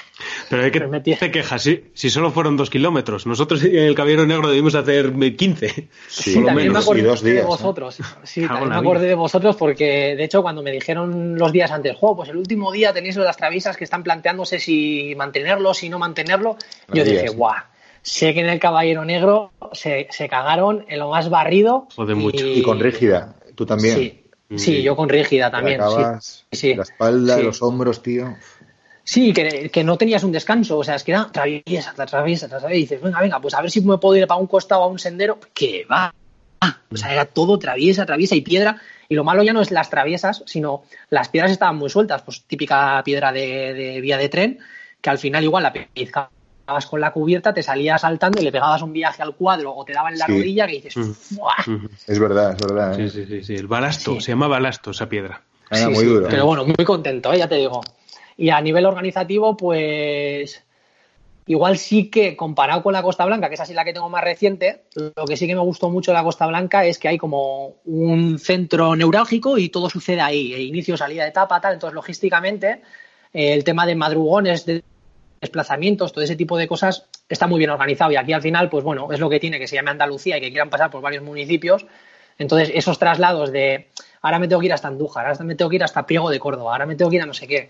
Pero hay que te quejas, si, si solo fueron dos kilómetros. Nosotros en el Caballero Negro debimos hacer 15. Sí, por lo también me acordé de vosotros. Sí, también me acordé vida. de vosotros porque, de hecho, cuando me dijeron los días antes, jo, pues el último día tenéis lo de las traviesas que están planteándose si mantenerlo, si no mantenerlo, yo dije, guau, sé que en el Caballero Negro se, se cagaron en lo más barrido. Joder, mucho. Y con rígida, tú también. Sí, sí, yo con rígida también. Sí. Sí, La espalda, sí. los hombros, tío. Sí, que, que no tenías un descanso, o sea, es que era traviesa, traviesa, traviesa, y dices, venga, venga, pues a ver si me puedo ir para un costado a un sendero, que va. O sea, era todo traviesa, traviesa y piedra, y lo malo ya no es las traviesas, sino las piedras estaban muy sueltas, pues típica piedra de, de vía de tren, que al final igual la con la cubierta, te salías saltando y le pegabas un viaje al cuadro o te daban la Sí. rodilla que dices, ¡buah! Es verdad, es verdad. Sí, ¿eh? sí, sí, sí. El balasto, se llama balasto esa piedra. Sí, muy sí, duro. Pero bueno, muy contento, ¿eh? ya te digo. Y a nivel organizativo, pues igual sí que comparado con la Costa Blanca, que es así la que tengo más reciente, lo que sí que me gustó mucho de la Costa Blanca es que hay como un centro neurálgico y todo sucede ahí, e inicio, salida de etapa, tal. Entonces, logísticamente, eh, el tema de madrugones, de desplazamientos, todo ese tipo de cosas está muy bien organizado. Y aquí al final, pues bueno, es lo que tiene que se llame Andalucía y que quieran pasar por varios municipios. Entonces, esos traslados de ahora me tengo que ir hasta Andújar, ahora me tengo que ir hasta Priego de Córdoba, ahora me tengo que ir a no sé qué.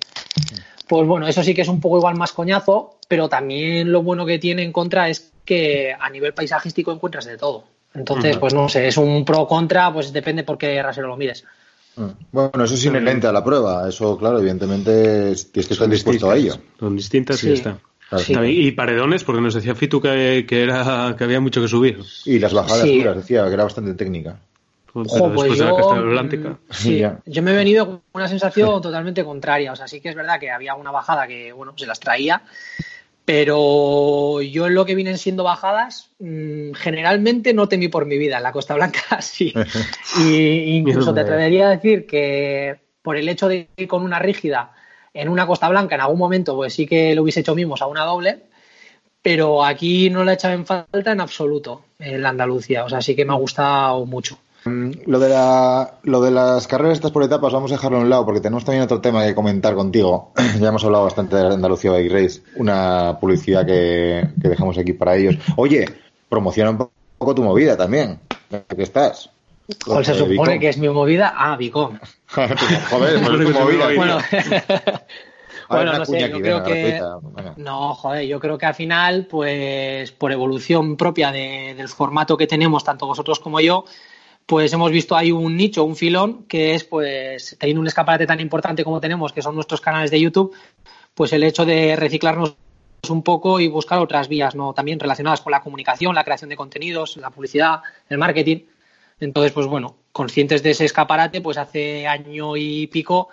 Pues bueno, eso sí que es un poco igual más coñazo, pero también lo bueno que tiene en contra es que a nivel paisajístico encuentras de todo. Entonces, pues no sé, es un pro contra, pues depende por qué rasero lo mires. Bueno, eso es inherente a la prueba. Eso, claro, evidentemente es- tienes que estar dispuesto a ello. Son distintas y Sí. ya está. Claro. Sí. También- Y paredones, porque nos decía Fitu que, que, era, que había mucho que subir. Y las bajadas Sí. duras, decía, que era bastante técnica. Pues después de la yo, mm, Sí, Ya. yo me he venido con una sensación totalmente contraria. O sea, sí que es verdad que había una bajada que, bueno, se las traía, pero yo en lo que vienen siendo bajadas, mm, generalmente no temí por mi vida. En la Costa Blanca <laughs> sí. <laughs> Y incluso te atrevería a decir que por el hecho de ir con una rígida en una Costa Blanca en algún momento, pues sí que lo hubiese hecho mimos a una doble, pero aquí no la he echado en falta en absoluto en la Andalucía. O sea, sí que me ha gustado mucho. Lo de, la, lo de las carreras estas por etapas vamos a dejarlo a un lado porque tenemos también otro tema que comentar contigo. <clears throat> ya hemos hablado bastante de Andalucía Bike Race, una publicidad que, que dejamos aquí para ellos. Oye, promociona un poco tu movida también, que estás. ¿Cuál se Eh, supone que es mi movida? Ah, Vicom. <laughs> Joder, pues es tu movida. Bueno, <laughs> <laughs> bueno, no sé, aquí, yo creo venga, que... venga. No, joder, yo creo que al final, pues por evolución propia de- del formato que tenemos, tanto vosotros como yo, pues hemos visto ahí un nicho, un filón, que es pues teniendo un escaparate tan importante como tenemos, que son nuestros canales de YouTube, pues el hecho de reciclarnos un poco y buscar otras vías, ¿no? También relacionadas con la comunicación, la creación de contenidos, la publicidad, el marketing. Entonces, pues bueno, conscientes de ese escaparate, pues hace año y pico,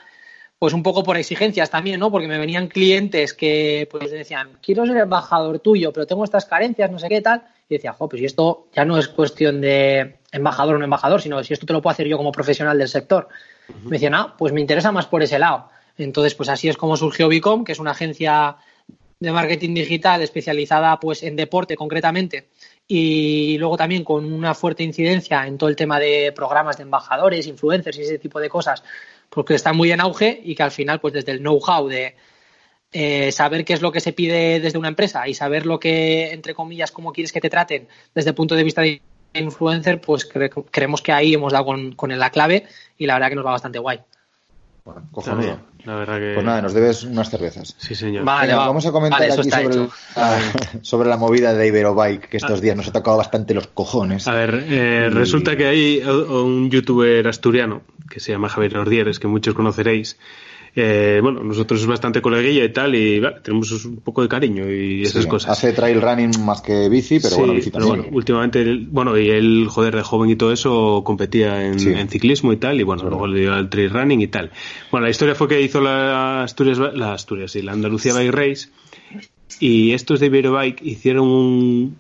pues un poco por exigencias también, ¿no? Porque me venían clientes que pues decían, quiero ser embajador tuyo, pero tengo estas carencias, no sé qué tal. Y decía, jo, pues y esto ya no es cuestión de embajador o no embajador, sino si esto te lo puedo hacer yo como profesional del sector. Me decían, ah, pues me interesa más por ese lado. Entonces, pues así es como surgió Bicom, que es una agencia de marketing digital especializada pues en deporte concretamente y luego también con una fuerte incidencia en todo el tema de programas de embajadores, influencers y ese tipo de cosas, porque está muy en auge y que al final pues desde el know-how de eh, saber qué es lo que se pide desde una empresa y saber lo que, entre comillas, cómo quieres que te traten desde el punto de vista de influencer, pues cre- creemos que ahí hemos dado con, con la clave y la verdad que nos va bastante guay. Cojonudo. La verdad que... Pues nada, nos debes unas cervezas. Sí, señor. Vale, Venga, va. vamos a comentar Vale, eso aquí sobre, hecho. la, <laughs> sobre la movida de Iberobike, que estos días nos ha tocado bastante los cojones. A ver, eh, Y- resulta que hay un youtuber asturiano que se llama Javier Ordieres, que muchos conoceréis. Eh, bueno, nosotros es bastante coleguilla y tal, y vale, tenemos un poco de cariño y esas Sí, cosas. Hace trail running más que bici, pero Sí, bueno, bici pero también. bueno, últimamente, él- bueno, y él, joder, de joven y todo eso, competía en, Sí. en ciclismo y tal, y bueno, luego le dio al trail running y tal. Bueno, la historia fue que hizo la Asturias, la Asturias, sí, la Andalucía Bike Race, y estos de Iberobike hicieron un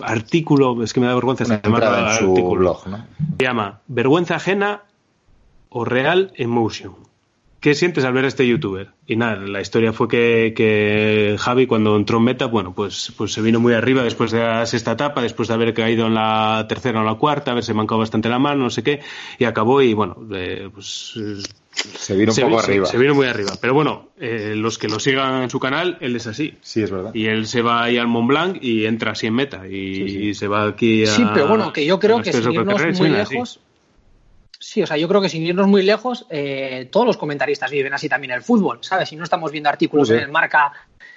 artículo, es que me da vergüenza su artículo. blog, ¿no? Se llama Vergüenza ajena o real emotion. ¿Qué sientes al ver a este youtuber? Y nada, la historia fue que, que Javi cuando entró en meta, bueno, pues, pues se vino muy arriba después de la sexta etapa, después de haber caído en la tercera o en la cuarta, haberse mancado bastante la mano, no sé qué, y acabó y bueno, eh, pues Se vino un se, poco se- arriba. se vino muy arriba. Pero bueno, eh, los que lo sigan en su canal, él es así. Sí, es verdad. Y él se va ahí al Mont Blanc y entra así en meta. Y, y se va aquí a. Sí, pero bueno, que yo creo que las sin tres irnos carreras, muy lejos. Sí, o sea, yo creo que sin irnos muy lejos, eh, todos los comentaristas viven así también el fútbol, ¿sabes? Si no estamos viendo artículos Joder. en el marca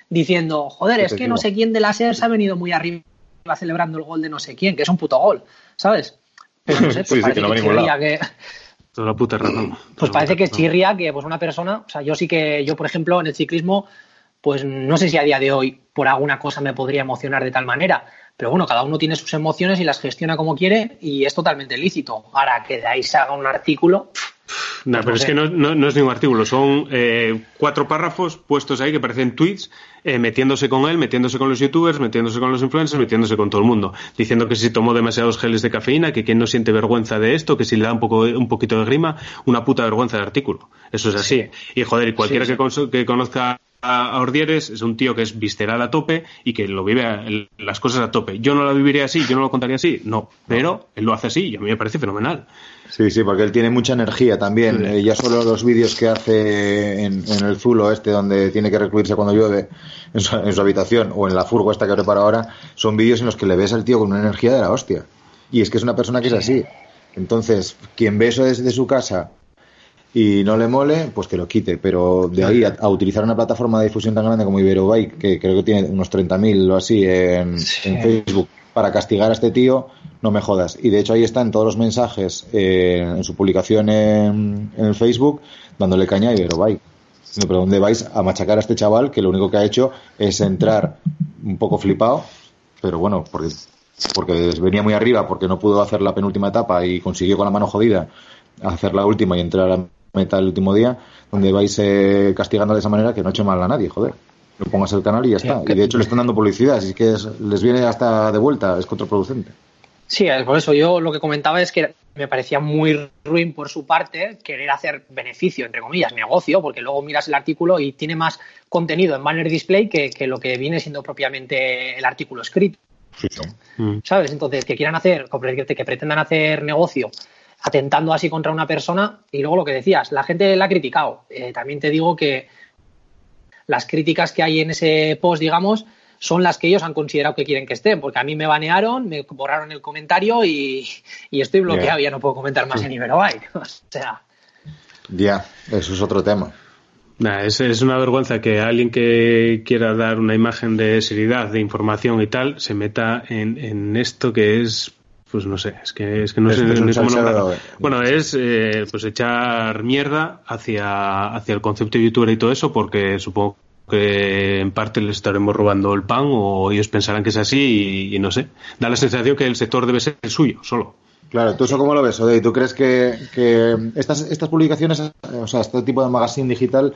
diciendo, joder, es que no sé quién de la SER se ha venido muy arriba celebrando el gol de no sé quién, que es un puto gol, ¿sabes? Pero no sé, pues Sí, sí, parece que chirría que, Toda la puta razón. pues parece que chirría que pues una persona, o sea, yo sí que, yo por ejemplo, en el ciclismo, pues no sé si a día de hoy por alguna cosa me podría emocionar de tal manera, pero bueno, cada uno tiene sus emociones y las gestiona como quiere y es totalmente lícito. Ahora que de ahí se haga un artículo, No, Pues pero no es sé. que no, no- no es ningún artículo, son eh, cuatro párrafos puestos ahí que parecen tweets, eh, metiéndose con él, metiéndose con los youtubers, metiéndose con los influencers, metiéndose con todo el mundo, diciendo que si tomó demasiados geles de cafeína, que quien no siente vergüenza de esto, que si le da un poco un poquito de grima, una puta vergüenza de artículo. Eso es así. Y joder, y cualquiera Sí, sí. Que, conso- que conozca a Ordieres es un tío que es visceral a tope y que lo vive a- las cosas a tope. Yo no lo viviría así, yo no lo contaría así, no, pero él lo hace así y a mí me parece fenomenal. Sí, sí, porque él tiene mucha energía también. Eh, ya solo los vídeos que hace en, en el Zulo este, donde tiene que recluirse cuando llueve en su, en su habitación, o en la furgo esta que prepara ahora, son vídeos en los que le ves al tío con una energía de la hostia. Y es que es una persona que es así. Entonces, quien ve eso desde su casa y no le mole, pues que lo quite. Pero de ahí a, a utilizar una plataforma de difusión tan grande como Iberobike, que creo que tiene unos 30.000 o así en, en Facebook, para castigar a este tío, no me jodas. Y de hecho ahí están todos los mensajes eh, en su publicación en, en Facebook, dándole caña a Iberobike. No, pero ¿dónde vais a machacar a este chaval que lo único que ha hecho es entrar un poco flipado, pero bueno, porque, porque venía muy arriba, porque no pudo hacer la penúltima etapa y consiguió con la mano jodida hacer la última y entrar a meta el último día, donde vais eh, castigando de esa manera que no ha hecho mal a nadie, joder. Lo pongas el canal y ya está. Y de hecho le están dando publicidad, así que es- les viene hasta de vuelta, es contraproducente. Sí, es por eso yo lo que comentaba es que me parecía muy ruin por su parte querer hacer beneficio, entre comillas, negocio, porque luego miras el artículo y tiene más contenido en banner display que, que lo que viene siendo propiamente el artículo escrito. ¿Sabes? Entonces, que quieran hacer, que pretendan hacer negocio atentando así contra una persona y luego lo que decías, la gente la ha criticado. Eh, también te digo que las críticas que hay en ese post, digamos, son las que ellos han considerado que quieren que estén, porque a mí me banearon, me borraron el comentario y, y estoy bloqueado, ya no puedo comentar más en Iberobike. <laughs> O sea, Ya, eso es otro tema. Nah, es, es una vergüenza que alguien que quiera dar una imagen de seriedad, de información y tal, se meta en, en esto que es, pues no sé, es que, es que no Es- sé es ni cómo nombrarlo. Bueno, es eh, pues echar mierda hacia, hacia el concepto de youtuber y todo eso, porque supongo que en parte les estaremos robando el pan o ellos pensarán que es así y, y no sé. Da la sensación que el sector debe ser el suyo, solo. Claro, ¿tú eso cómo lo ves, Odey? ¿Tú crees que, que estas, estas publicaciones, o sea, este tipo de magazine digital,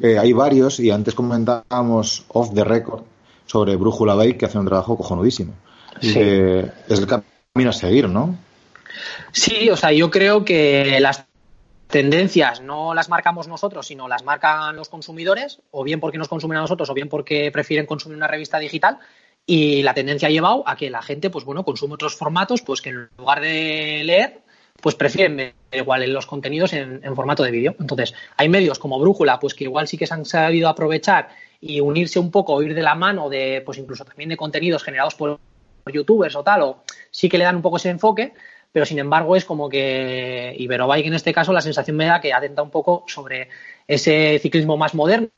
eh, hay varios y antes comentábamos off the record sobre Brújula Bay que hace un trabajo cojonudísimo. Sí. Eh, es el camino a seguir, ¿no? Sí, o sea, yo creo que las tendencias no las marcamos nosotros, sino las marcan los consumidores, o bien porque nos consumen a nosotros, o bien porque prefieren consumir una revista digital. Y la tendencia ha llevado a que la gente, pues bueno, consume otros formatos, pues que en lugar de leer, pues prefieren ver igual los contenidos en, en formato de vídeo. Entonces, hay medios como Brújula, pues que igual sí que se han sabido aprovechar y unirse un poco, o ir de la mano de, pues incluso también de contenidos generados por youtubers o tal, o sí que le dan un poco ese enfoque, pero sin embargo es como que Iberobike en este caso la sensación me da que atenta un poco sobre ese ciclismo más moderno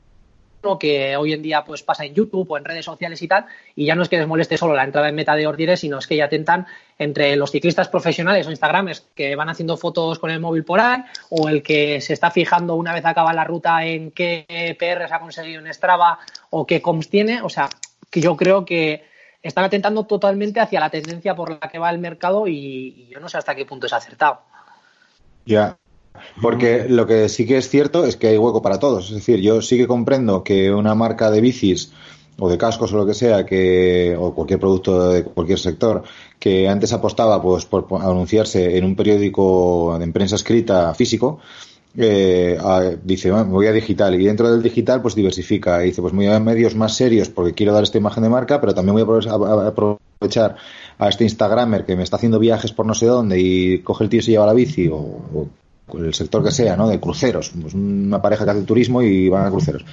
que hoy en día pues pasa en YouTube o en redes sociales y tal, y ya no es que les moleste solo la entrada en meta de Ordires, sino es que ya atentan entre los ciclistas profesionales o instagramers que van haciendo fotos con el móvil por ahí, o el que se está fijando una vez acaba la ruta en qué PR se ha conseguido en Strava o qué comps tiene, o sea, que yo creo que están atentando totalmente hacia la tendencia por la que va el mercado y, y yo no sé hasta qué punto es acertado. Ya. Porque lo que sí que es cierto es que hay hueco para todos. Es decir, yo sí que comprendo que una marca de bicis o de cascos o lo que sea, que, o cualquier producto de cualquier sector, que antes apostaba pues por anunciarse en un periódico de prensa escrita físico, eh, a- dice, "Ah, voy a digital y dentro del digital pues diversifica y dice, pues voy a medios más serios porque quiero dar esta imagen de marca, pero también voy a aprove- a- a aprovechar a este Instagramer que me está haciendo viajes por no sé dónde y coge el tío y se lleva la bici o, el sector que sea, ¿no? De cruceros, pues una pareja que hace turismo y van a cruceros.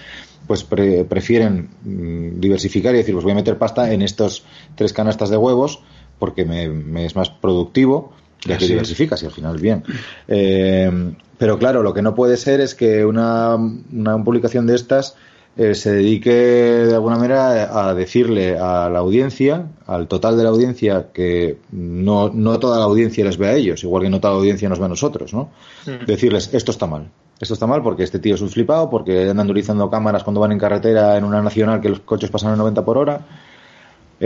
Pues pre- prefieren mm, diversificar y decir, pues voy a meter pasta en estos tres canastas de huevos porque me es más productivo ya que diversificas y al final bien. Eh, pero claro, lo que no puede ser es que una, una publicación de estas eh, se dedique de alguna manera a decirle a la audiencia, al total de la audiencia, que no, no toda la audiencia les ve a ellos, igual que no toda la audiencia nos ve a nosotros, ¿no? Mm. Decirles, esto está mal. Esto está mal porque este tío es un flipado, porque andan utilizando cámaras cuando van en carretera en una nacional que los coches pasan a 90 por hora.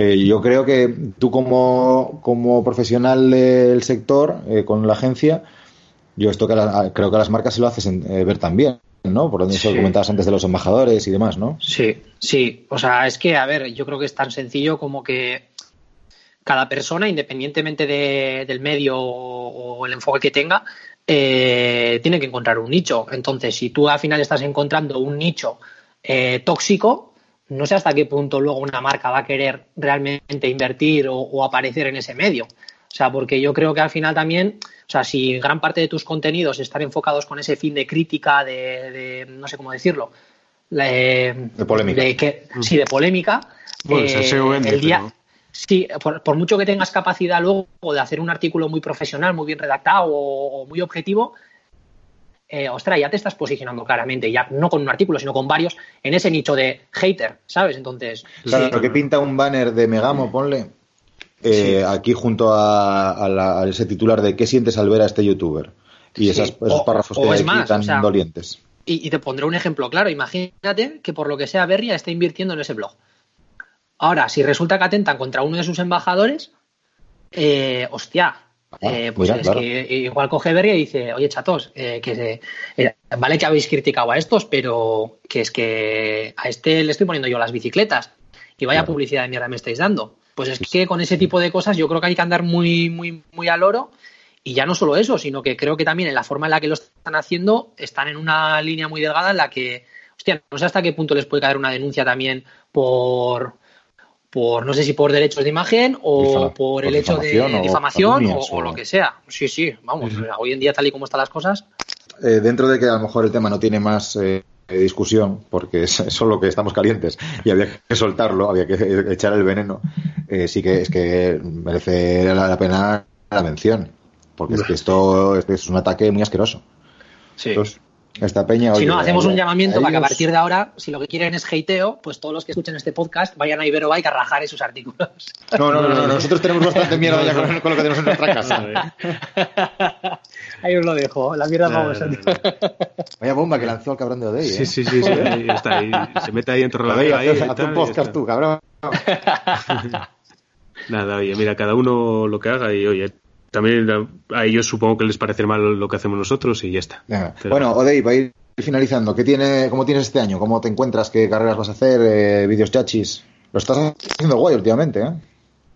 Eh, yo creo que tú como, como profesional del sector, eh, con la agencia, yo esto que la- creo que a las marcas se lo haces en- eh, ver también, ¿no? Por eso Sí. comentabas antes de los embajadores y demás, ¿no? Sí, sí. O sea, es que, a ver, yo creo que es tan sencillo como que cada persona, independientemente de- del medio o, o el enfoque que tenga, eh, tiene que encontrar un nicho. Entonces, si tú al final estás encontrando un nicho eh, tóxico, no sé hasta qué punto luego una marca va a querer realmente invertir o, o aparecer en ese medio. O sea, porque yo creo que al final también, o sea, si gran parte de tus contenidos están enfocados con ese fin de crítica, de, de no sé cómo decirlo, eh, De polémica. de que, sí, de polémica. Bueno, eh, el SEO vende, el día, pero- Sí, por, por mucho que tengas capacidad luego de hacer un artículo muy profesional, muy bien redactado o, o muy objetivo, eh, ostras, ya te estás posicionando claramente, ya no con un artículo, sino con varios, en ese nicho de hater, ¿sabes? Entonces, Claro, sí. lo que pinta un banner de Megamo, ponle, eh, aquí junto a, a la- a ese titular de ¿qué sientes al ver a este youtuber? Y Sí. esas- esos O- párrafos o que hay es aquí más, tan o sea, dolientes. Y, y te pondré un ejemplo claro. Imagínate que por lo que sea Berria está invirtiendo en ese blog. Ahora, si resulta que atentan contra uno de sus embajadores, eh, hostia, eh, pues mira, es claro. que igual coge Berria y dice, oye chatos, eh, que se- eh, vale que habéis criticado a estos, pero que es que a este le estoy poniendo yo las bicicletas y vaya Claro. publicidad de mierda me estáis dando. Pues es que con ese tipo de cosas yo creo que hay que andar muy, muy, muy al oro. Y ya no solo eso, sino que creo que también en la forma en la que lo están haciendo están en una línea muy delgada en la que, hostia, no sé hasta qué punto les puede caer una denuncia también por, por no sé si por derechos de imagen o Difama- por el hecho de difamación o difamación o, calumnias o o- lo que sea. Sí, sí, vamos, hoy en día tal y como están las cosas. Eh, dentro de que a lo mejor el tema no tiene más eh, discusión, porque es solo que estamos calientes y había que soltarlo, había que echar el veneno, eh, sí que es que merece la, la pena la mención, porque es que esto, esto es un ataque muy asqueroso. Sí. Entonces, Esta peña, Si no, hacemos a- un llamamiento a para que a partir de ahora, si lo que quieren es hateo, pues todos los que escuchen este podcast vayan a Iberobike a rajar esos artículos. No, no, no, no, <laughs> nosotros tenemos bastante mierda ya con, con lo que tenemos en nuestra <laughs> casa. Ahí os lo dejo, la mierda para No, no, vosotros. Vaya bomba que lanzó el cabrón de Odey, Sí, ¿eh? sí, sí, sí, ahí está, ahí se mete ahí entre la ahí haz, un podcast tú, cabrón. <laughs> Nada, oye, mira, cada uno lo que haga y oye, también a ellos supongo que les parece mal lo que hacemos nosotros y ya está. Venga. Pero- Bueno, Odey, para ir finalizando, ¿qué tiene, ¿cómo tienes este año? ¿Cómo te encuentras? ¿Qué carreras vas a hacer? Eh, ¿Vídeos chachis? Lo estás haciendo guay últimamente, ¿eh?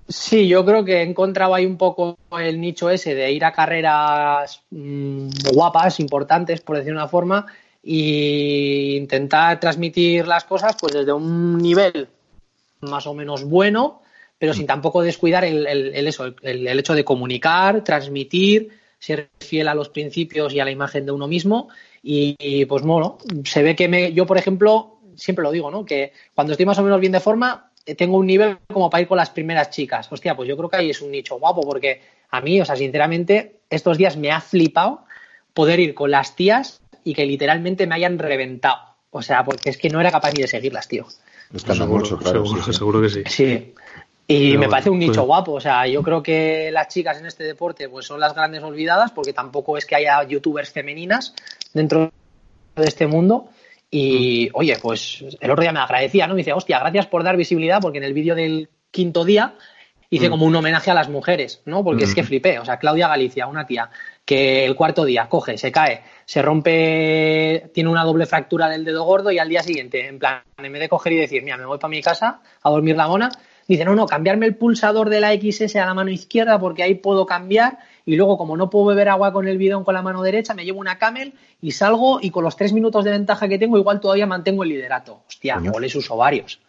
Sí, yo creo que he encontrado ahí un poco el nicho ese de ir a carreras mm, guapas, importantes, por decir una forma, e intentar transmitir las cosas pues desde un nivel más o menos bueno, pero sin tampoco descuidar el, el- el eso, el, el hecho de comunicar, transmitir, ser fiel a los principios y a la imagen de uno mismo. Y, y, pues bueno, se ve que me, yo, por ejemplo, siempre lo digo, ¿no? Que cuando estoy más o menos bien de forma, eh, tengo un nivel como para ir con las primeras chicas. Hostia, pues yo creo que ahí es un nicho guapo, porque a mí, o sea, sinceramente, estos días me ha flipado poder ir con las tías y que literalmente me hayan reventado. O sea, porque es que no era capaz ni de seguirlas, tío. Es que anda Seguro, mucho, claro. seguro, sí, sí. seguro que sí. Sí. Y Pero me parece un bueno, nicho pues- guapo. O sea, yo creo que las chicas en este deporte pues son las grandes olvidadas porque tampoco es que haya youtubers femeninas dentro de este mundo. Y oye, pues el otro día me agradecía, ¿no? Me dice, hostia, gracias por dar visibilidad porque en el vídeo del quinto día hice Mm. como un homenaje a las mujeres, ¿no? Porque es que flipé. O sea, Claudia Galicia, una tía que el cuarto día coge, se cae, se rompe, tiene una doble fractura del dedo gordo y al día siguiente, en plan, en vez de coger y decir, mira, me voy para mi casa a dormir la mona, dice, no, no, cambiarme el pulsador de la XS a la mano izquierda porque ahí puedo cambiar y luego como no puedo beber agua con el bidón con la mano derecha, me llevo una camel y salgo y con los tres minutos de ventaja que tengo igual todavía mantengo el liderato. Hostia, Coño. ole sus ovarios.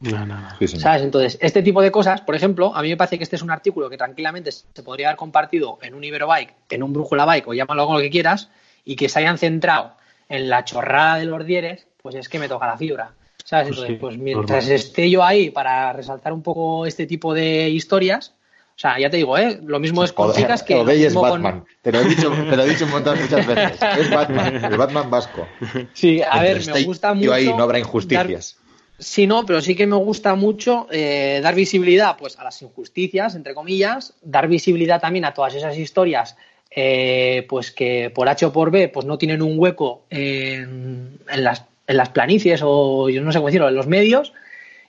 No, no, no. Sí, señor. ¿Sabes? Entonces, este tipo de cosas, por ejemplo, a mí me parece que este es un artículo que tranquilamente se podría haber compartido en un Iberobike, en un Brújula Bike o llámalo como lo que quieras, y que se hayan centrado en la chorrada de los dieres, pues es que me toca la fibra. ¿Sabes? Pues Entonces, sí, pues mientras normal. esté yo ahí para resaltar un poco este tipo de historias, o sea, ya te digo, ¿eh? Lo mismo es con Joder, chicas que. lo es con- Batman. Te lo he dicho, te lo he dicho un montón muchas veces. Es Batman, el Batman vasco. Sí, a ver, me gusta yo mucho. ahí no habrá dar- injusticias. Sí, no, pero sí que me gusta mucho eh, dar visibilidad pues, a las injusticias, entre comillas, dar visibilidad también a todas esas historias eh, pues que por H o por B pues no tienen un hueco en, en las, en las planicies o yo no sé cómo decirlo, en los medios,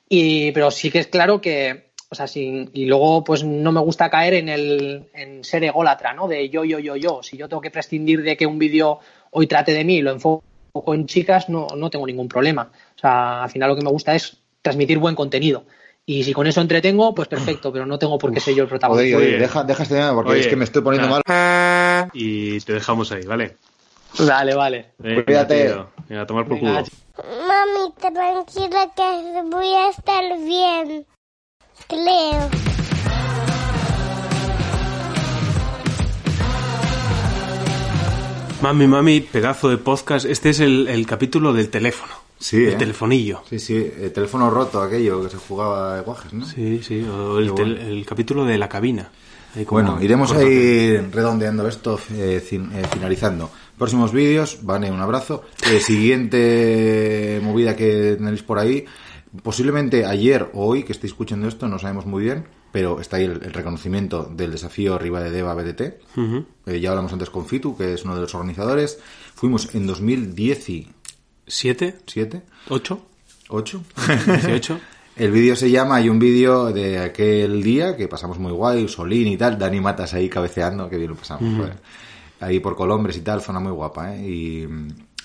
y, pero sí que es claro que, o sea, sin, y luego pues no me gusta caer en el en ser ególatra, ¿no? De yo, yo, yo, yo. Si yo tengo que prescindir de que un vídeo hoy trate de mí y lo enfoco en chicas, no, no tengo ningún problema. O sea, al final lo que me gusta es transmitir buen contenido. Y si con eso entretengo, pues perfecto, pero no tengo por qué ser yo el protagonista. Odey, Oye. deja, deja este tema porque Oye, es que me estoy poniendo mal. nada. Y te dejamos ahí, ¿vale? Vale, vale. Venga, Cuídate. tío. Venga, a tomar por culo. Mami, tranquila que voy a estar bien. Creo. Mami, mami, pedazo de podcast. Este es el, el capítulo del teléfono. Sí, El ¿eh? telefonillo. Sí, sí, el teléfono roto aquello que se jugaba de guajes, ¿no? Sí, sí. O el, bueno. el capítulo de la cabina. Bueno, iremos corto. ahí redondeando esto, eh, fin- eh, finalizando. Próximos vídeos, Vane, un abrazo. Eh, siguiente movida que tenéis por ahí, posiblemente ayer o hoy, que estéis escuchando esto, no sabemos muy bien, pero está ahí el, el reconocimiento del desafío Riva de Deva BDT. Eh, ya hablamos antes con Fitu, que es uno de los organizadores. Fuimos en 2017, ¿Siete? ¿Ocho? 8. <laughs> ¿Dieciocho? El vídeo se llama, hay un vídeo de aquel día que pasamos muy guay, Solín y tal, Dani Matas ahí cabeceando, que bien lo pasamos, joder. Ahí por Colombres y tal, zona muy guapa, ¿eh? Y,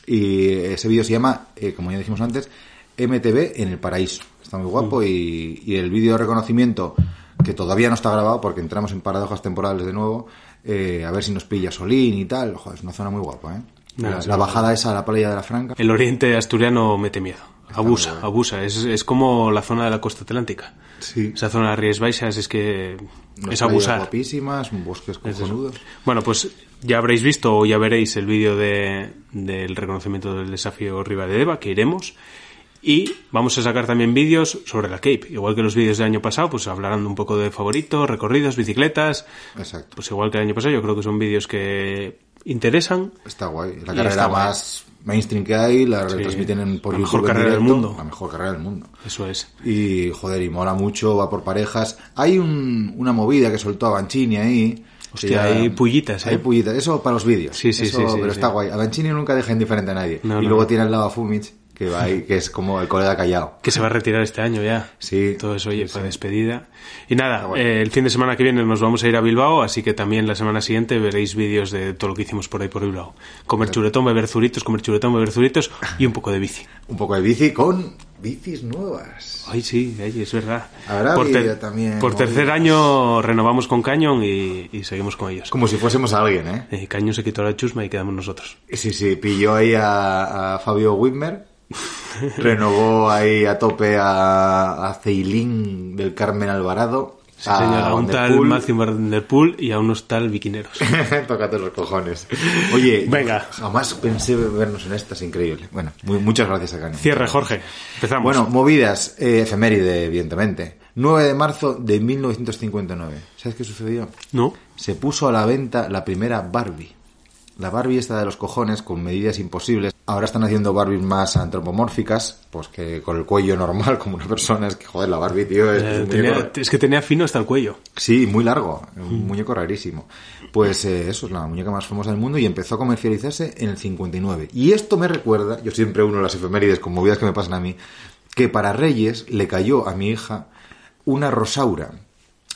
y ese vídeo se llama, eh, como ya dijimos antes, MTV en el paraíso. Está muy guapo y, y el vídeo de reconocimiento, que todavía no está grabado porque entramos en paradojas temporales de nuevo, eh, a ver si nos pilla Solín y tal, joder, es una zona muy guapa, ¿eh? La, bajada esa a la playa de la Franca. El oriente asturiano mete miedo. Abusa, abusa. Es, es como la zona de la costa atlántica. Sí. Esa zona de Rías Baixas es que es abusar. guapísimas, bosques cojonudos. Bueno, pues ya habréis visto o ya veréis el vídeo de, del reconocimiento del desafío Riva de Deva, que iremos. Y vamos a sacar también vídeos sobre la Cape. Igual que los vídeos del año pasado, pues hablarán un poco de favoritos, recorridos, bicicletas. Exacto. Pues igual que el año pasado, yo creo que son vídeos que interesan. Está guay. La carrera guay. Mainstream que hay, la retransmiten en- por La YouTube mejor en carrera del mundo. La mejor carrera del mundo. Eso es. Y, joder, y mola mucho, va por parejas. Hay un- una movida que soltó Avancini ahí. que Hostia, hay pullitas, ¿eh? Hay pullitas. Eso para los vídeos. Sí, sí, Eso, sí, sí, Pero sí. está guay. Avancini nunca deja indiferente a nadie. No, y no, luego tiene al lado a Fumich, que va ahí, que es como el colega callado. Que se va a retirar este año ya. Sí. Todo eso, oye, para despedida. Y nada, eh, el fin de semana que viene nos vamos a ir a Bilbao, así que también la semana siguiente veréis vídeos de todo lo que hicimos por ahí por Bilbao. Comer chuletón, beber zuritos, comer chuletón, beber zuritos y un poco de bici. Un poco de bici con bicis nuevas. Ay, sí, ay, es verdad. Habrá por, vídeo también, por movidas. tercer año renovamos con Canyon y, y seguimos con ellos. Como si fuésemos alguien, ¿eh? Eh, Canyon se quitó la chusma y quedamos nosotros. Sí, sí, pilló ahí a, a Fabio Whitmer, <laughs> renovó ahí a tope a, a Ceilín del Carmen Alvarado. Sí, señor, a un tal. Matthew Van Der Poel y a unos tal Biquineros. <laughs> Tócate los cojones. Oye, Venga. jamás pensé vernos en esta, es increíble. Bueno, muy- muchas gracias a Canyon. Cierre, Jorge. Empezamos. Bueno, movidas, eh, efeméride, evidentemente. 9 de marzo de 1959. ¿Sabes qué sucedió? ¿No? Se puso a la venta la primera Barbie. La Barbie esta de los cojones con medidas imposibles. Ahora están haciendo Barbies más antropomórficas, pues que con el cuello normal <laughs> como una persona. Es que, joder, la Barbie, tío, es, Eh, tenía- es que tenía fino hasta el cuello. Sí, muy largo, un muñeco rarísimo. Pues eh, eso es la muñeca más famosa del mundo y empezó a comercializarse en el 59. Y esto me recuerda, yo siempre uno las efemérides con movidas que me pasan a mí, que para Reyes le cayó a mi hija una rosaura.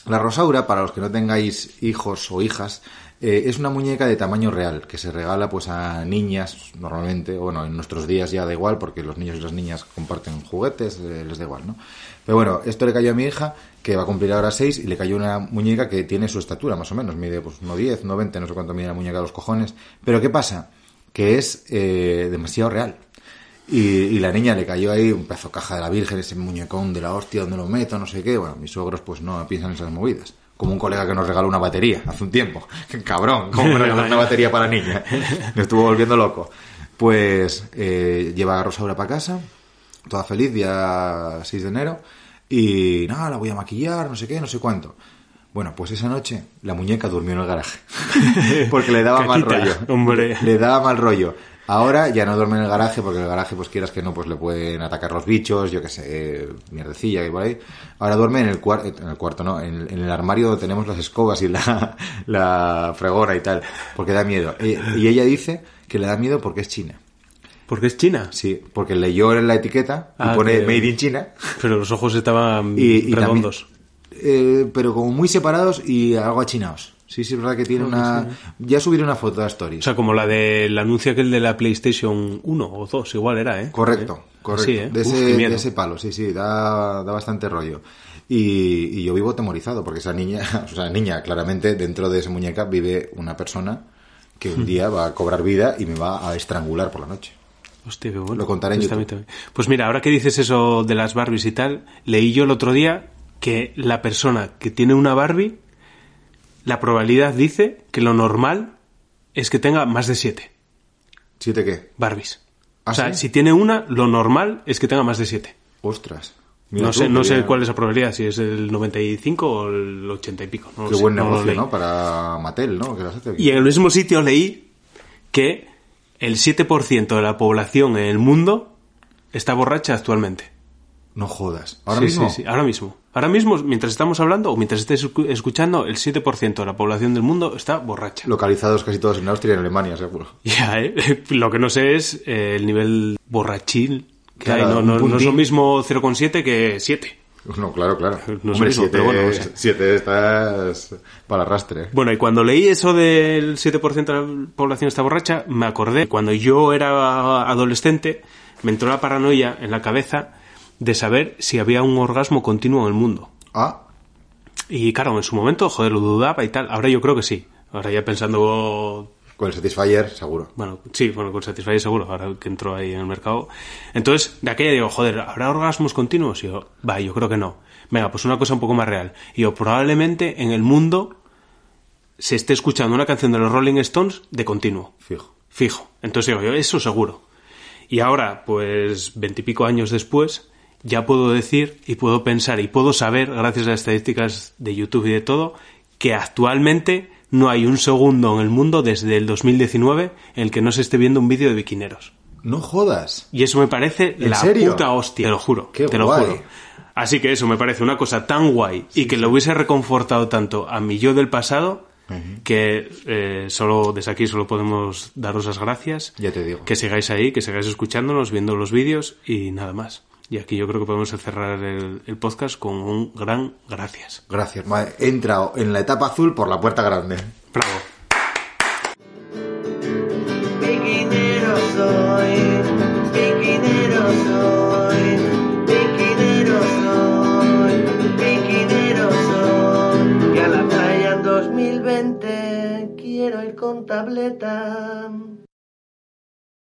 La rosaura, para los que no tengáis hijos o hijas, eh, es una muñeca de tamaño real que se regala pues a niñas normalmente, bueno, en nuestros días ya da igual porque los niños y las niñas comparten juguetes, eh, les da igual, ¿no? Pero bueno, esto le cayó a mi hija que va a cumplir ahora 6 y le cayó una muñeca que tiene su estatura más o menos, mide pues no 10, no 20, no sé cuánto mide la muñeca de los cojones, pero ¿qué pasa? Que es eh, demasiado real. Y, la niña le cayó ahí un pedazo caja de la Virgen, ese muñecón de la hostia, donde lo meto, no sé qué. Bueno, mis suegros pues no piensan en esas movidas. Como un colega que nos regaló una batería hace un tiempo. <laughs> Cabrón, ¿cómo me regaló una batería para niña? <laughs> Me estuvo volviendo loco. Pues eh, lleva a Rosaura para casa, toda feliz, día 6 de enero. Y nada, la voy a maquillar, no sé qué, no sé cuánto. Bueno, pues esa noche la muñeca durmió en el garaje. <laughs> porque le daba mal rollo. hombre. Le daba mal rollo. Ahora ya no duerme en el garaje porque en el garaje, pues quieras que no, pues le pueden atacar los bichos, yo qué sé, eh, mierdecilla y por ahí. Ahora duerme en el, cuar- en el cuarto, ¿no? En, el- en el armario donde tenemos las escobas y la, <laughs> la fregona y tal, porque da miedo. E- Y ella dice que le da miedo porque es china. ¿Porque es China? Sí, porque leyó en la etiqueta y Ah, pone que- Made in China. Pero los ojos estaban Y, y redondos. también, eh, pero como muy separados y algo achinados. Sí, sí, es verdad que tiene una... Ya subiré una foto a O Stories. sea, como la del anuncio aquel de la PlayStation 1 o 2, igual era, ¿eh? Correcto, ¿Eh? correcto. Sí, ¿eh? de, ese, de palo, sí, sí, da, da bastante rollo. Y, y yo vivo temorizado, porque esa niña, <laughs> o sea, niña, claramente dentro de esa muñeca vive una persona que un día va a cobrar vida y me va a estrangular por la noche. Hostia, qué bueno. Lo contaré en YouTube. también. Pues mira, ahora que dices eso de las Barbies y tal, leí yo el otro día que la persona que tiene una Barbie, la probabilidad dice que lo normal es que tenga más de siete ¿Siete qué? Barbies. ¿Ah, o sea, sí? si tiene una, lo normal es que tenga más de siete. Ostras. Mira No sé, no sé cuál es la probabilidad, si es el 95 o el 80 y pico. no Qué sé, buen negocio. ¿no? Para Mattel, ¿no? Que hace. Y en el mismo sitio leí que el 7% de la población en el mundo está borracha actualmente. No jodas. ¿Ahora Sí, mismo? Sí, sí, ahora mismo. Ahora mismo, mientras estamos hablando o mientras estés escu- escuchando, el 7% de la población del mundo está borracha. Localizados casi todos en Austria y en Alemania, seguro. <laughs> Ya, ¿eh? <laughs> Lo que no sé es eh, el nivel borrachil que Claro, hay. No, no- no es lo mismo 0,7 que 7. No, claro, claro. No es Hombre, lo mismo, siete, pero bueno, o sea. siete estás para arrastre. Bueno, y cuando leí eso del 7% de la población está borracha, me acordé, cuando yo era adolescente, me entró la paranoia en la cabeza de saber si había un orgasmo continuo en el mundo. Ah, Y claro, en su momento, joder, lo dudaba y tal. Ahora yo creo que sí. Ahora ya pensando... con el Satisfyer, seguro. Bueno, sí, bueno, con Satisfyer seguro, ahora que entró ahí en el mercado. Entonces, de aquella digo, joder, ¿habrá orgasmos continuos? Y yo, va, yo creo que no. Venga, pues una cosa un poco más real. Y yo, probablemente en el mundo se esté escuchando una canción de los Rolling Stones de continuo. Fijo. Fijo. Entonces digo yo, eso seguro. Y ahora, pues veintipico años después, ya puedo decir y puedo pensar y puedo saber, gracias a las estadísticas de YouTube y de todo, que actualmente no hay un segundo en el mundo desde el 2019 en el que no se esté viendo un vídeo de biquineros. No jodas. Y eso me parece ¿En la serio? puta hostia, te lo juro, Qué te lo guay. juro. Así que eso me parece una cosa tan guay y que le hubiese reconfortado tanto a mi yo del pasado que eh, solo desde aquí solo podemos daros las gracias. Ya te digo. Que sigáis ahí, que sigáis escuchándonos, viendo los vídeos y nada más. Y aquí yo creo que podemos cerrar el, el podcast con un gran gracias. Gracias. Entrado en la etapa azul por la puerta grande. Bravo. Piquinero soy, piquinero soy, piquinero soy, piquinero soy. Y a la playa en 2020 quiero ir con tableta.